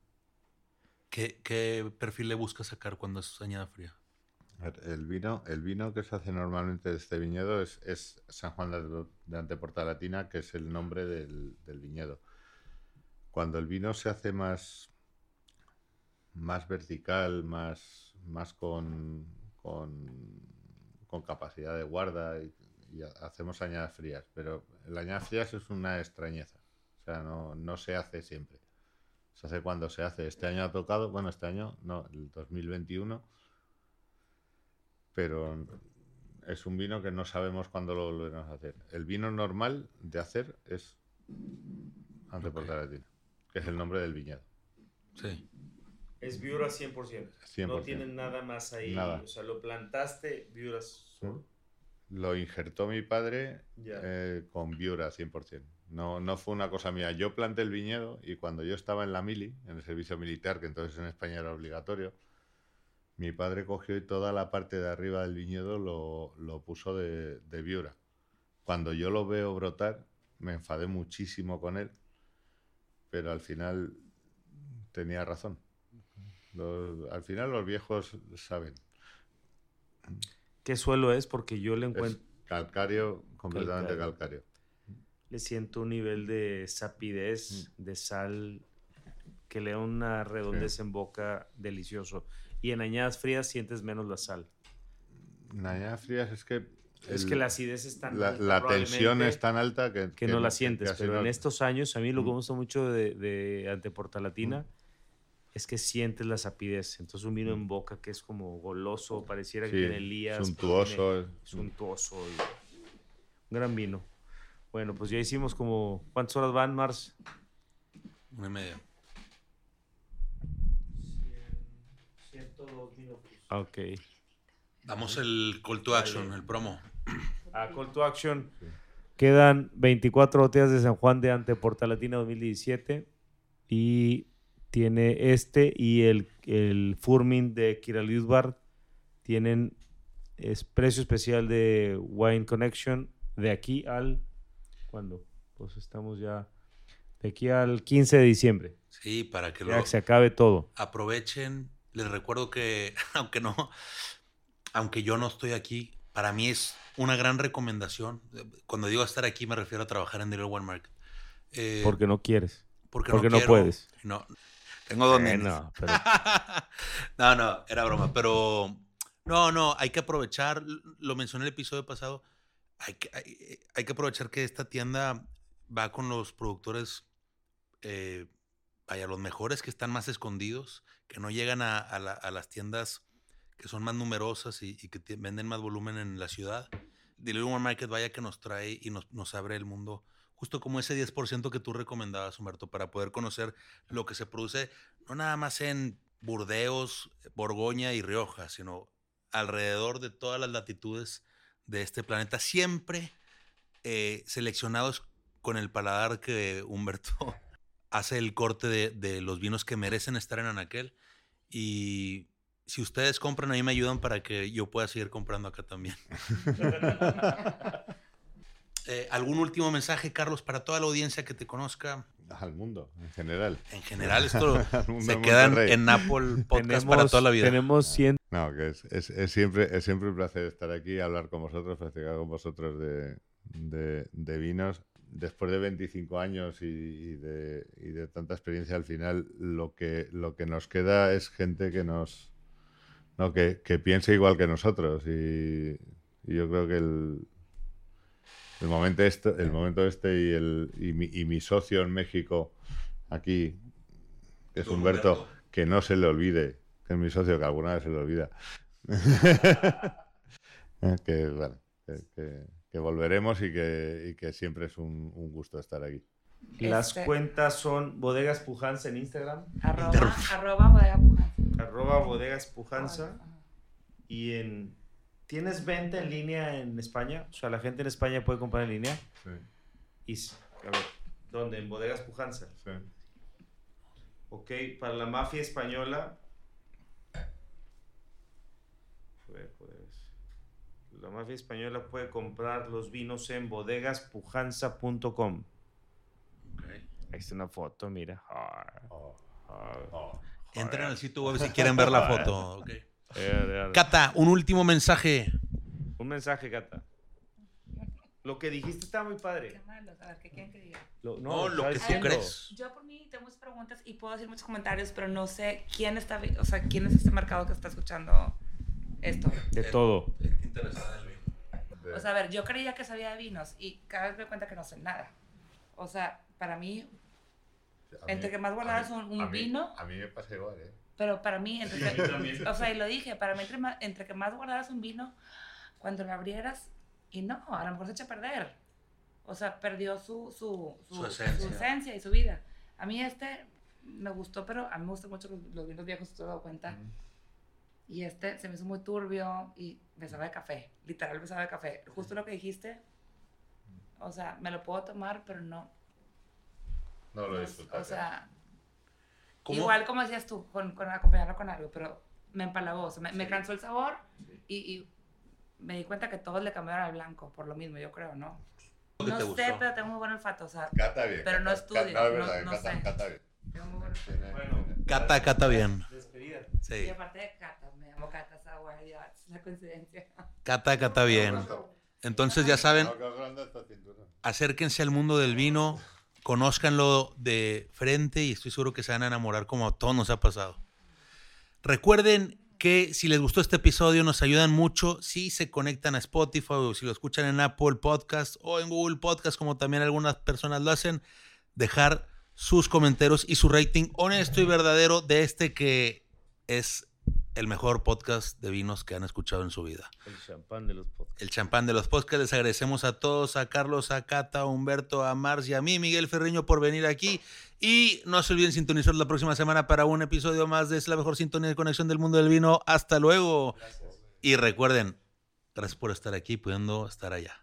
Speaker 1: ¿Qué, ¿Qué perfil le busca sacar cuando es añada fría?
Speaker 3: El vino, el vino que se hace normalmente de este viñedo es, es San Juan de, de Anteportalatina, que es el nombre del, del viñedo. Cuando el vino se hace más, más vertical, más, más con, con, capacidad de guarda y, hacemos añadas frías, pero la añadas frías es una extrañeza, o sea, no, no se hace siempre. Se hace cuando se hace. Este año ha tocado, bueno, este año, no, el 2021, pero es un vino que no sabemos cuándo lo volveremos a hacer. El vino normal de hacer es ante okay. que es el nombre del viñedo.
Speaker 1: Sí.
Speaker 2: Es Viura 100%. No tienen nada más ahí. O sea, lo plantaste Viura solo.
Speaker 3: Lo injertó mi padre eh, con Viura 100%. No, no fue una cosa mía. Yo planté el viñedo y cuando yo estaba en la mili, en el servicio militar, que entonces en España era obligatorio, mi padre cogió y toda la parte de arriba del viñedo lo, lo puso de, de Viura. Cuando yo lo veo brotar, me enfadé muchísimo con él, pero al final tenía razón al final los viejos saben.
Speaker 2: ¿Qué suelo es? Porque yo le encuentro...
Speaker 3: calcario, completamente calcario.
Speaker 2: Le siento un nivel de sapidez, mm. de sal, que le da una redondez en boca delicioso. Y en añadas frías sientes menos la sal.
Speaker 3: En añadas frías es que
Speaker 2: es que la acidez es tan
Speaker 3: la, alta. La tensión es tan alta que,
Speaker 2: que, no la sientes. pero en estos años, a mí lo que me gusta mucho de, de Anteportalatina es que sientes la sapidez. Entonces un vino en boca que es como goloso, pareciera que tiene Elías.
Speaker 3: Suntuoso.
Speaker 2: Suntuoso. un gran vino. Bueno, pues ya hicimos como... ¿Cuántas horas van, Mars?
Speaker 1: Una y media.
Speaker 2: 102 minutos. Ok.
Speaker 1: Damos el call to action, el promo.
Speaker 2: A ah, call to action. Quedan 24 botellas de San Juan de Ante Portalatina 2017 y tiene este y el, el Furmin de Kiraliusbar tienen es precio especial de Wine Connection de aquí al ¿cuándo? Pues estamos ya de aquí al 15 de diciembre.
Speaker 1: Sí, para que
Speaker 2: se acabe todo.
Speaker 1: Aprovechen. Les recuerdo que aunque no aunque yo no estoy aquí, para mí es una gran recomendación. Cuando digo estar aquí me refiero a trabajar en Dealer One Market.
Speaker 2: Eh, porque no quieres.
Speaker 1: Porque,
Speaker 2: porque
Speaker 1: no,
Speaker 2: puedes.
Speaker 1: No, tengo dos no, no, no, era broma. Pero no, no, hay que aprovechar, lo mencioné en el episodio pasado, hay que, hay, que aprovechar que esta tienda va con los productores, eh, vaya, los mejores que están más escondidos, que no llegan a, las tiendas que son más numerosas y, que venden más volumen en la ciudad. Delivery Market, vaya que nos trae y nos, nos abre el mundo justo como ese 10% que tú recomendabas, Humberto, para poder conocer lo que se produce, no nada más en Burdeos, Borgoña y Rioja, sino alrededor de todas las latitudes de este planeta, siempre eh, seleccionados con el paladar que Humberto hace el corte de, de, los vinos que merecen estar en Anaquel. Y si ustedes compran, ahí me ayudan para que yo pueda seguir comprando acá también. Eh, ¿Algún último mensaje, Carlos, para toda la audiencia que te conozca?
Speaker 3: Al mundo, en general.
Speaker 1: En general, esto se queda en Apple Podcast para toda la vida.
Speaker 2: Tenemos 100.
Speaker 3: No, que es, es, es, siempre, es siempre un placer estar aquí, hablar con vosotros, platicar con vosotros de, de, de vinos. Después de 25 años y, y, de, y, de, tanta experiencia, al final lo que, lo que nos queda es gente que nos no, que, que piense igual que nosotros. Y, y yo creo que el, el momento este, el momento este y, el, y, mi, y mi socio en México, aquí, que es Humberto, Humberto, que no se le olvide, que es mi socio, que alguna vez se le olvida. que, bueno, que, que, que, volveremos y que, y que siempre es un, un gusto estar aquí.
Speaker 2: Las este... cuentas son Bodegas Pujanza en Instagram.
Speaker 5: Arroba, arroba Bodega Pujanza.
Speaker 2: Arroba Bodegas Pujanza. Y en ¿Tienes venta en línea en España? O sea, la gente en España puede comprar en línea.
Speaker 3: Sí.
Speaker 2: Y, a ver, ¿dónde? En Bodegas Pujanza.
Speaker 3: Sí.
Speaker 2: Ok, para la mafia española. A ver, pues. La mafia española puede comprar los vinos en bodegaspujanza.com.
Speaker 1: Okay.
Speaker 2: Ahí está una foto, mira.
Speaker 3: Oh. Oh. Oh.
Speaker 1: Entren al sitio web si quieren ver la foto. Okay. Cata, un último mensaje.
Speaker 2: Un mensaje, Cata. Lo que dijiste está muy padre.
Speaker 5: Qué malo, a ver, ¿qué quieren que diga?
Speaker 1: Lo, no, no, lo que tú crees.
Speaker 5: Yo por mí tengo muchas preguntas y puedo decir muchos comentarios, pero no sé quién está, o sea, quién es este mercado que está escuchando esto.
Speaker 2: De todo.
Speaker 1: Interesada.
Speaker 5: O sea, a ver, yo creía que sabía de vinos y cada vez me doy cuenta que no sé nada. O sea, para mí, a entre mí, que más guardaras un, un
Speaker 3: a mí,
Speaker 5: vino...
Speaker 3: A mí me pasa igual, ¿eh?
Speaker 5: Pero para mí, entre que, o sea, y lo dije, para mí, entre, más, entre que más guardaras un vino, cuando lo abrieras, y no, a lo mejor se echa a perder. O sea, perdió su, su, su,
Speaker 1: su, esencia.
Speaker 5: su esencia. y su vida. A mí este me gustó, pero a mí me gustan mucho los, los vinos viejos, te has dado cuenta. Mm. Y este se me hizo muy turbio y me sabe de café, literal me sabe de café. Justo lo que dijiste, o sea, me lo puedo tomar, pero no.
Speaker 3: No lo disfrutas.
Speaker 5: O sea, ¿Cómo? Igual como decías tú, con, con, acompañarlo con algo, pero me empalagó, o sea, me, sí. me cansó el sabor sí. y, y, me di cuenta que todos le cambiaron al blanco, por lo mismo, yo creo, ¿no?
Speaker 1: ¿Qué
Speaker 5: no sé, pero tengo muy buen olfato, o sea,
Speaker 3: cata bien,
Speaker 5: pero no estudio,
Speaker 3: cata, no, verdad,
Speaker 5: no, no
Speaker 3: cata,
Speaker 5: sé.
Speaker 3: Cata bien.
Speaker 5: Tengo muy buen olfato.
Speaker 2: Bueno,
Speaker 1: cata, cata bien.
Speaker 2: Despedida.
Speaker 1: Sí.
Speaker 5: Y aparte de Cata, me llamo Cata Sauer, ya, es una coincidencia.
Speaker 1: Cata, cata bien. Entonces ya saben, acérquense al mundo del vino, conózcanlo de frente y estoy seguro que se van a enamorar como a todos nos ha pasado. Recuerden que si les gustó este episodio nos ayudan mucho si se conectan a Spotify o si lo escuchan en Apple Podcast o en Google Podcast como también algunas personas lo hacen, dejar sus comentarios y su rating honesto y verdadero de este que es el mejor podcast de vinos que han escuchado en su vida.
Speaker 2: El champán de los podcasts.
Speaker 1: El champán de los podcasts. Les agradecemos a todos, a Carlos, a Cata, a Humberto, a Mars y a mí, Miguel Ferreño, por venir aquí. Y no se olviden sintonizar la próxima semana para un episodio más de Es la mejor sintonía de conexión del mundo del vino. Hasta luego.
Speaker 2: Gracias.
Speaker 1: Y recuerden, gracias por estar aquí, pudiendo estar allá.